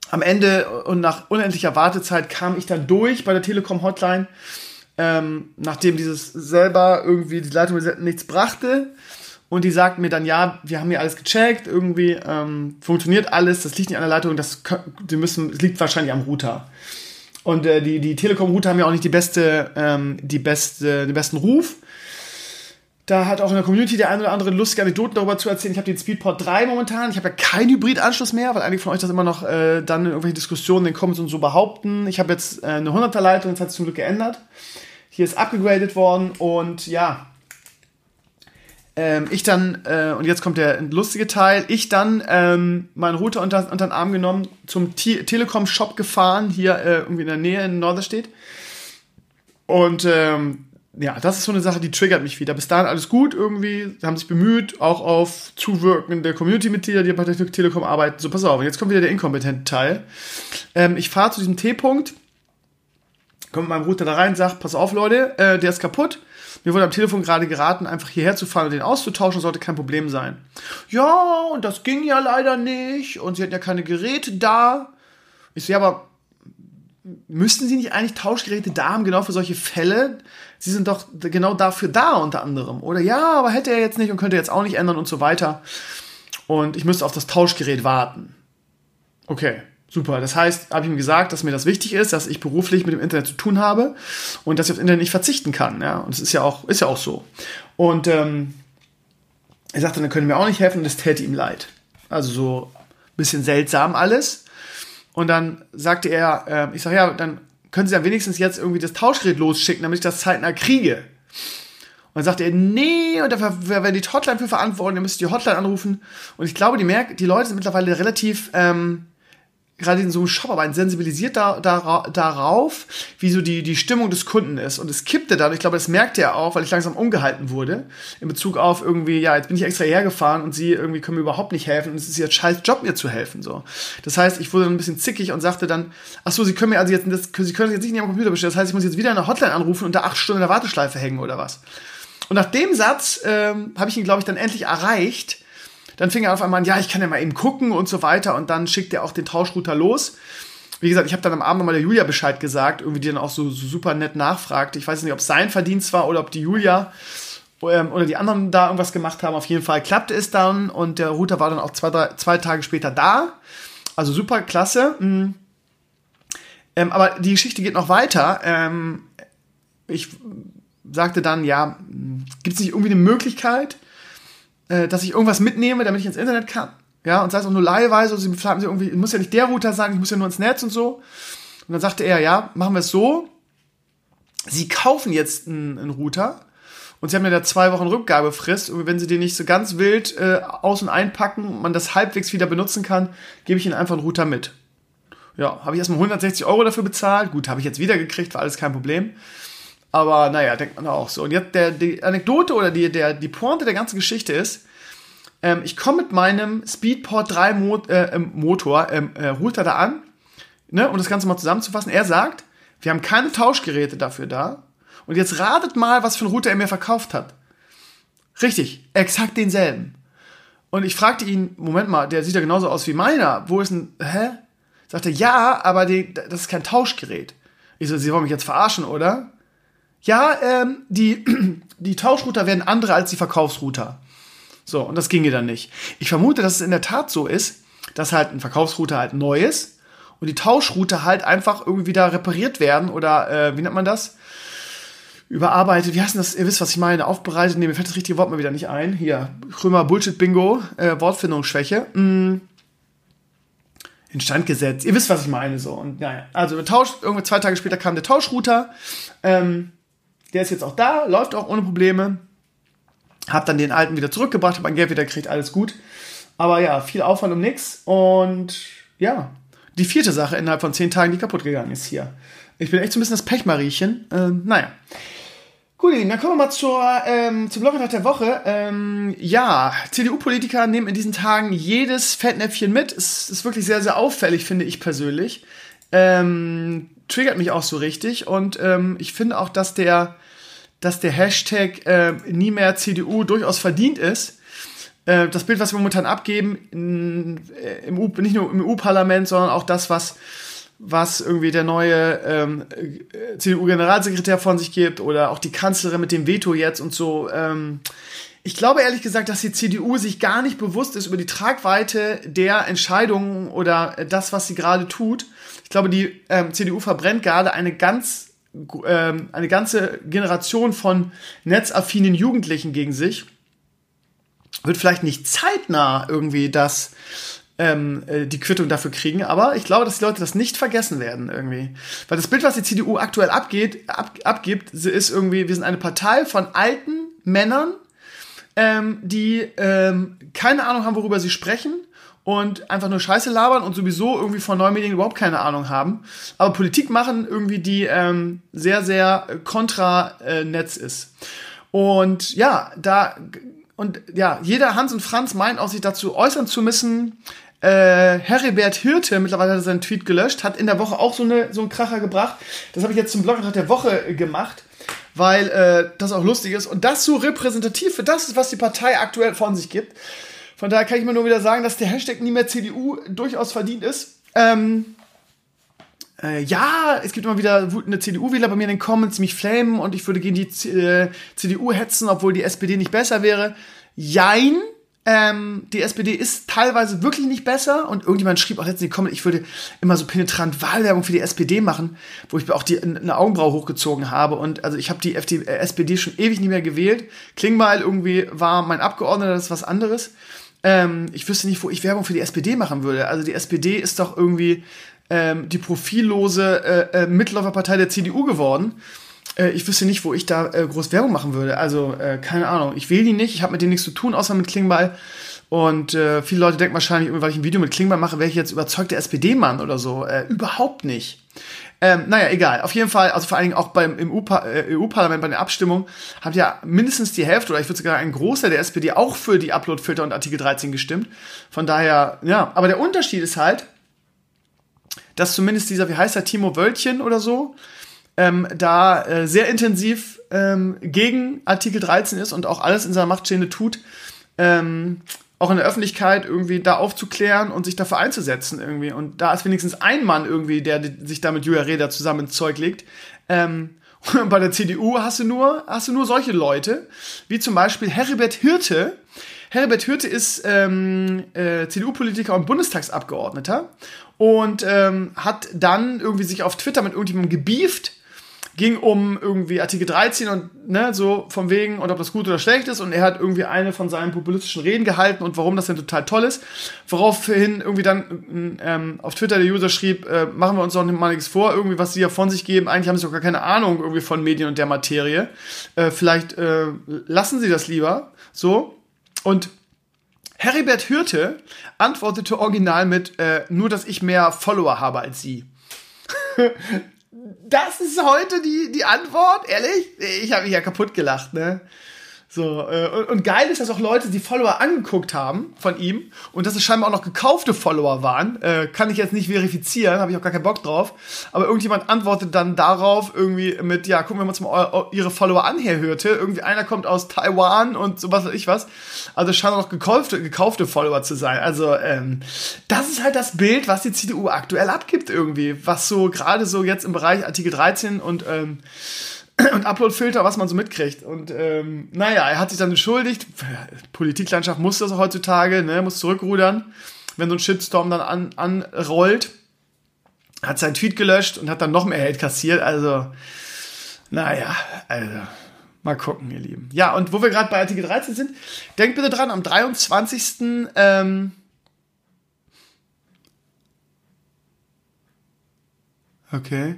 Speaker 2: am Ende und nach unendlicher Wartezeit kam ich dann durch bei der Telekom Hotline, ähm, nachdem dieses selber irgendwie die Leitung nichts brachte. Und die sagten mir dann, ja, wir haben hier alles gecheckt, irgendwie ähm, funktioniert alles, das liegt nicht an der Leitung, das, die müssen, das liegt wahrscheinlich am Router. Und äh, die, die Telekom-Router haben ja auch nicht die beste, ähm, die beste, den besten Ruf. Da hat auch in der Community der eine oder andere lustige Anekdoten darüber zu erzählen. Ich habe den Speedport 3 momentan. Ich habe ja keinen Hybrid-Anschluss mehr, weil einige von euch das immer noch äh, dann in irgendwelchen Diskussionen in den Comments und so behaupten. Ich habe jetzt äh, eine 100er Leitung, das hat sich zum Glück geändert. Hier ist abgegradet worden und ja, ähm, ich dann, äh, und jetzt kommt der lustige Teil, ich dann ähm, meinen Router unter, unter den Arm genommen, zum T Telekom-Shop gefahren, hier äh, irgendwie in der Nähe in Norderstedt. Und ähm, ja, das ist so eine Sache, die triggert mich wieder. Bis dahin alles gut irgendwie, sie haben sich bemüht, auch auf Zuwirken der Community-Mitglieder, die bei der Telekom arbeiten. So, pass auf, jetzt kommt wieder der inkompetente Teil. Ähm, ich fahre zu diesem T-Punkt, komme mit meinem Router da rein, sag, pass auf Leute, äh, der ist kaputt mir wurde am Telefon gerade geraten, einfach hierher zu fahren und den auszutauschen, sollte kein Problem sein. Ja, und das ging ja leider nicht. Und sie hatten ja keine Geräte da. Ich so, ja, aber müssten sie nicht eigentlich Tauschgeräte da haben, genau für solche Fälle? Sie sind doch genau dafür da, unter anderem. Oder ja, aber hätte er jetzt nicht und könnte jetzt auch nicht ändern und so weiter. Und ich müsste auf das Tauschgerät warten. Okay. Super. Das heißt, habe ich ihm gesagt, dass mir das wichtig ist, dass ich beruflich mit dem Internet zu tun habe und dass ich aufs Internet nicht verzichten kann. Ja, und das ist ja auch, ist ja auch so. Und ähm, er sagte, dann können wir auch nicht helfen und das täte ihm leid. Also so ein bisschen seltsam alles. Und dann sagte er, äh, ich sage, ja, dann können Sie ja wenigstens jetzt irgendwie das Tauschgerät losschicken, damit ich das zeitnah kriege. Und dann sagte er, nee, und dafür werden die Hotline für verantworten, ihr müsst die Hotline anrufen. Und ich glaube, die, merk die Leute sind mittlerweile relativ ähm, gerade in so einem Shop, aber ein sensibilisiert da, da, darauf, wie so die, die Stimmung des Kunden ist. Und es kippte dann, ich glaube, das merkte er auch, weil ich langsam umgehalten wurde, in Bezug auf irgendwie, ja, jetzt bin ich extra hergefahren und sie irgendwie können mir überhaupt nicht helfen und es ist ihr scheiß Job, mir zu helfen, so. Das heißt, ich wurde dann ein bisschen zickig und sagte dann, ach so, sie können mir also jetzt, das, sie können jetzt nicht in ihrem Computer bestellen, das heißt, ich muss jetzt wieder eine Hotline anrufen und da acht Stunden in der Warteschleife hängen oder was. Und nach dem Satz ähm, habe ich ihn, glaube ich, dann endlich erreicht, dann fing er auf einmal an, ja, ich kann ja mal eben gucken und so weiter. Und dann schickt er auch den Tauschrouter los. Wie gesagt, ich habe dann am Abend nochmal der Julia Bescheid gesagt, irgendwie die dann auch so, so super nett nachfragt. Ich weiß nicht, ob es sein Verdienst war oder ob die Julia ähm, oder die anderen da irgendwas gemacht haben. Auf jeden Fall klappte es dann und der Router war dann auch zwei, drei, zwei Tage später da. Also super klasse. Mhm. Ähm, aber die Geschichte geht noch weiter. Ähm, ich sagte dann, ja, gibt es nicht irgendwie eine Möglichkeit, äh, dass ich irgendwas mitnehme, damit ich ins Internet kann. Ja, und sei es auch nur leihweise, sie fragen sie irgendwie, muss ja nicht der Router sagen, ich muss ja nur ins Netz und so. Und dann sagte er, ja, machen wir es so. Sie kaufen jetzt einen, einen Router und sie haben ja da zwei Wochen Rückgabefrist. Und wenn sie den nicht so ganz wild äh, aus- und einpacken und man das halbwegs wieder benutzen kann, gebe ich ihnen einfach einen Router mit. Ja, habe ich erstmal 160 Euro dafür bezahlt. Gut, habe ich jetzt wieder gekriegt, war alles kein Problem. Aber naja, denkt man auch so. Und jetzt der, die Anekdote oder die, der, die Pointe der ganzen Geschichte ist, ähm, ich komme mit meinem Speedport 3 Mo äh, ähm, Motor, ähm, äh, Router da an, ne, um das Ganze mal zusammenzufassen. Er sagt, Wir haben keine Tauschgeräte dafür da. Und jetzt ratet mal, was für einen Router er mir verkauft hat. Richtig, exakt denselben. Und ich fragte ihn, Moment mal, der sieht ja genauso aus wie meiner. Wo ist denn, hä? Sagte, ja, aber die, das ist kein Tauschgerät. Ich so, Sie wollen mich jetzt verarschen, oder? Ja, ähm, die, *clears throat* die Tauschrouter werden andere als die Verkaufsrouter. So, und das ginge dann nicht. Ich vermute, dass es in der Tat so ist, dass halt ein Verkaufsrouter halt neu ist und die Tauschrouter halt einfach irgendwie wieder repariert werden oder, äh, wie nennt man das? Überarbeitet, wie heißt denn das? Ihr wisst, was ich meine, aufbereitet. Nee, mir fällt das richtige Wort mal wieder nicht ein. Hier, Krömer Bullshit-Bingo, äh, Wortfindungsschwäche. Mm. Instand gesetzt. Ihr wisst, was ich meine, so. Und naja, also Tausch, irgendwie zwei Tage später kam der Tauschrouter. Ähm, der ist jetzt auch da, läuft auch ohne Probleme. Hab dann den alten wieder zurückgebracht, hab mein Geld wieder gekriegt, alles gut. Aber ja, viel Aufwand um nix. Und ja, die vierte Sache innerhalb von zehn Tagen, die kaputt gegangen ist hier. Ich bin echt so ein bisschen das Pechmariechen. Ähm, naja. Gut, dann kommen wir mal zur, ähm, zum Bloggertag der Woche. Ähm, ja, CDU-Politiker nehmen in diesen Tagen jedes Fettnäpfchen mit. Es ist wirklich sehr, sehr auffällig, finde ich persönlich. Ähm, triggert mich auch so richtig. Und ähm, ich finde auch, dass der, dass der Hashtag äh, nie mehr CDU durchaus verdient ist. Äh, das Bild, was wir momentan abgeben, in, äh, im U, nicht nur im EU-Parlament, sondern auch das, was was irgendwie der neue ähm, äh, CDU-Generalsekretär von sich gibt oder auch die Kanzlerin mit dem Veto jetzt und so. Ähm, ich glaube ehrlich gesagt, dass die CDU sich gar nicht bewusst ist über die Tragweite der Entscheidungen oder das, was sie gerade tut. Ich glaube, die ähm, CDU verbrennt gerade eine ganz ähm, eine ganze Generation von netzaffinen Jugendlichen gegen sich. Wird vielleicht nicht zeitnah irgendwie das ähm, äh, die Quittung dafür kriegen. Aber ich glaube, dass die Leute das nicht vergessen werden irgendwie. Weil das Bild, was die CDU aktuell abgeht, ab, abgibt, ist irgendwie, wir sind eine Partei von alten Männern, ähm, die ähm, keine Ahnung haben, worüber sie sprechen und einfach nur Scheiße labern und sowieso irgendwie von Neumedien überhaupt keine Ahnung haben. Aber Politik machen irgendwie, die ähm, sehr, sehr kontra-Netz äh, ist. Und ja, da und ja, jeder Hans und Franz meint auch sich dazu äußern zu müssen, äh, Heribert Hirte, mittlerweile hat er seinen Tweet gelöscht, hat in der Woche auch so, eine, so einen Kracher gebracht. Das habe ich jetzt zum Blogantrag der Woche gemacht, weil äh, das auch lustig ist. Und das so repräsentativ für das ist, was die Partei aktuell von sich gibt. Von daher kann ich mir nur wieder sagen, dass der Hashtag nie mehr CDU durchaus verdient ist. Ähm, äh, ja, es gibt immer wieder wütende CDU-Wähler bei mir in den Comments, mich flamen und ich würde gegen die äh, CDU hetzen, obwohl die SPD nicht besser wäre. Jein, ähm, die SPD ist teilweise wirklich nicht besser und irgendjemand schrieb auch letztens in die Comments, ich würde immer so penetrant Wahlwerbung für die SPD machen, wo ich auch die, eine Augenbraue hochgezogen habe und also ich habe die FD, äh, SPD schon ewig nicht mehr gewählt. Klingbeil irgendwie war mein Abgeordneter, das ist was anderes. Ähm, ich wüsste nicht, wo ich Werbung für die SPD machen würde. Also die SPD ist doch irgendwie ähm, die profillose äh, äh, Mitläuferpartei der CDU geworden äh, ich wüsste nicht, wo ich da äh, groß Werbung machen würde. Also, äh, keine Ahnung. Ich will die nicht. Ich habe mit denen nichts zu tun, außer mit Klingbeil. Und viele Leute denken wahrscheinlich, weil ich ein Video mit Klingbeil mache, wäre ich jetzt überzeugter SPD-Mann oder so. Überhaupt nicht. Ähm, naja, egal. Auf jeden Fall, also vor allen Dingen auch beim im EU-Parlament bei der Abstimmung, hat ja mindestens die Hälfte oder ich würde sogar ein Großteil der SPD auch für die Upload-Filter und Artikel 13 gestimmt. Von daher, ja. Aber der Unterschied ist halt, dass zumindest dieser, wie heißt er, Timo Wöltchen oder so, ähm, da äh, sehr intensiv ähm, gegen Artikel 13 ist und auch alles in seiner Macht tut, ähm, auch in der Öffentlichkeit irgendwie da aufzuklären und sich dafür einzusetzen irgendwie. Und da ist wenigstens ein Mann irgendwie, der sich da mit Julia Reda zusammen ins Zeug legt. Ähm, *laughs* bei der CDU hast du nur, hast du nur solche Leute, wie zum Beispiel Heribert Hirte. Heribert Hirte ist ähm, äh, CDU-Politiker und Bundestagsabgeordneter und ähm, hat dann irgendwie sich auf Twitter mit irgendjemandem gebieft ging um irgendwie Artikel 13 und ne, so von wegen und ob das gut oder schlecht ist. Und er hat irgendwie eine von seinen populistischen Reden gehalten und warum das denn total toll ist, woraufhin irgendwie dann ähm, auf Twitter der User schrieb, äh, machen wir uns doch mal nichts vor, irgendwie was sie ja von sich geben, eigentlich haben sie doch gar keine Ahnung irgendwie von Medien und der Materie, äh, vielleicht äh, lassen sie das lieber, so. Und Heribert Hürte antwortete original mit, äh, nur dass ich mehr Follower habe als sie. *laughs* das ist heute die, die Antwort? Ehrlich? Ich habe mich ja kaputt gelacht, ne? So, äh, und, und geil ist, dass auch Leute die Follower angeguckt haben von ihm und dass es scheinbar auch noch gekaufte Follower waren. Äh, kann ich jetzt nicht verifizieren, habe ich auch gar keinen Bock drauf. Aber irgendjemand antwortet dann darauf irgendwie mit, ja, gucken wir uns mal ihre Follower an, Herr Hürte. Irgendwie einer kommt aus Taiwan und so was weiß ich was. Also scheinen auch noch gekaufte, gekaufte Follower zu sein. Also ähm, das ist halt das Bild, was die CDU aktuell abgibt irgendwie. Was so gerade so jetzt im Bereich Artikel 13 und ähm, *clears throat* und Uploadfilter, was man so mitkriegt. Und ähm, naja, er hat sich dann entschuldigt. Politiklandschaft muss das heutzutage, ne, muss zurückrudern, wenn so ein Shitstorm dann an, anrollt. Hat seinen Tweet gelöscht und hat dann noch mehr Hate kassiert. Also, naja, also, mal gucken, ihr Lieben. Ja, und wo wir gerade bei Artikel 13 sind, denkt bitte dran, am 23. Ähm, okay.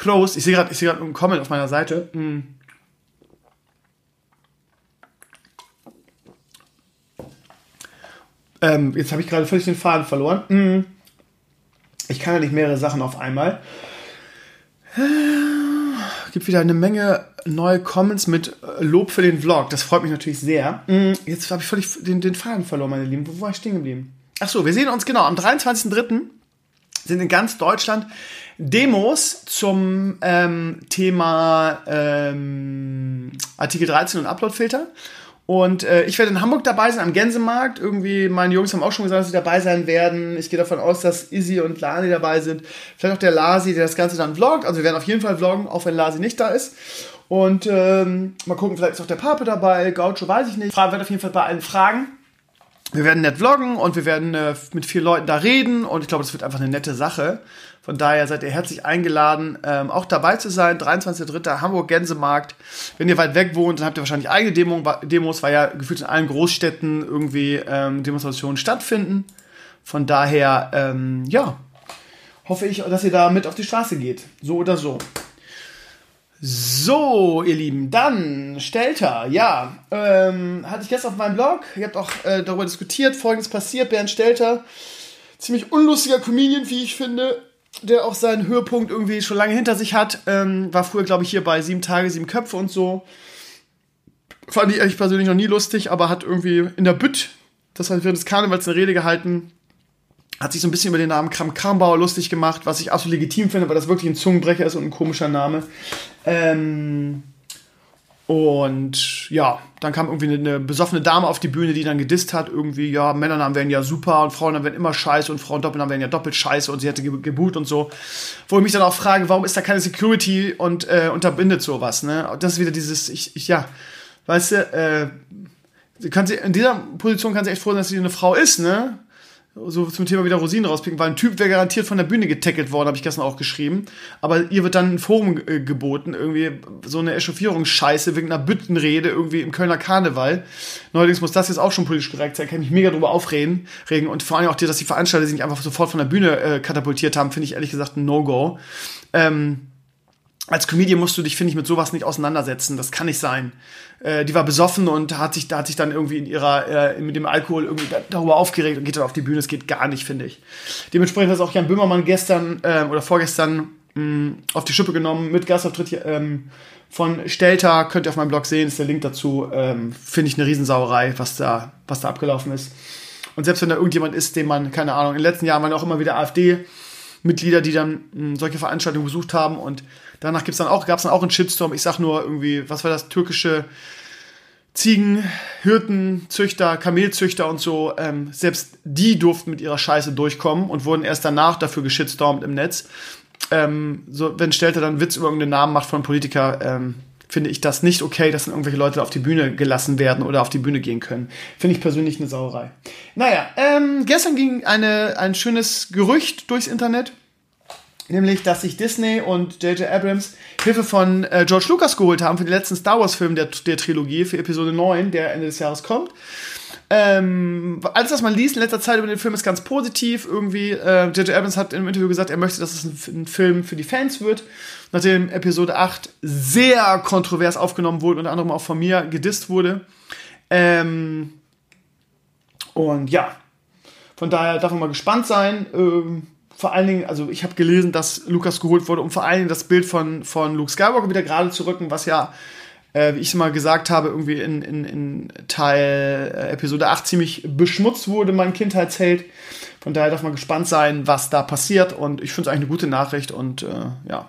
Speaker 2: Prost. Ich sehe gerade seh einen Comment auf meiner Seite. Mm. Ähm, jetzt habe ich gerade völlig den Faden verloren. Mm. Ich kann ja nicht mehrere Sachen auf einmal. Es gibt wieder eine Menge neue Comments mit äh, Lob für den Vlog. Das freut mich natürlich sehr. Mm. Jetzt habe ich völlig den, den Faden verloren, meine Lieben. Wo war ich stehen geblieben? Ach so, wir sehen uns genau am 23.03. sind in ganz Deutschland Demos zum ähm, Thema ähm, Artikel 13 und Uploadfilter. Und äh, ich werde in Hamburg dabei sein, am Gänsemarkt. Irgendwie, meine Jungs haben auch schon gesagt, dass sie dabei sein werden. Ich gehe davon aus, dass Izzy und Lani dabei sind. Vielleicht auch der Lasi, der das Ganze dann vloggt. Also wir werden auf jeden Fall vloggen, auch wenn Lasi nicht da ist. Und ähm, mal gucken, vielleicht ist auch der Pape dabei. Gaucho weiß ich nicht. Fragen werde auf jeden Fall bei allen fragen. Wir werden nett vloggen und wir werden äh, mit vielen Leuten da reden. Und ich glaube, das wird einfach eine nette Sache. Von daher seid ihr herzlich eingeladen, ähm, auch dabei zu sein. 23.03. Hamburg Gänsemarkt. Wenn ihr weit weg wohnt, dann habt ihr wahrscheinlich eigene Demo, Demos, weil ja gefühlt in allen Großstädten irgendwie ähm, Demonstrationen stattfinden. Von daher, ähm, ja, hoffe ich, dass ihr da mit auf die Straße geht. So oder so. So, ihr Lieben, dann Stelter, ja, ähm, hatte ich gestern auf meinem Blog, ihr habt auch äh, darüber diskutiert, folgendes passiert, Bernd Stelter, ziemlich unlustiger Comedian, wie ich finde, der auch seinen Höhepunkt irgendwie schon lange hinter sich hat, ähm, war früher, glaube ich, hier bei Sieben Tage, Sieben Köpfe und so, fand ich ehrlich persönlich noch nie lustig, aber hat irgendwie in der Bütt, das hat während des Karnevals eine Rede gehalten, hat sich so ein bisschen über den Namen Kram Krambauer lustig gemacht, was ich absolut legitim finde, weil das wirklich ein Zungenbrecher ist und ein komischer Name. Ähm, und ja, dann kam irgendwie eine, besoffene Dame auf die Bühne, die dann gedisst hat, irgendwie, ja, Männernamen wären ja super und Frauennamen wären immer scheiße und Frauendoppelnamen wären ja doppelt scheiße und sie hätte ge geboot und so. Wo ich mich dann auch frage, warum ist da keine Security und äh, unterbindet sowas, ne? Das ist wieder dieses, ich, ich ja, weißt du, äh, kann sie, in dieser Position kann sie echt froh sein, dass sie eine Frau ist, ne? So zum Thema wieder Rosinen rauspicken, weil ein Typ wäre garantiert von der Bühne getackelt worden, habe ich gestern auch geschrieben. Aber ihr wird dann ein Forum äh, geboten, irgendwie so eine Echauffierungsscheiße wegen einer Büttenrede irgendwie im Kölner Karneval. Neuerdings muss das jetzt auch schon politisch korrekt sein, kann ich mich mega drüber aufregen. Regen. Und vor allem auch dir, dass die Veranstalter sich nicht einfach sofort von der Bühne äh, katapultiert haben, finde ich ehrlich gesagt ein No-Go. Ähm, als Comedian musst du dich, finde ich, mit sowas nicht auseinandersetzen. Das kann nicht sein. Äh, die war besoffen und hat sich, da hat sich dann irgendwie in ihrer, äh, mit dem Alkohol irgendwie darüber aufgeregt und geht dann auf die Bühne. Das geht gar nicht, finde ich. Dementsprechend hat auch Jan Böhmermann gestern äh, oder vorgestern mh, auf die Schippe genommen mit Gastauftritt hier, ähm, von Stelter. Könnt ihr auf meinem Blog sehen, ist der Link dazu. Ähm, finde ich eine Riesensauerei, was da, was da abgelaufen ist. Und selbst wenn da irgendjemand ist, den man, keine Ahnung, in den letzten Jahren waren auch immer wieder AfD-Mitglieder, die dann mh, solche Veranstaltungen besucht haben und Danach gibt's dann auch, gab es dann auch einen Shitstorm. Ich sag nur irgendwie, was war das? Türkische Ziegen, Hirten, Züchter, Kamelzüchter und so. Ähm, selbst die durften mit ihrer Scheiße durchkommen und wurden erst danach dafür geschitstormt im Netz. Ähm, so, wenn Stelter dann Witz über irgendeinen Namen macht von Politiker, ähm, finde ich das nicht okay, dass dann irgendwelche Leute auf die Bühne gelassen werden oder auf die Bühne gehen können. Finde ich persönlich eine Sauerei. Naja, ähm, gestern ging eine, ein schönes Gerücht durchs Internet nämlich dass sich Disney und J.J. Abrams Hilfe von äh, George Lucas geholt haben für den letzten Star Wars Film der, der Trilogie, für Episode 9, der Ende des Jahres kommt. Ähm, alles, was man liest in letzter Zeit über den Film, ist ganz positiv. Irgendwie, J.J. Äh, Abrams hat im Interview gesagt, er möchte, dass es ein, ein, Film für die Fans wird. Nachdem Episode 8 sehr kontrovers aufgenommen wurde, unter anderem auch von mir gedisst wurde. Ähm, und ja, von daher darf man mal gespannt sein. Ähm, vor allen Dingen, also ich habe gelesen, dass Lukas geholt wurde, um vor allen Dingen das Bild von, von Luke Skywalker wieder gerade zu rücken, was ja, äh, wie ich es mal gesagt habe, irgendwie in, in, in Teil äh, Episode 8 ziemlich beschmutzt wurde, mein Kindheitsheld. Von daher darf man gespannt sein, was da passiert. Und ich finde es eigentlich eine gute Nachricht und äh, ja.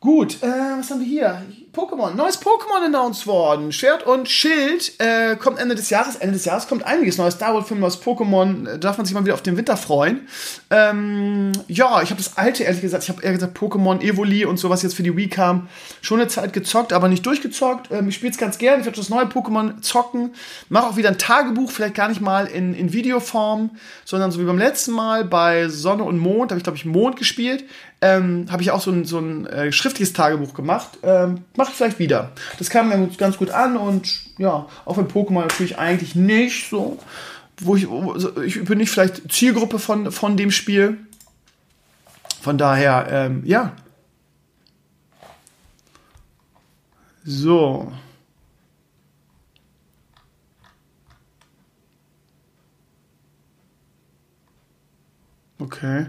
Speaker 2: Gut, äh, was haben wir hier? Pokémon, neues Pokémon announced worden. Schwert und Schild äh, kommt Ende des Jahres. Ende des Jahres kommt einiges neues Star Wars Film, neues Pokémon. Da darf man sich mal wieder auf den Winter freuen. Ähm, ja, ich habe das alte, ehrlich gesagt, ich habe eher gesagt Pokémon Evoli und sowas jetzt für die Wii kam, schon eine Zeit gezockt, aber nicht durchgezockt. Ähm, ich spiele es ganz gerne. Ich werde das neue Pokémon zocken. Mache auch wieder ein Tagebuch, vielleicht gar nicht mal in, in Videoform, sondern so wie beim letzten Mal bei Sonne und Mond, habe ich glaube ich Mond gespielt ähm, habe ich auch so ein, so ein äh, schriftliches Tagebuch gemacht. Ähm, Mache ich vielleicht wieder. Das kam mir ganz gut an und ja, auch wenn Pokémon natürlich eigentlich nicht so, wo ich, ich bin nicht vielleicht Zielgruppe von, von dem Spiel. Von daher, ähm, ja. So. Okay.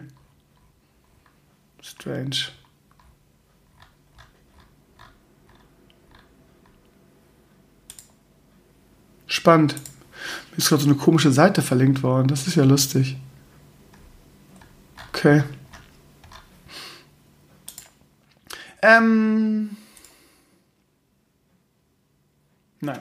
Speaker 2: Strange. Spannend. Mir ist gerade so eine komische Seite verlinkt worden. Das ist ja lustig. Okay. Ähm. Nein.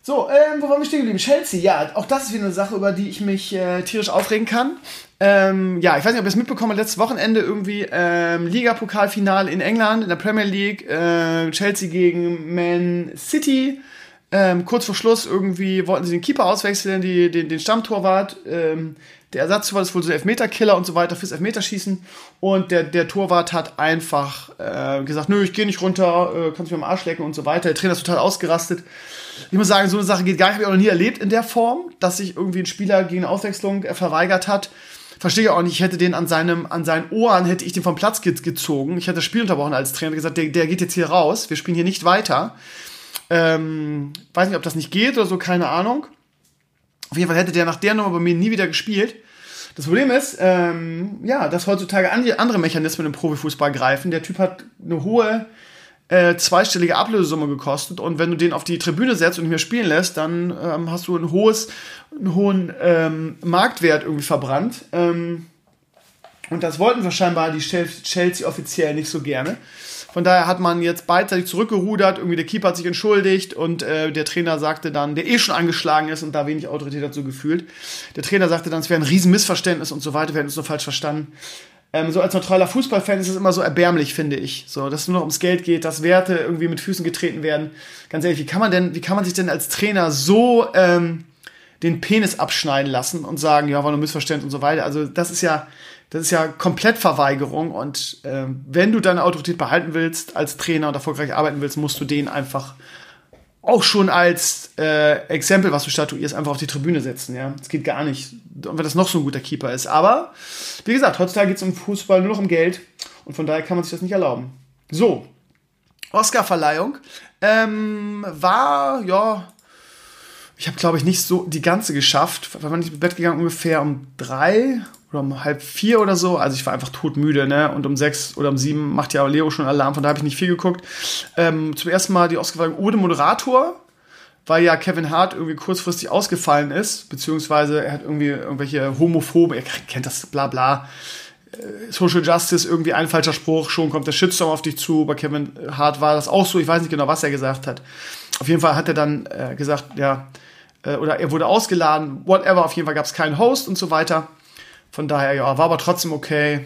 Speaker 2: So, ähm, wo waren wir stehen geblieben? Chelsea, ja, auch das ist wieder eine Sache, über die ich mich äh, tierisch aufregen kann. Ähm, ja, ich weiß nicht, ob ihr es mitbekommen habt, letztes Wochenende irgendwie ähm, Liga-Pokalfinale in England, in der Premier League, äh, Chelsea gegen Man City. Ähm, kurz vor Schluss irgendwie wollten sie den Keeper auswechseln, die, den, den Stammtorwart. Ähm, der Ersatztorwart ist wohl so Elfmeterkiller und so weiter fürs Elfmeterschießen. Und der, der Torwart hat einfach äh, gesagt, nö, ich gehe nicht runter, äh, kannst mich am Arsch lecken und so weiter. Der Trainer ist total ausgerastet. Ich muss sagen, so eine Sache geht gar nicht. Habe ich auch noch nie erlebt in der Form, dass sich irgendwie ein Spieler gegen eine Auswechslung äh, verweigert hat verstehe ich auch nicht, ich hätte den an seinem, an seinen Ohren, hätte ich den vom Platz gezogen. Ich hätte das Spiel unterbrochen als Trainer gesagt, der, der geht jetzt hier raus, wir spielen hier nicht weiter. Ähm, weiß nicht, ob das nicht geht oder so, keine Ahnung. Auf jeden Fall hätte der nach der Nummer bei mir nie wieder gespielt. Das Problem ist, ähm, ja, dass heutzutage andere Mechanismen im Profifußball greifen. Der Typ hat eine hohe äh, zweistellige Ablösesumme gekostet und wenn du den auf die Tribüne setzt und nicht mehr spielen lässt, dann ähm, hast du ein hohes, einen hohen ähm, Marktwert irgendwie verbrannt. Ähm, und das wollten wir scheinbar die Chelsea offiziell nicht so gerne. Von daher hat man jetzt beidseitig zurückgerudert, irgendwie der Keeper hat sich entschuldigt und äh, der Trainer sagte dann, der eh schon angeschlagen ist und da wenig Autorität dazu gefühlt, der Trainer sagte dann, es wäre ein Riesenmissverständnis und so weiter, wir hätten es nur falsch verstanden. Ähm, so als neutraler Fußballfan ist es immer so erbärmlich, finde ich. So, dass es nur noch ums Geld geht, dass Werte irgendwie mit Füßen getreten werden. Ganz ehrlich, wie kann man denn, wie kann man sich denn als Trainer so ähm, den Penis abschneiden lassen und sagen, ja, war nur Missverständnis und so weiter. Also das ist ja, das ist ja komplett Verweigerung und ähm, wenn du deine Autorität behalten willst als Trainer und erfolgreich arbeiten willst, musst du den einfach auch schon als äh, Exempel, was du statuierst, einfach auf die Tribüne setzen. Ja, das geht gar nicht, wenn das noch so ein guter Keeper ist. Aber wie gesagt, heutzutage geht es um Fußball nur noch um Geld und von daher kann man sich das nicht erlauben. So, Oscar-Verleihung ähm, war ja, ich habe glaube ich nicht so die ganze geschafft, weil man nicht ins Bett gegangen ungefähr um drei oder um halb vier oder so. Also ich war einfach todmüde, ne? Und um sechs oder um sieben macht ja Leo schon Alarm, von da habe ich nicht viel geguckt. Ähm, zum ersten Mal die Oscar ohne Moderator, weil ja Kevin Hart irgendwie kurzfristig ausgefallen ist, beziehungsweise er hat irgendwie irgendwelche homophobe, er kennt das bla bla. Äh, Social Justice, irgendwie ein falscher Spruch, schon kommt der Shitstorm auf dich zu. Bei Kevin Hart war das auch so, ich weiß nicht genau, was er gesagt hat. Auf jeden Fall hat er dann äh, gesagt, ja, äh, oder er wurde ausgeladen, whatever, auf jeden Fall gab es keinen Host und so weiter. Von daher, ja, war aber trotzdem okay.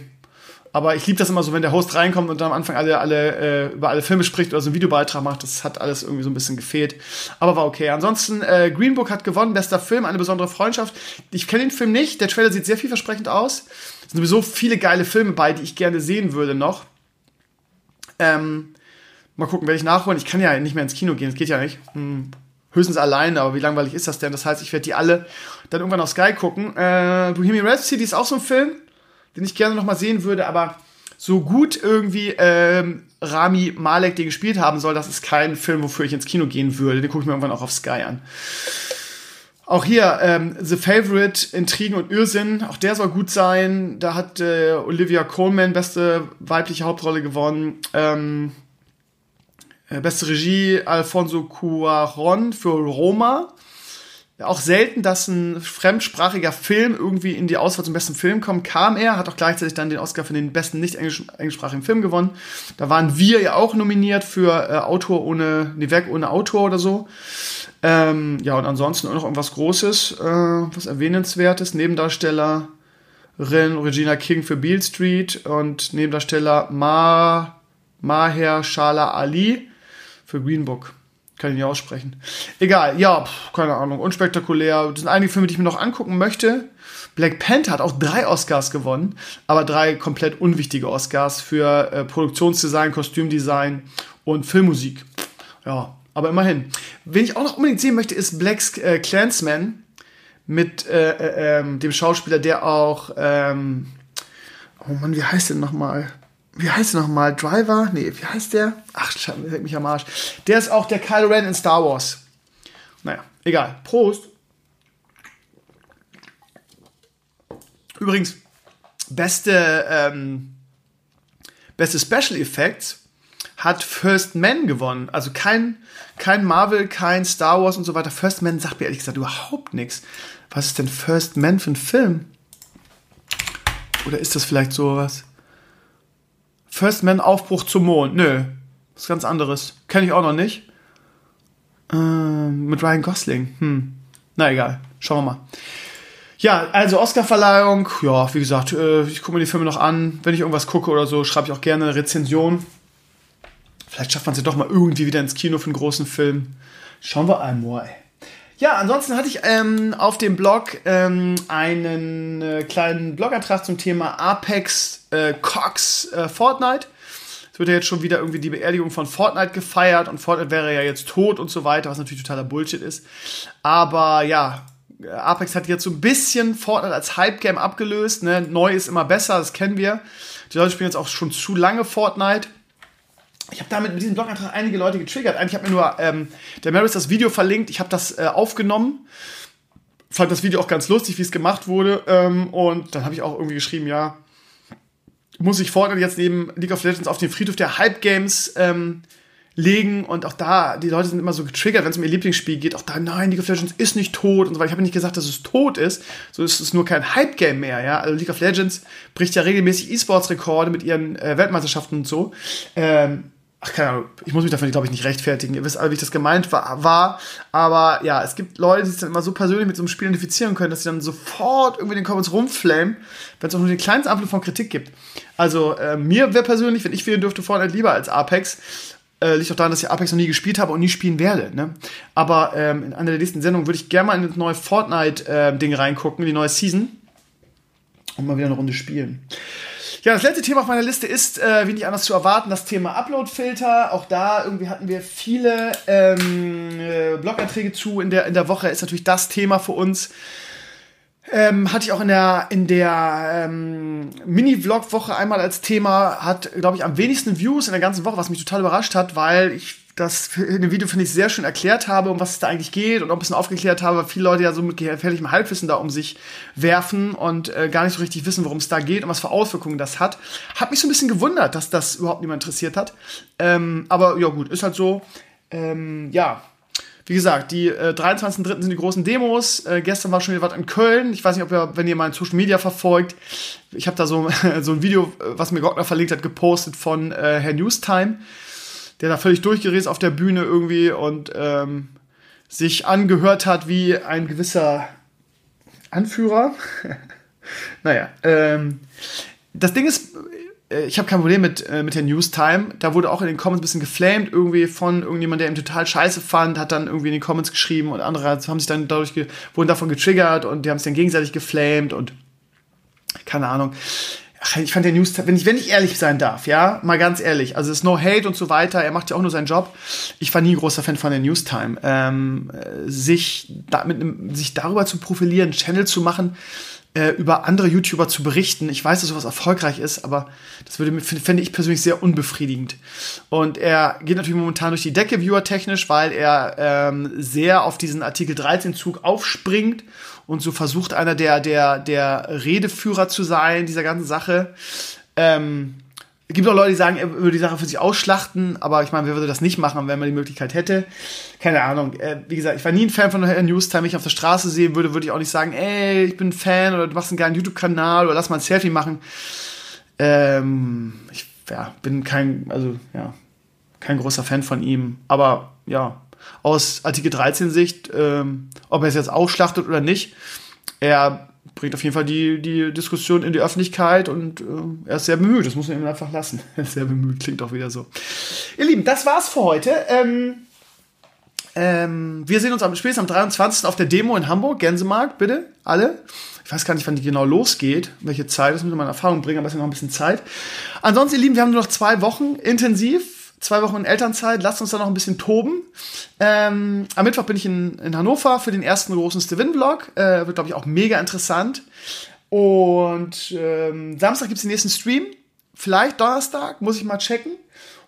Speaker 2: Aber ich liebe das immer so, wenn der Host reinkommt und dann am Anfang alle, alle äh, über alle Filme spricht oder so einen Videobeitrag macht. Das hat alles irgendwie so ein bisschen gefehlt. Aber war okay. Ansonsten, äh, Green Book hat gewonnen, bester Film, eine besondere Freundschaft. Ich kenne den Film nicht. Der Trailer sieht sehr vielversprechend aus. Es sind sowieso viele geile Filme bei, die ich gerne sehen würde noch. Ähm, mal gucken, werde ich nachholen. Ich kann ja nicht mehr ins Kino gehen, das geht ja nicht. Hm höchstens alleine, aber wie langweilig ist das denn? Das heißt, ich werde die alle dann irgendwann auf Sky gucken. Äh, Bohemian Rhapsody ist auch so ein Film, den ich gerne noch mal sehen würde, aber so gut irgendwie ähm, Rami Malek den gespielt haben soll, das ist kein Film, wofür ich ins Kino gehen würde. Den gucke ich mir irgendwann auch auf Sky an. Auch hier, ähm, The Favorite, Intrigen und Irrsinn, auch der soll gut sein. Da hat äh, Olivia Colman beste weibliche Hauptrolle gewonnen. Ähm, äh, beste Regie Alfonso Cuaron für Roma. Auch selten, dass ein fremdsprachiger Film irgendwie in die Auswahl zum besten Film kommt, kam er, hat auch gleichzeitig dann den Oscar für den besten nicht englisch, englischsprachigen Film gewonnen. Da waren wir ja auch nominiert für äh, Autor ohne, nee, Werk ohne Autor oder so. Ähm, ja, und ansonsten auch noch irgendwas Großes, äh, was Erwähnenswertes. Nebendarstellerin Regina King für Beale Street und Nebendarsteller Ma, Maher Shala Ali für Green Book. Kann ich nicht aussprechen. Egal, ja, pff, keine Ahnung, unspektakulär. Das sind einige Filme, die ich mir noch angucken möchte. Black Panther hat auch drei Oscars gewonnen, aber drei komplett unwichtige Oscars für äh, Produktionsdesign, Kostümdesign und Filmmusik. Ja, aber immerhin. Wen ich auch noch unbedingt sehen möchte, ist Black äh, Clansman mit äh, äh, ähm, dem Schauspieler, der auch, ähm, oh Mann, wie heißt der nochmal? Wie heißt der nochmal? Driver? Nee, wie heißt der? Ach, leck mich am Arsch. Der ist auch der Kylo Ren in Star Wars. Naja, egal. Prost. Übrigens, beste, ähm, beste Special Effects hat First Man gewonnen. Also kein, kein Marvel, kein Star Wars und so weiter. First Man sagt mir ehrlich gesagt überhaupt nichts. Was ist denn First Man für ein Film? Oder ist das vielleicht sowas? First Man Aufbruch zum Mond. Nö, ist ganz anderes. Kenne ich auch noch nicht. Ähm, mit Ryan Gosling. Hm. Na egal. Schauen wir mal. Ja, also Oscarverleihung. Ja, wie gesagt, äh, ich gucke mir die Filme noch an. Wenn ich irgendwas gucke oder so, schreibe ich auch gerne eine Rezension. Vielleicht schafft man es ja doch mal irgendwie wieder ins Kino für einen großen Film. Schauen wir einmal. Ja, ansonsten hatte ich ähm, auf dem Blog ähm, einen äh, kleinen Blogantrag zum Thema Apex äh, Cox äh, Fortnite. Es wird ja jetzt schon wieder irgendwie die Beerdigung von Fortnite gefeiert und Fortnite wäre ja jetzt tot und so weiter, was natürlich totaler Bullshit ist. Aber ja, Apex hat jetzt so ein bisschen Fortnite als Hype-Game abgelöst. Ne? Neu ist immer besser, das kennen wir. Die Leute spielen jetzt auch schon zu lange Fortnite ich habe damit mit diesem Blogantrag einige Leute getriggert. Eigentlich hat mir nur ähm, der Maris das Video verlinkt. Ich habe das äh, aufgenommen. Fand das Video auch ganz lustig, wie es gemacht wurde. Ähm, und dann habe ich auch irgendwie geschrieben, ja, muss ich Fortnite jetzt neben League of Legends auf den Friedhof der Hype Games ähm, legen. Und auch da, die Leute sind immer so getriggert, wenn es um ihr Lieblingsspiel geht. Auch da, nein, League of Legends ist nicht tot und so weiter. Ich habe nicht gesagt, dass es tot ist. So ist es nur kein Hype-Game mehr, ja. Also League of Legends bricht ja regelmäßig E-Sports-Rekorde mit ihren äh, Weltmeisterschaften und so. Ähm, Ach, keine Ahnung, ich muss mich dafür, glaube ich, nicht rechtfertigen. Ihr wisst alle, wie ich das gemeint war, war. Aber ja, es gibt Leute, die sich dann immer so persönlich mit so einem Spiel identifizieren können, dass sie dann sofort irgendwie den Comments rumflamen, wenn es auch nur den kleinsten Ampel von Kritik gibt. Also, äh, mir wäre persönlich, wenn ich wählen dürfte, Fortnite lieber als Apex. Äh, liegt auch daran, dass ich Apex noch nie gespielt habe und nie spielen werde. Ne? Aber ähm, in einer der nächsten Sendungen würde ich gerne mal in das neue Fortnite-Ding äh, reingucken, in die neue Season. Und mal wieder eine Runde spielen. Ja, das letzte Thema auf meiner Liste ist, äh, wie nicht anders zu erwarten, das Thema Upload-Filter. Auch da irgendwie hatten wir viele ähm, äh, Blogeinträge zu in der, in der Woche. Ist natürlich das Thema für uns. Ähm, hatte ich auch in der, in der ähm, Mini-Vlog-Woche einmal als Thema, hat, glaube ich, am wenigsten Views in der ganzen Woche, was mich total überrascht hat, weil ich das in dem Video, finde ich, sehr schön erklärt habe, um was es da eigentlich geht und auch ein bisschen aufgeklärt habe, weil viele Leute ja so mit gefährlichem Halbwissen da um sich werfen und äh, gar nicht so richtig wissen, worum es da geht und was für Auswirkungen das hat. Hat mich so ein bisschen gewundert, dass das überhaupt niemand interessiert hat. Ähm, aber ja, gut, ist halt so. Ähm, ja, wie gesagt, die äh, 23.3. sind die großen Demos. Äh, gestern war schon wieder was in Köln. Ich weiß nicht, ob ihr, wenn ihr mal Social Media verfolgt, ich habe da so, *laughs* so ein Video, äh, was mir Gottner verlinkt hat, gepostet von äh, Herr Newstime, der da völlig durchgerät auf der Bühne irgendwie und ähm, sich angehört hat wie ein gewisser Anführer. *laughs* naja, ähm, das Ding ist, äh, ich habe kein Problem mit, äh, mit der Newstime. Da wurde auch in den Comments ein bisschen geflamed, irgendwie von irgendjemand, der ihn total scheiße fand, hat dann irgendwie in die Comments geschrieben und andere haben sich dann dadurch, wurden davon getriggert und die haben sich dann gegenseitig geflamed und keine Ahnung. Ach, ich fand der News, wenn ich, wenn ich ehrlich sein darf, ja, mal ganz ehrlich, also es ist no hate und so weiter, er macht ja auch nur seinen Job. Ich war nie großer Fan von der Newstime. Ähm, sich, da, mit, sich darüber zu profilieren, Channel zu machen, äh, über andere YouTuber zu berichten. Ich weiß, dass sowas erfolgreich ist, aber das würde fände ich persönlich sehr unbefriedigend. Und er geht natürlich momentan durch die Decke viewertechnisch, weil er ähm, sehr auf diesen Artikel 13 Zug aufspringt und so versucht, einer der, der, der Redeführer zu sein, dieser ganzen Sache. Ähm, es gibt auch Leute, die sagen, er würde die Sache für sich ausschlachten, aber ich meine, wer würde das nicht machen, wenn man die Möglichkeit hätte? Keine Ahnung. Äh, wie gesagt, ich war nie ein Fan von Newstime. Wenn ich auf der Straße sehen würde, würde ich auch nicht sagen, ey, ich bin ein Fan oder du machst einen geilen YouTube-Kanal oder lass mal ein Selfie machen. Ähm, ich ja, bin kein, also ja, kein großer Fan von ihm. Aber ja, aus Artikel 13 Sicht, ähm, ob er es jetzt ausschlachtet oder nicht, er bringt auf jeden Fall die, die Diskussion in die Öffentlichkeit und äh, er ist sehr bemüht. Das muss man ihm einfach lassen. *laughs* sehr bemüht, klingt auch wieder so. Ihr Lieben, das war's für heute. Ähm, ähm, wir sehen uns am spätestens am 23. auf der Demo in Hamburg, Gänsemarkt, bitte, alle. Ich weiß gar nicht, wann die genau losgeht, welche Zeit, das muss man in Erfahrung bringen, aber es ist noch ein bisschen Zeit. Ansonsten, ihr Lieben, wir haben nur noch zwei Wochen intensiv zwei Wochen in Elternzeit, lasst uns da noch ein bisschen toben. Ähm, am Mittwoch bin ich in, in Hannover für den ersten großen Steven-Vlog. Äh, wird, glaube ich, auch mega interessant. Und ähm, Samstag gibt's den nächsten Stream. Vielleicht Donnerstag, muss ich mal checken.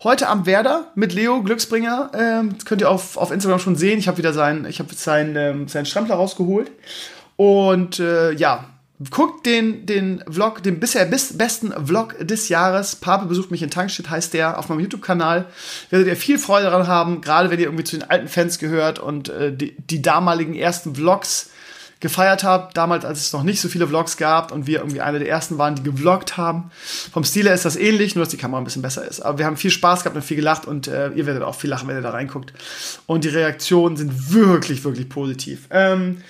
Speaker 2: Heute am Werder mit Leo Glücksbringer. Ähm, könnt ihr auf, auf Instagram schon sehen. Ich habe wieder seinen, ich habe seinen, ähm, seinen Strampler rausgeholt. Und äh, ja, Guckt den, den Vlog, den bisher bis, besten Vlog des Jahres. Pape besucht mich in Tankstedt, heißt der, auf meinem YouTube-Kanal. Werdet ihr viel Freude daran haben, gerade wenn ihr irgendwie zu den alten Fans gehört und äh, die, die damaligen ersten Vlogs gefeiert habt. Damals, als es noch nicht so viele Vlogs gab und wir irgendwie einer der ersten waren, die gevloggt haben. Vom Stil her ist das ähnlich, nur dass die Kamera ein bisschen besser ist. Aber wir haben viel Spaß gehabt und viel gelacht und äh, ihr werdet auch viel lachen, wenn ihr da reinguckt. Und die Reaktionen sind wirklich, wirklich positiv. Ähm,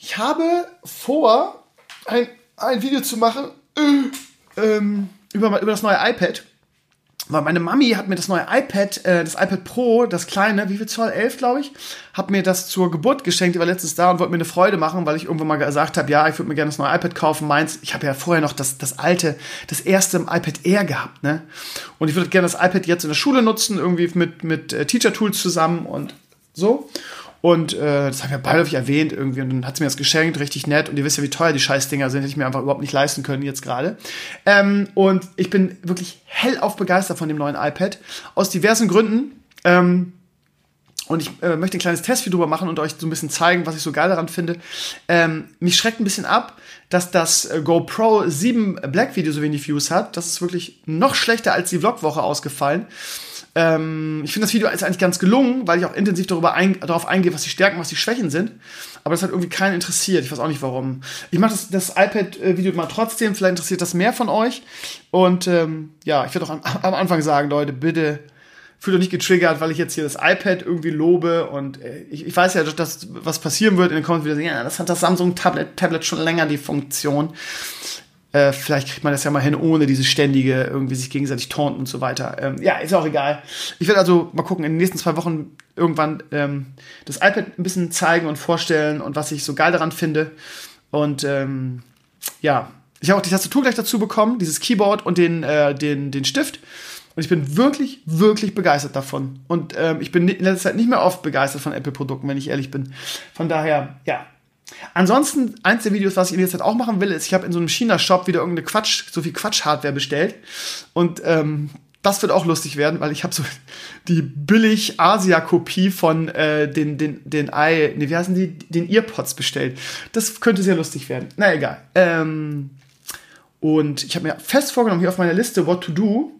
Speaker 2: ich habe vor, ein, ein Video zu machen äh, ähm, über, über das neue iPad. Weil meine Mami hat mir das neue iPad, äh, das iPad Pro, das kleine, wie viel Zoll? 11, glaube ich, hat mir das zur Geburt geschenkt, die war letztes da und wollte mir eine Freude machen, weil ich irgendwann mal gesagt habe, ja, ich würde mir gerne das neue iPad kaufen. Meins, ich habe ja vorher noch das, das alte, das erste iPad Air gehabt, ne? Und ich würde gerne das iPad jetzt in der Schule nutzen, irgendwie mit, mit äh, Teacher Tools zusammen und so. Und äh, das habe ich ja beiläufig erwähnt irgendwie. Und dann hat sie mir das geschenkt, richtig nett. Und ihr wisst ja, wie teuer die Scheißdinger sind. Hätte ich mir einfach überhaupt nicht leisten können jetzt gerade. Ähm, und ich bin wirklich hellauf begeistert von dem neuen iPad. Aus diversen Gründen. Ähm, und ich äh, möchte ein kleines Testvideo drüber machen und euch so ein bisschen zeigen, was ich so geil daran finde. Ähm, mich schreckt ein bisschen ab, dass das äh, GoPro 7 Black Video so wenig Views hat. Das ist wirklich noch schlechter als die Vlogwoche ausgefallen. Ähm, ich finde das Video ist eigentlich ganz gelungen, weil ich auch intensiv darüber ein, darauf eingehe, was die Stärken, was die Schwächen sind. Aber das hat irgendwie keinen interessiert. Ich weiß auch nicht warum. Ich mache das, das iPad-Video mal trotzdem. Vielleicht interessiert das mehr von euch. Und ähm, ja, ich werde auch am, am, Anfang sagen, Leute, bitte fühlt euch nicht getriggert, weil ich jetzt hier das iPad irgendwie lobe. Und äh, ich, ich, weiß ja, dass was passieren wird. In den Comments wieder ja, das hat das Samsung-Tablet Tablet schon länger die Funktion. Äh, vielleicht kriegt man das ja mal hin, ohne dieses ständige irgendwie sich gegenseitig taunten und so weiter. Ähm, ja, ist auch egal. Ich werde also mal gucken, in den nächsten zwei Wochen irgendwann ähm, das iPad ein bisschen zeigen und vorstellen und was ich so geil daran finde. Und ähm, ja, ich habe auch die Tastatur gleich dazu bekommen, dieses Keyboard und den, äh, den, den Stift. Und ich bin wirklich, wirklich begeistert davon. Und ähm, ich bin in letzter Zeit nicht mehr oft begeistert von Apple-Produkten, wenn ich ehrlich bin. Von daher, ja, Ansonsten, eins der Videos, was ich in der Zeit auch machen will, ist, ich habe in so einem China-Shop wieder irgendeine Quatsch, so viel Quatsch-Hardware bestellt. Und ähm, das wird auch lustig werden, weil ich habe so *laughs* die billig Asia-Kopie von äh, den, den, den i, nee, wie heißen die, den Earpods bestellt. Das könnte sehr lustig werden. Na egal. Ähm, und ich habe mir fest vorgenommen, hier auf meiner Liste What to Do,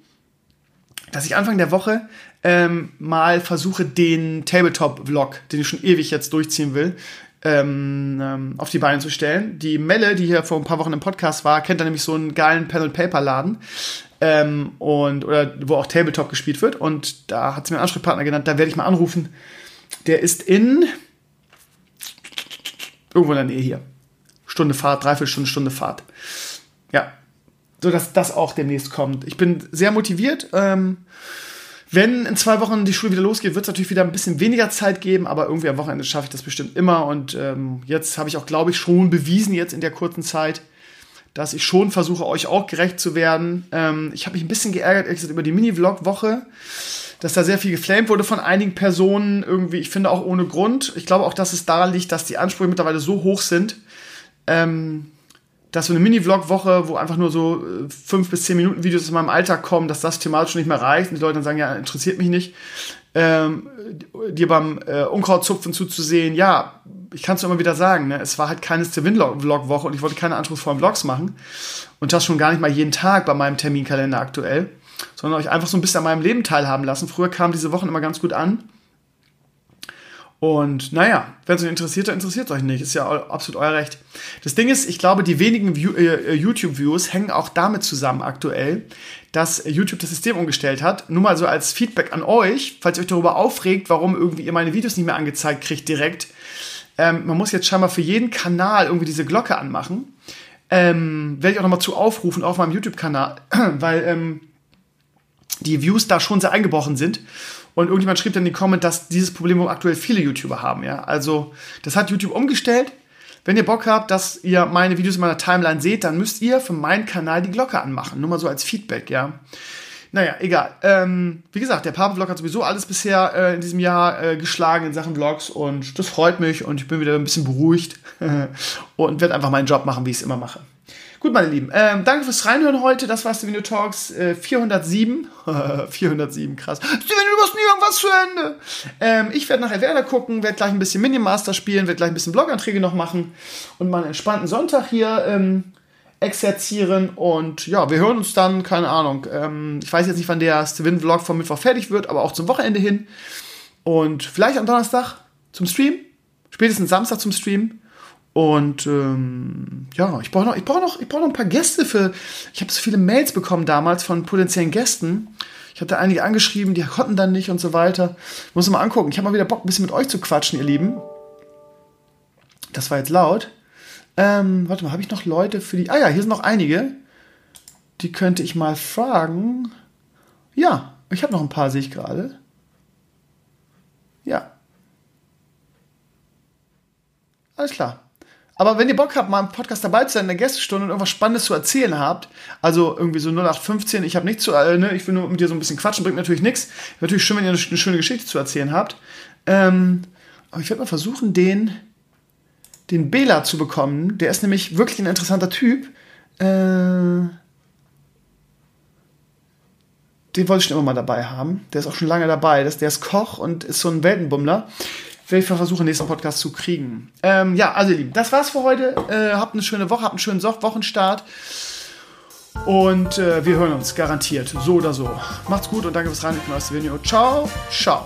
Speaker 2: dass ich Anfang der Woche ähm, mal versuche, den Tabletop-Vlog, den ich schon ewig jetzt durchziehen will, ähm, ähm, auf die Beine zu stellen. Die Melle, die hier vor ein paar Wochen im Podcast war, kennt da nämlich so einen geilen Pen-and-Paper-Laden. Ähm, und, oder wo auch Tabletop gespielt wird. Und da hat sie mir einen Ansprechpartner genannt, da werde ich mal anrufen. Der ist in irgendwo in der Nähe hier. Stunde Fahrt, dreiviertel Stunde, Stunde Fahrt. Ja. So dass das auch demnächst kommt. Ich bin sehr motiviert. Ähm, wenn in zwei Wochen die Schule wieder losgeht, wird es natürlich wieder ein bisschen weniger Zeit geben, aber irgendwie am Wochenende schaffe ich das bestimmt immer. Und ähm, jetzt habe ich auch, glaube ich, schon bewiesen, jetzt in der kurzen Zeit, dass ich schon versuche, euch auch gerecht zu werden. Ähm, ich habe mich ein bisschen geärgert, ehrlich gesagt, über die Mini-Vlog-Woche, dass da sehr viel geflamed wurde von einigen Personen, irgendwie, ich finde auch ohne Grund. Ich glaube auch, dass es daran liegt, dass die Ansprüche mittlerweile so hoch sind, ähm, dass so eine Mini-Vlog-Woche, wo einfach nur so äh, fünf bis zehn Minuten Videos aus meinem Alltag kommen, dass das thematisch nicht mehr reicht und die Leute dann sagen, ja, interessiert mich nicht, ähm, dir beim äh, Unkrautzupfen zuzusehen, ja, ich kann es immer wieder sagen, ne, es war halt keine Vlog-Woche und ich wollte keine anspruchsvollen Vlogs machen und das schon gar nicht mal jeden Tag bei meinem Terminkalender aktuell, sondern euch einfach so ein bisschen an meinem Leben teilhaben lassen. Früher kamen diese Wochen immer ganz gut an und naja, wenn es euch interessiert, dann interessiert es euch nicht. Ist ja absolut euer Recht. Das Ding ist, ich glaube, die wenigen äh, YouTube-Views hängen auch damit zusammen aktuell, dass YouTube das System umgestellt hat. Nur mal so als Feedback an euch, falls ihr euch darüber aufregt, warum irgendwie ihr meine Videos nicht mehr angezeigt kriegt direkt. Ähm, man muss jetzt scheinbar für jeden Kanal irgendwie diese Glocke anmachen. Ähm, werde ich auch nochmal zu aufrufen auf meinem YouTube-Kanal, *clears throat* weil ähm, die Views da schon sehr eingebrochen sind. Und irgendjemand schrieb dann in die Comment, dass dieses Problem aktuell viele YouTuber haben, ja. Also, das hat YouTube umgestellt. Wenn ihr Bock habt, dass ihr meine Videos in meiner Timeline seht, dann müsst ihr für meinen Kanal die Glocke anmachen. Nur mal so als Feedback, ja. Naja, egal. Ähm, wie gesagt, der Papa-Vlog hat sowieso alles bisher äh, in diesem Jahr äh, geschlagen in Sachen Vlogs und das freut mich und ich bin wieder ein bisschen beruhigt *laughs* und werde einfach meinen Job machen, wie ich es immer mache. Gut, meine Lieben, ähm, danke fürs Reinhören heute. Das war's, der Video Talks äh, 407. 407, *laughs* krass. Steven, du machst nie irgendwas zu Ende. Ähm, ich werde nachher Werder gucken, werde gleich ein bisschen Minimaster spielen, werde gleich ein bisschen Bloganträge noch machen und mal einen entspannten Sonntag hier ähm, exerzieren. Und ja, wir hören uns dann, keine Ahnung. Ähm, ich weiß jetzt nicht, wann der Steven-Vlog vom Mittwoch fertig wird, aber auch zum Wochenende hin. Und vielleicht am Donnerstag zum Stream. Spätestens Samstag zum Stream. Und ähm, ja, ich brauche noch, ich brauche noch, ich brauche noch ein paar Gäste für. Ich habe so viele Mails bekommen damals von potenziellen Gästen. Ich hatte einige angeschrieben, die konnten dann nicht und so weiter. Ich muss mal angucken. Ich habe mal wieder Bock, ein bisschen mit euch zu quatschen, ihr Lieben. Das war jetzt laut. Ähm, warte mal, habe ich noch Leute für die. Ah ja, hier sind noch einige. Die könnte ich mal fragen. Ja, ich habe noch ein paar, sehe ich gerade. Ja. Alles klar. Aber wenn ihr Bock habt, mal im Podcast dabei zu sein, in der Gästestunde und irgendwas Spannendes zu erzählen habt, also irgendwie so 0815, ich habe nichts zu, äh, ne, ich will nur mit dir so ein bisschen quatschen, bringt natürlich nichts. Natürlich schön, wenn ihr eine, schöne Geschichte zu erzählen habt. Ähm, aber ich werde mal versuchen, den, den Bela zu bekommen. Der ist nämlich wirklich ein interessanter Typ. Äh, den wollte ich schon immer mal dabei haben. Der ist auch schon lange dabei. Der ist Koch und ist so ein Weltenbummler werde ich versuchen, nächsten Podcast zu kriegen. Ähm, ja, also ihr Lieben, das war's für heute. Äh, habt eine schöne Woche, habt einen schönen Wochenstart. Und äh, wir hören uns garantiert, so oder so. Macht's gut und danke fürs Rein. Ich bin aus Video. Ciao, ciao.